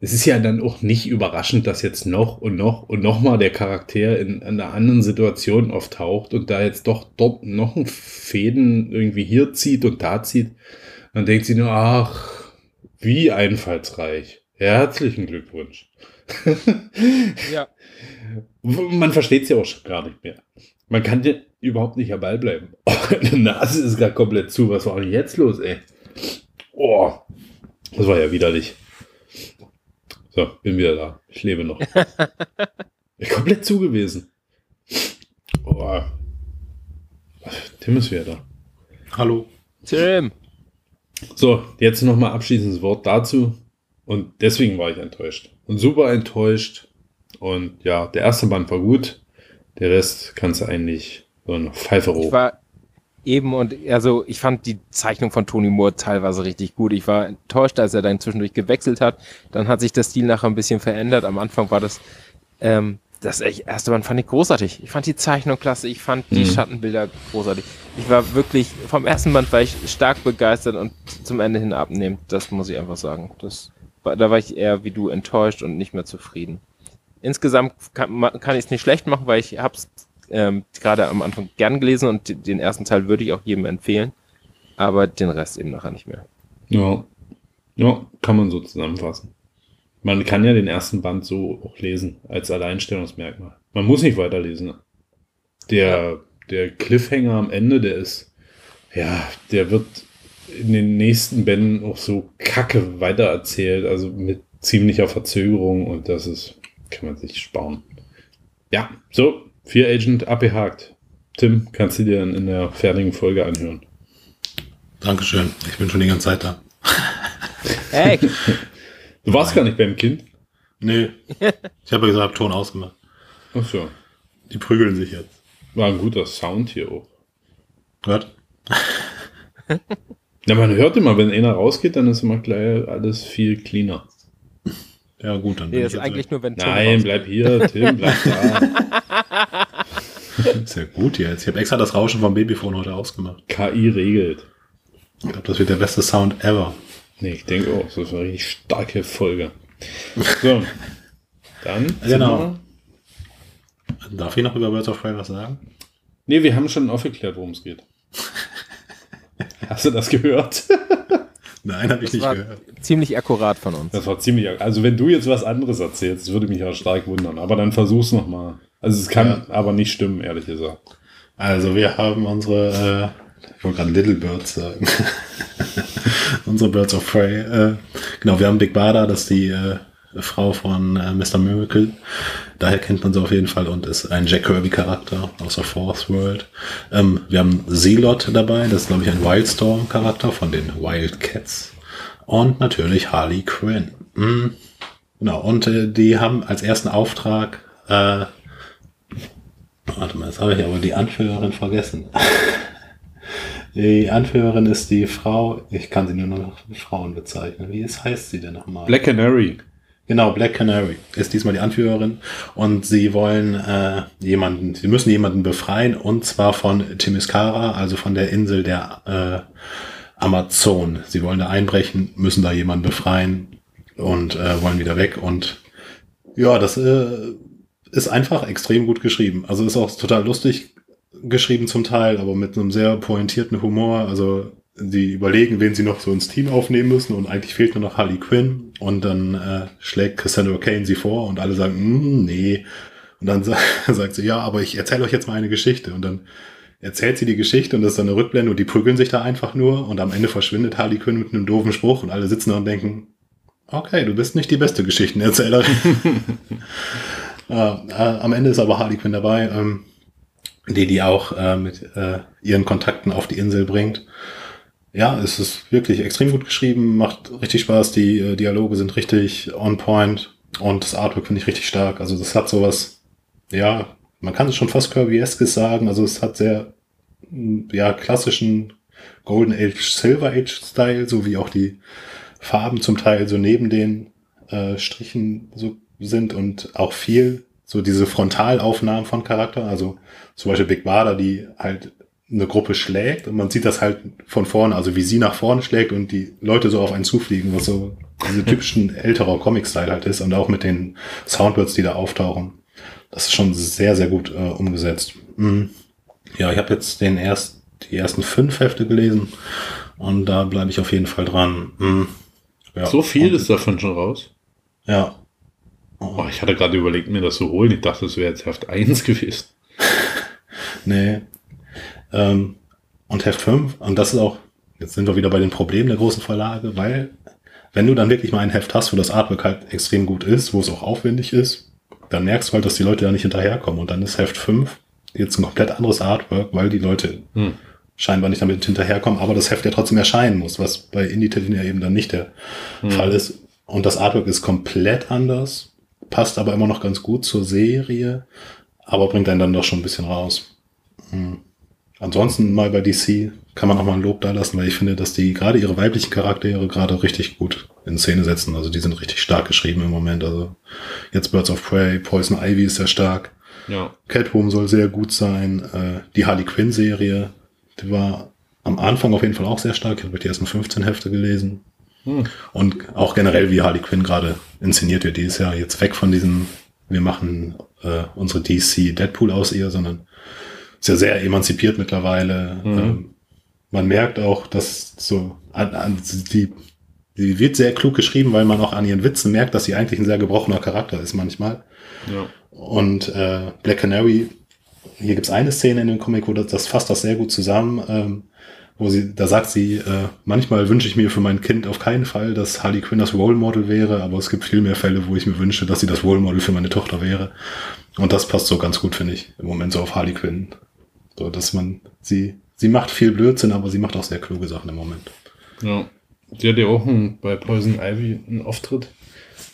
[SPEAKER 3] es ist ja dann auch nicht überraschend, dass jetzt noch und noch und noch mal der Charakter in, in einer anderen Situation auftaucht und da jetzt doch dort noch ein Fäden irgendwie hier zieht und da zieht. Man denkt sich nur, ach, wie einfallsreich. Herzlichen Glückwunsch.
[SPEAKER 4] Ja.
[SPEAKER 3] Man versteht es ja auch schon gar nicht mehr. Man kann ja überhaupt nicht am Ball bleiben. Meine Nase ist gerade komplett zu. Was war denn jetzt los, ey? Oh, das war ja widerlich. So, bin wieder da. Ich lebe noch. Komplett zu gewesen. Oh. Tim ist wieder da.
[SPEAKER 5] Hallo.
[SPEAKER 4] Tim!
[SPEAKER 3] So, jetzt nochmal abschließendes Wort dazu. Und deswegen war ich enttäuscht. Und super enttäuscht. Und ja, der erste Band war gut. Der Rest kannst du eigentlich so eine Pfeife
[SPEAKER 4] Ich
[SPEAKER 3] hoch.
[SPEAKER 4] war eben und also ich fand die Zeichnung von Tony Moore teilweise richtig gut. Ich war enttäuscht, als er dann zwischendurch gewechselt hat. Dann hat sich der Stil nachher ein bisschen verändert. Am Anfang war das ähm, das erste Band fand ich großartig. Ich fand die Zeichnung klasse, ich fand die
[SPEAKER 3] Mhm.
[SPEAKER 4] Schattenbilder großartig. Ich war wirklich, vom ersten Band war ich stark begeistert und zum Ende hin abnehmend. Das muss ich einfach sagen. Das da war ich eher wie du enttäuscht und nicht mehr zufrieden. Insgesamt kann, kann ich es nicht schlecht machen, weil ich habe es ähm, gerade am Anfang gern gelesen und den ersten Teil würde ich auch jedem empfehlen, aber den Rest eben nachher nicht mehr.
[SPEAKER 3] Ja. Ja, kann man so zusammenfassen. Man kann ja den ersten Band so auch lesen, als Alleinstellungsmerkmal. Man muss nicht weiterlesen. Der, der Cliffhanger am Ende, der ist, ja, der wird in den nächsten Bänden auch so kacke weitererzählt, also mit ziemlicher Verzögerung und das ist, kann man sich sparen. Ja, so, Fear Agent abgehakt. Tim, kannst du dir dann in der fertigen Folge anhören.
[SPEAKER 5] Dankeschön. Ich bin schon die ganze Zeit da.
[SPEAKER 4] Hey,
[SPEAKER 3] Du warst gar nicht beim Kind?
[SPEAKER 5] Nee. Ich habe ja gesagt, Ton ausgemacht.
[SPEAKER 3] Ach so.
[SPEAKER 5] Die prügeln sich jetzt.
[SPEAKER 3] War ein guter Sound hier auch.
[SPEAKER 5] Was?
[SPEAKER 3] Ja, man hört immer, wenn einer rausgeht, dann ist immer gleich alles viel cleaner.
[SPEAKER 5] Ja, gut, dann
[SPEAKER 4] nee,
[SPEAKER 5] bin
[SPEAKER 4] das
[SPEAKER 5] ich
[SPEAKER 4] ist eigentlich nur, wenn Tom
[SPEAKER 3] Nein, bleib hier, Tim, bleib da.
[SPEAKER 5] Ist ja gut jetzt. Ich habe extra das Rauschen vom Babyphone heute ausgemacht.
[SPEAKER 3] KI regelt.
[SPEAKER 5] Ich glaube, das wird der beste Sound ever.
[SPEAKER 3] Nee, ich denke auch, das ist eine richtig starke Folge. So. Dann.
[SPEAKER 5] Genau.
[SPEAKER 3] wir-
[SPEAKER 5] Darf ich noch über Birds of Prey was sagen?
[SPEAKER 3] Nee, wir haben schon aufgeklärt, worum es geht. Hast du das gehört?
[SPEAKER 5] Nein, habe ich
[SPEAKER 4] Das
[SPEAKER 5] nicht
[SPEAKER 4] war
[SPEAKER 5] gehört.
[SPEAKER 4] ziemlich akkurat von uns.
[SPEAKER 3] Das war ziemlich. Also, wenn du jetzt was anderes erzählst, würde mich auch stark wundern. Aber dann versuch's nochmal. Also, es kann aber nicht stimmen, ehrlich gesagt.
[SPEAKER 5] Also wir haben unsere, äh, ich wollte gerade Little Birds sagen, unsere Birds of Prey. Äh, genau, wir haben Big Bada, das ist die äh, Frau von äh, Mr. Miracle. Daher kennt man sie auf jeden Fall und ist ein Jack Kirby Charakter aus der Fourth World. Ähm, wir haben Zealot dabei, das ist glaube ich ein Wildstorm Charakter von den Wildcats. Und natürlich Harley Quinn. Mm. Genau, und äh, die haben als ersten Auftrag äh, Warte mal, jetzt habe ich aber die Anführerin vergessen. Die Anführerin ist die Frau, ich kann sie nur noch Frauen bezeichnen. Wie ist, heißt sie denn nochmal?
[SPEAKER 3] Black Canary.
[SPEAKER 5] Genau, Black Canary ist diesmal die Anführerin und sie wollen äh, jemanden, sie müssen jemanden befreien und zwar von Themyscira, also von der Insel der äh, Amazon. Sie wollen da einbrechen, müssen da jemanden befreien und äh, wollen wieder weg und ja, das äh, ist einfach extrem gut geschrieben. Also ist auch total lustig geschrieben zum Teil, aber mit einem sehr pointierten Humor. Also die überlegen, wen sie noch so ins Team aufnehmen müssen und eigentlich fehlt nur noch Harley Quinn und dann äh, schlägt Cassandra Kane sie vor und alle sagen, "Mm, nee. Und dann sa sagt sie, ja, aber ich erzähle euch jetzt mal eine Geschichte und dann erzählt sie die Geschichte und das ist dann eine Rückblende und die prügeln sich da einfach nur und am Ende verschwindet Harley Quinn mit einem doofen Spruch und alle sitzen da und denken, okay, du bist nicht die beste Geschichtenerzählerin. äh, äh, am Ende ist aber Harley Quinn dabei, ähm, die die auch äh, mit äh, ihren Kontakten auf die Insel bringt. Ja, es ist wirklich extrem gut geschrieben, macht richtig Spaß, die äh, Dialoge sind richtig on point und das Artwork finde ich richtig stark. Also das hat sowas, ja, man kann es schon fast Kirby-eskes sagen, also es hat sehr, mm, ja, klassischen Golden Age, Silver Age Style, so wie auch die Farben zum Teil so neben den äh, Strichen so sind und auch viel so diese Frontalaufnahmen von Charakter, also zum Beispiel Big Bada, die halt eine Gruppe schlägt und man sieht das halt von vorne, also wie sie nach vorne schlägt und die Leute so auf einen zufliegen, was so diese typischen älterer Comic-Style halt ist und auch mit den Soundwords, die da auftauchen. Das ist schon sehr, sehr gut äh, umgesetzt. Mhm. Ja, ich habe jetzt den erst, die ersten fünf Hefte gelesen und da bleibe ich auf jeden Fall dran. Mhm. Ja.
[SPEAKER 3] So viel
[SPEAKER 5] und,
[SPEAKER 3] ist davon schon raus.
[SPEAKER 5] Ja.
[SPEAKER 3] Oh, ich hatte gerade überlegt, mir das zu holen. Ich dachte, das wäre jetzt Heft 1 gewesen.
[SPEAKER 5] Nee. Ähm, und Heft 5, und das ist auch, jetzt sind wir wieder bei den Problemen der großen Verlage, weil wenn du dann wirklich mal ein Heft hast, wo das Artwork halt extrem gut ist, wo es auch aufwendig ist, dann merkst du halt, dass die Leute da nicht hinterherkommen. Und dann ist Heft 5 jetzt ein komplett anderes Artwork, weil die Leute
[SPEAKER 3] Hm.
[SPEAKER 5] scheinbar nicht damit hinterherkommen, aber das Heft ja trotzdem erscheinen muss, was bei Indie-Titeln ja eben dann nicht der Fall ist. Und das Artwork ist komplett anders, passt aber immer noch ganz gut zur Serie, aber bringt einen dann doch schon ein bisschen raus. Hm. Ansonsten mal bei DC kann man auch mal ein Lob da lassen, weil ich finde, dass die gerade ihre weiblichen Charaktere gerade richtig gut in Szene setzen. Also die sind richtig stark geschrieben im Moment. Also jetzt Birds of Prey, Poison Ivy ist sehr stark.
[SPEAKER 3] Ja.
[SPEAKER 5] Catwoman soll sehr gut sein. Äh, die Harley Quinn Serie, die war am Anfang auf jeden Fall auch sehr stark. Ich habe die ersten 15 Hefte gelesen. Und auch generell, wie Harley Quinn gerade inszeniert wird, die ist ja jetzt weg von diesem, wir machen äh, unsere DC Deadpool aus ihr, sondern ist ja sehr emanzipiert mittlerweile. Ähm, man merkt auch, dass so an, an, die, die wird sehr klug geschrieben, weil man auch an ihren Witzen merkt, dass sie eigentlich ein sehr gebrochener Charakter ist manchmal.
[SPEAKER 3] Ja.
[SPEAKER 5] Und äh, Black Canary, hier gibt's eine Szene in dem Comic, wo das, das fasst das sehr gut zusammen, ähm, wo sie, da sagt sie, äh, manchmal wünsche ich mir für mein Kind auf keinen Fall, dass Harley Quinn das Role Model wäre, aber es gibt viel mehr Fälle, wo ich mir wünsche, dass sie das Role Model für meine Tochter wäre. Und das passt so ganz gut, finde ich, im Moment so auf Harley Quinn. So, dass man, sie, sie macht viel Blödsinn, aber sie macht auch sehr kluge Sachen im Moment.
[SPEAKER 3] Ja. Die hat ja auch ein, bei Poison Ivy einen Auftritt.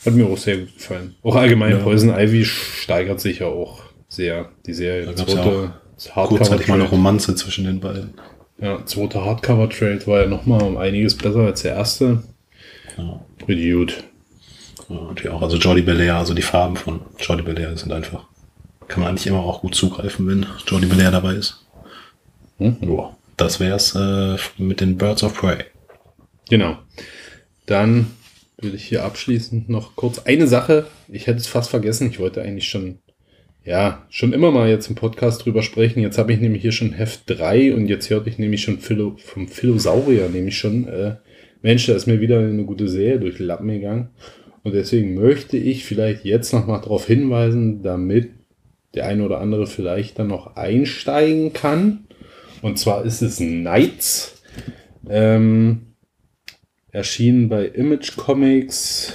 [SPEAKER 3] Hat mir auch sehr gut gefallen. Auch allgemein,
[SPEAKER 5] Ja.
[SPEAKER 3] Poison Ivy steigert sich ja auch sehr. Die Serie.
[SPEAKER 5] Da gab's ja auch
[SPEAKER 3] zweite
[SPEAKER 5] Kurzzeitig mal eine. Romanze zwischen den beiden.
[SPEAKER 3] Ja, zweite Hardcover-Trade war ja nochmal um einiges besser als der erste.
[SPEAKER 5] Ja.
[SPEAKER 3] Richtig gut.
[SPEAKER 5] Ja, und ja auch, also Jordi Belair, also die Farben von Jordi Belair sind einfach, kann man eigentlich immer auch gut zugreifen, wenn Jordi Belair dabei ist.
[SPEAKER 3] Hm?
[SPEAKER 5] Ja, das wär's äh, mit den Birds of Prey.
[SPEAKER 3] Genau. Dann will ich hier abschließend noch kurz eine Sache. Ich hätte es fast vergessen. Ich wollte eigentlich schon, ja, schon immer mal jetzt im Podcast drüber sprechen. Jetzt habe ich nämlich hier schon Heft 3 und jetzt hörte ich nämlich schon Philo, vom Philosaurier, nämlich schon, äh, Mensch, da ist mir wieder eine gute Serie durch die Lappen gegangen. Und deswegen möchte ich vielleicht jetzt noch mal darauf hinweisen, damit der eine oder andere vielleicht dann noch einsteigen kann. Und zwar ist es Knights. Ähm, erschienen bei Image Comics,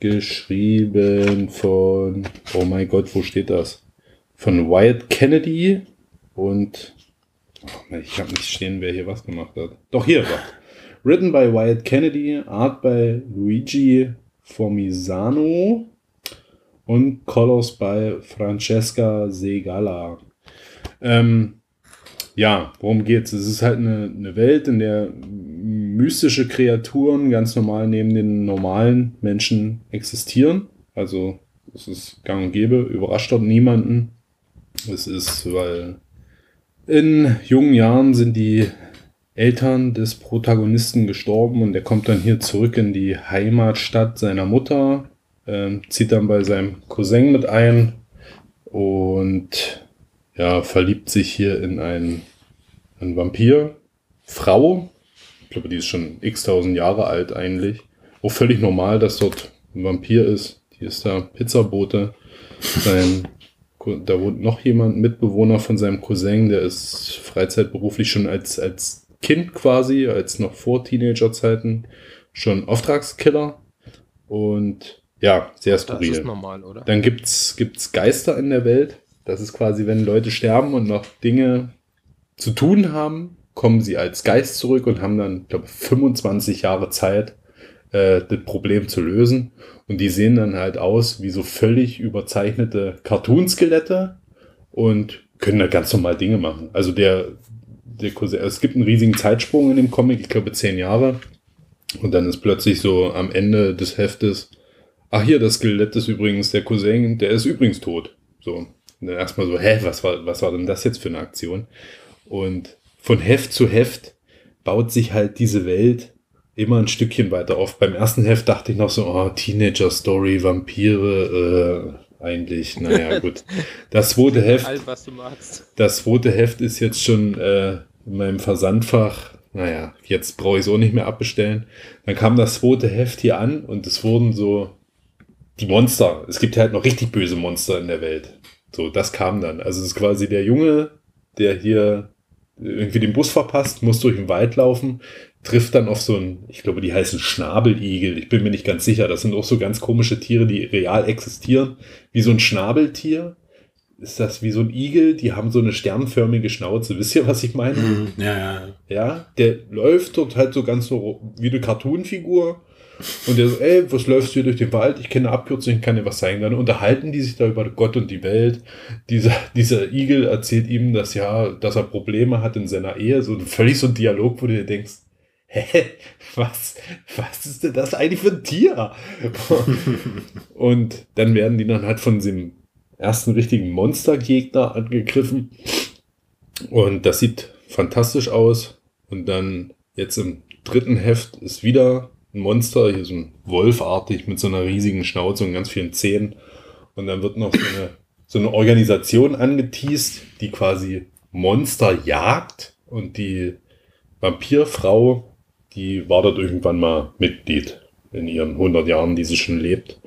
[SPEAKER 3] geschrieben von, oh mein Gott, wo steht das? Von Wyatt Kennedy und, oh, ich habe nicht stehen, wer hier was gemacht hat. Doch hier war. Written by Wyatt Kennedy, Art by Luigi Formisano und Colors by Francesca Segala. Ähm, ja, worum geht's? Es ist halt eine, eine Welt, in der mystische Kreaturen ganz normal neben den normalen Menschen existieren. Also es ist gang und gäbe, überrascht dort niemanden. Es ist, weil in jungen Jahren sind die Eltern des Protagonisten gestorben und er kommt dann hier zurück in die Heimatstadt seiner Mutter, ähm, zieht dann bei seinem Cousin mit ein und ja, verliebt sich hier in einen, einen Vampir. Frau, ich glaube, die ist schon x tausend Jahre alt eigentlich. Auch völlig normal, dass dort ein Vampir ist. Die ist da Pizzabote. Sein, da wohnt noch jemand, Mitbewohner von seinem Cousin, der ist freizeitberuflich schon als, als Kind quasi, als noch vor Teenagerzeiten, schon Auftragskiller. Und ja, sehr
[SPEAKER 4] Das
[SPEAKER 3] skurril.
[SPEAKER 4] ist normal, oder?
[SPEAKER 3] Dann gibt's gibt's Geister in der Welt. Das ist quasi, wenn Leute sterben und noch Dinge zu tun haben, kommen sie als Geist zurück und haben dann, glaube 25 Jahre Zeit, äh, das Problem zu lösen. Und die sehen dann halt aus wie so völlig überzeichnete Cartoon-Skelette und können da ganz normal Dinge machen. Also der, der Cousin, es gibt einen riesigen Zeitsprung in dem Comic, ich glaube zehn Jahre. Und dann ist plötzlich so am Ende des Heftes, ach hier, das Skelett ist übrigens der Cousin, der ist übrigens tot. So. Und dann erstmal so, hä, was war, was war denn das jetzt für eine Aktion? Und von Heft zu Heft baut sich halt diese Welt immer ein Stückchen weiter auf. Beim ersten Heft dachte ich noch so, oh, Teenager-Story, Vampire, äh, eigentlich, naja, gut. Das zweite Heft,
[SPEAKER 4] All, was du magst.
[SPEAKER 3] das zweite Heft ist jetzt schon äh, in meinem Versandfach. Naja, jetzt brauche ich es auch nicht mehr abbestellen. Dann kam das zweite Heft hier an und es wurden so die Monster. Es gibt halt noch richtig böse Monster in der Welt. So, das kam dann. Also es ist quasi der Junge, der hier irgendwie den Bus verpasst, muss durch den Wald laufen, trifft dann auf so einen, ich glaube, die heißen Schnabeligel. Ich bin mir nicht ganz sicher. Das sind auch so ganz komische Tiere, die real existieren. Wie so ein Schnabeltier. Ist das wie so ein Igel? Die haben so eine sternförmige Schnauze. Wisst ihr, was ich meine?
[SPEAKER 5] Mhm. Ja, ja.
[SPEAKER 3] Ja, der läuft dort halt so ganz so wie eine Cartoon-Figur. Und der so, ey, was läufst du hier durch den Wald? Ich kenne eine Abkürzung, ich kann dir was zeigen. Dann unterhalten die sich da über Gott und die Welt. Dieser, dieser Igel erzählt ihm, dass ja, dass er Probleme hat in seiner Ehe. So ein völlig so ein Dialog, wo du dir denkst, hä, was, was ist denn das eigentlich für ein Tier? und dann werden die dann halt von diesem ersten richtigen Monstergegner angegriffen. Und das sieht fantastisch aus. Und dann jetzt im dritten Heft ist wieder ein Monster, hier so ein Wolfartig mit so einer riesigen Schnauze und ganz vielen Zähnen. Und dann wird noch so eine, so eine Organisation angeteased, die quasi Monster jagt und die Vampirfrau, die war dort irgendwann mal Mitglied in ihren 100 Jahren, die sie schon lebt.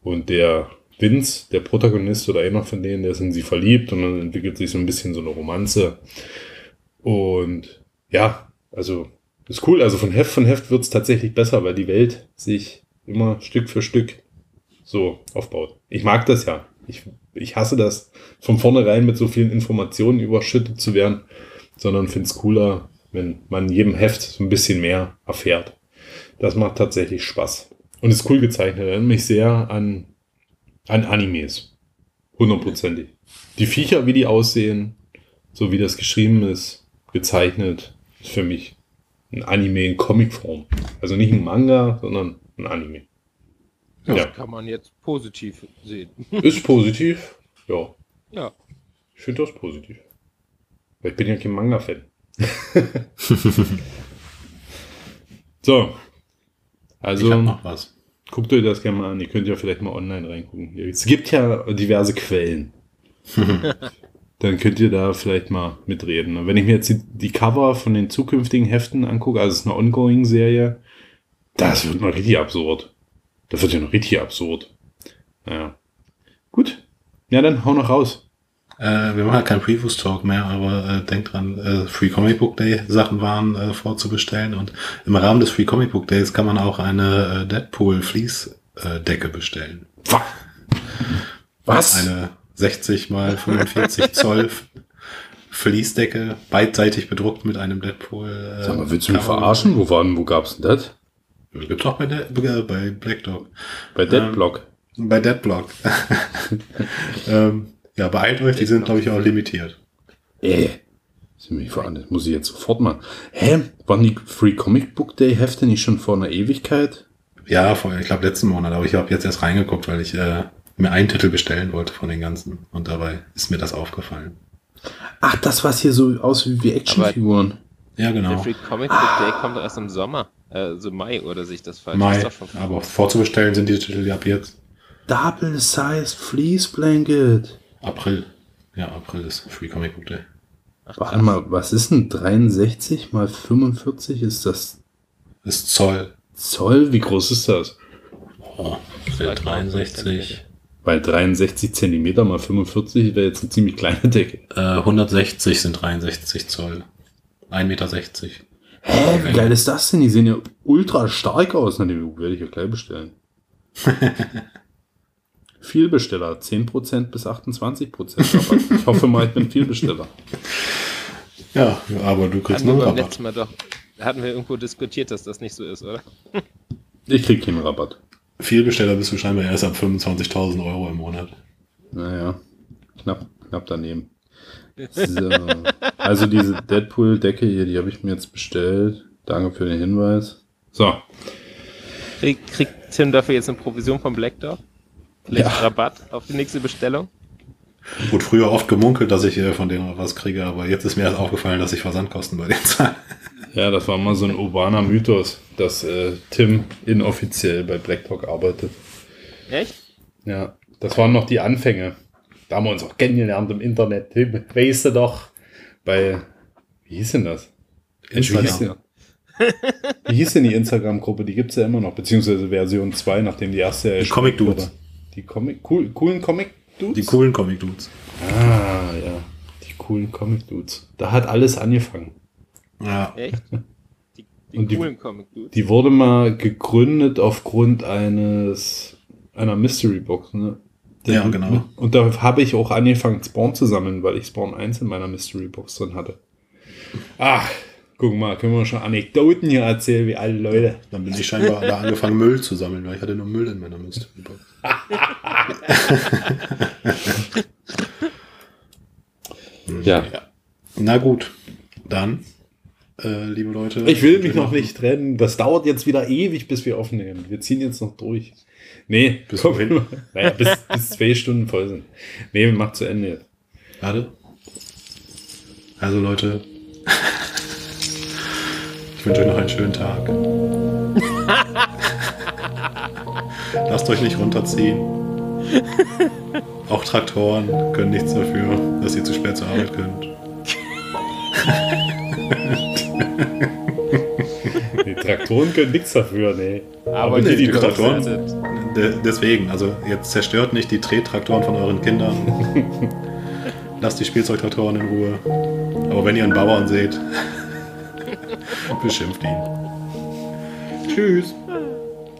[SPEAKER 3] Und der Vince, der Protagonist oder einer von denen, der ist in sie verliebt und dann entwickelt sich so ein bisschen so eine Romanze. Und ja, also ist cool. Also von Heft von Heft wird es tatsächlich besser, weil die Welt sich immer Stück für Stück so aufbaut. Ich mag das ja. Ich, ich hasse das, von vornherein mit so vielen Informationen überschüttet zu werden, sondern finde es cooler, wenn man in jedem Heft so ein bisschen mehr erfährt. Das macht tatsächlich Spaß. Und ist cool gezeichnet. Erinnert mich sehr an, an Animes. Hundertprozentig. Die Viecher, wie die aussehen, so wie das geschrieben ist, gezeichnet, ist für mich ein Anime in Comicform. Also nicht ein Manga, sondern ein Anime.
[SPEAKER 4] Das
[SPEAKER 3] Ja.
[SPEAKER 4] kann man jetzt positiv sehen.
[SPEAKER 3] Ist positiv. Ja,
[SPEAKER 4] Ja.
[SPEAKER 3] ich finde das positiv. Weil ich bin ja kein Manga-Fan. so. Also,
[SPEAKER 5] hab noch was.
[SPEAKER 3] guckt euch das gerne mal an. Ihr könnt ja vielleicht mal online reingucken. Es gibt ja diverse Quellen. Dann könnt ihr da vielleicht mal mitreden. Und wenn ich mir jetzt die, die Cover von den zukünftigen Heften angucke, also es ist eine Ongoing-Serie, das wird noch richtig absurd. Das wird ja noch richtig absurd. Naja. Gut. Ja, dann hau noch raus.
[SPEAKER 5] Äh, wir machen ja keinen Previews-Talk mehr, aber äh, denkt dran, äh, Free Comic Book Day Sachen waren äh, vorzubestellen und im Rahmen des Free Comic Book Days kann man auch eine äh, Deadpool Fleece äh, Decke bestellen.
[SPEAKER 3] Was?
[SPEAKER 5] Eine 60 mal 45 Zoll Fließdecke, beidseitig bedruckt mit einem Deadpool. Äh,
[SPEAKER 3] Sag mal, willst du mich verarschen? Wo, war, denn- wo gab's denn das?
[SPEAKER 5] Gibt's auch bei, De bei Black Dog.
[SPEAKER 3] Bei Deadblock.
[SPEAKER 5] Bei Deadblock. ähm, ja, beeilt euch, die sind, glaube ich, auch limitiert.
[SPEAKER 3] Äh. Sind mich. Das muss ich jetzt sofort machen. Hä? Waren die Free Comic Book Day Hefte nicht schon vor einer Ewigkeit?
[SPEAKER 5] Ja, vor, ich glaube, letzten Monat, aber ich habe jetzt erst reingeguckt, weil ich äh, mir einen Titel bestellen wollte von den ganzen. Und dabei ist mir das aufgefallen.
[SPEAKER 3] Ach, das was hier so aussieht wie Actionfiguren.
[SPEAKER 5] Ja,
[SPEAKER 4] Der
[SPEAKER 5] genau.
[SPEAKER 4] Free Comic Book Day kommt erst im Sommer. Also Mai oder sich das falsch.
[SPEAKER 5] Mai. Aber vorzubestellen sind die Titel ab jetzt.
[SPEAKER 3] Double Size Fleece Blanket.
[SPEAKER 5] April. Ja, April ist Free Comic Book Day.
[SPEAKER 3] Warte mal, was ist denn 63 mal 45? Ist das
[SPEAKER 5] Ist Zoll.
[SPEAKER 3] Zoll? Wie groß ist das?
[SPEAKER 5] Oh, 63.
[SPEAKER 3] Weil 63 Zentimeter mal 45 wäre jetzt eine ziemlich kleine Decke.
[SPEAKER 5] Äh, 160 sind 63 Zoll. 1,60 Meter.
[SPEAKER 3] Hä, wie geil ist das denn? Die sehen ja ultra stark aus. Na, die werde ich ja gleich bestellen. Vielbesteller, 10% bis 28% Rabatt. Ich hoffe mal, ich bin Vielbesteller.
[SPEAKER 5] Ja, aber du kriegst
[SPEAKER 4] Hatten wir
[SPEAKER 5] noch einen
[SPEAKER 4] beim
[SPEAKER 5] Rabatt.
[SPEAKER 4] letzten Mal doch. Hatten wir irgendwo diskutiert, dass das nicht so ist, oder?
[SPEAKER 3] Ich krieg keinen Rabatt.
[SPEAKER 5] Vielbesteller bist du scheinbar erst ab 25.000 Euro im Monat.
[SPEAKER 3] Naja, knapp, knapp daneben. So. Also diese Deadpool-Decke hier, die habe ich mir jetzt bestellt. Danke für den Hinweis. So.
[SPEAKER 4] Krieg, kriegt Tim dafür jetzt eine Provision vom Black Dog? Vielleicht
[SPEAKER 3] Ja.
[SPEAKER 4] Rabatt auf die nächste Bestellung?
[SPEAKER 5] Wurde früher oft gemunkelt, dass ich äh, von denen was kriege, aber jetzt ist mir erst aufgefallen, dass ich Versandkosten bei denen zahle.
[SPEAKER 3] Ja, das war mal so ein urbaner Mythos, dass äh, Tim inoffiziell bei BlackTalk arbeitet.
[SPEAKER 4] Echt?
[SPEAKER 3] Ja, das waren noch die Anfänge. Da haben wir uns auch kennengelernt im Internet. Tim, weißt du doch, bei, wie hieß denn das? Denn, wie hieß denn die Instagram-Gruppe? Die gibt's ja immer noch, beziehungsweise Version 2, nachdem die erste ja
[SPEAKER 5] Die Comic Dudes.
[SPEAKER 3] wurde. Die Comic, cool, coolen Comic Dudes?
[SPEAKER 5] Die coolen Comic-Dudes.
[SPEAKER 3] Ah, ja. Die coolen Comic Dudes. Da hat alles angefangen.
[SPEAKER 5] Ja.
[SPEAKER 4] Echt? Die, die
[SPEAKER 3] Und die-
[SPEAKER 4] coolen Comic Dudes.
[SPEAKER 3] Die wurde mal gegründet aufgrund eines einer Mystery Box, ne?
[SPEAKER 5] Ja, genau.
[SPEAKER 3] Und da habe ich auch angefangen, Spawn zu sammeln, weil ich Spawn 1 in meiner Mystery Box drin hatte. Ach, guck mal, können wir schon Anekdoten hier erzählen, wie alle Leute.
[SPEAKER 5] Dann bin ich scheinbar da angefangen, Müll zu sammeln, weil ich hatte nur Müll in meiner Mystery Box.
[SPEAKER 3] Ja.
[SPEAKER 5] Na gut, dann, äh, liebe Leute.
[SPEAKER 3] Ich will mich noch nicht trennen. Das dauert jetzt wieder ewig, bis wir aufnehmen. Wir ziehen jetzt noch durch. Nee,
[SPEAKER 5] Bis
[SPEAKER 3] komm,
[SPEAKER 5] wohin?
[SPEAKER 3] naja, bis, bis zwei Stunden voll sind. Nee, wir machen zu Ende jetzt.
[SPEAKER 5] Warte. Also Leute, ich wünsche euch noch einen schönen Tag. Lasst euch nicht runterziehen. Auch Traktoren können nichts dafür, dass ihr zu spät zur Arbeit könnt.
[SPEAKER 3] Die Traktoren können nichts dafür, nee.
[SPEAKER 4] Aber
[SPEAKER 5] nee,
[SPEAKER 4] die,
[SPEAKER 5] die Traktoren- deswegen, also jetzt zerstört nicht die Trettraktoren von euren Kindern. Lasst die Spielzeugtraktoren in Ruhe. Aber wenn ihr einen Bauern seht, beschimpft ihn. Tschüss.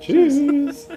[SPEAKER 3] Tschüss.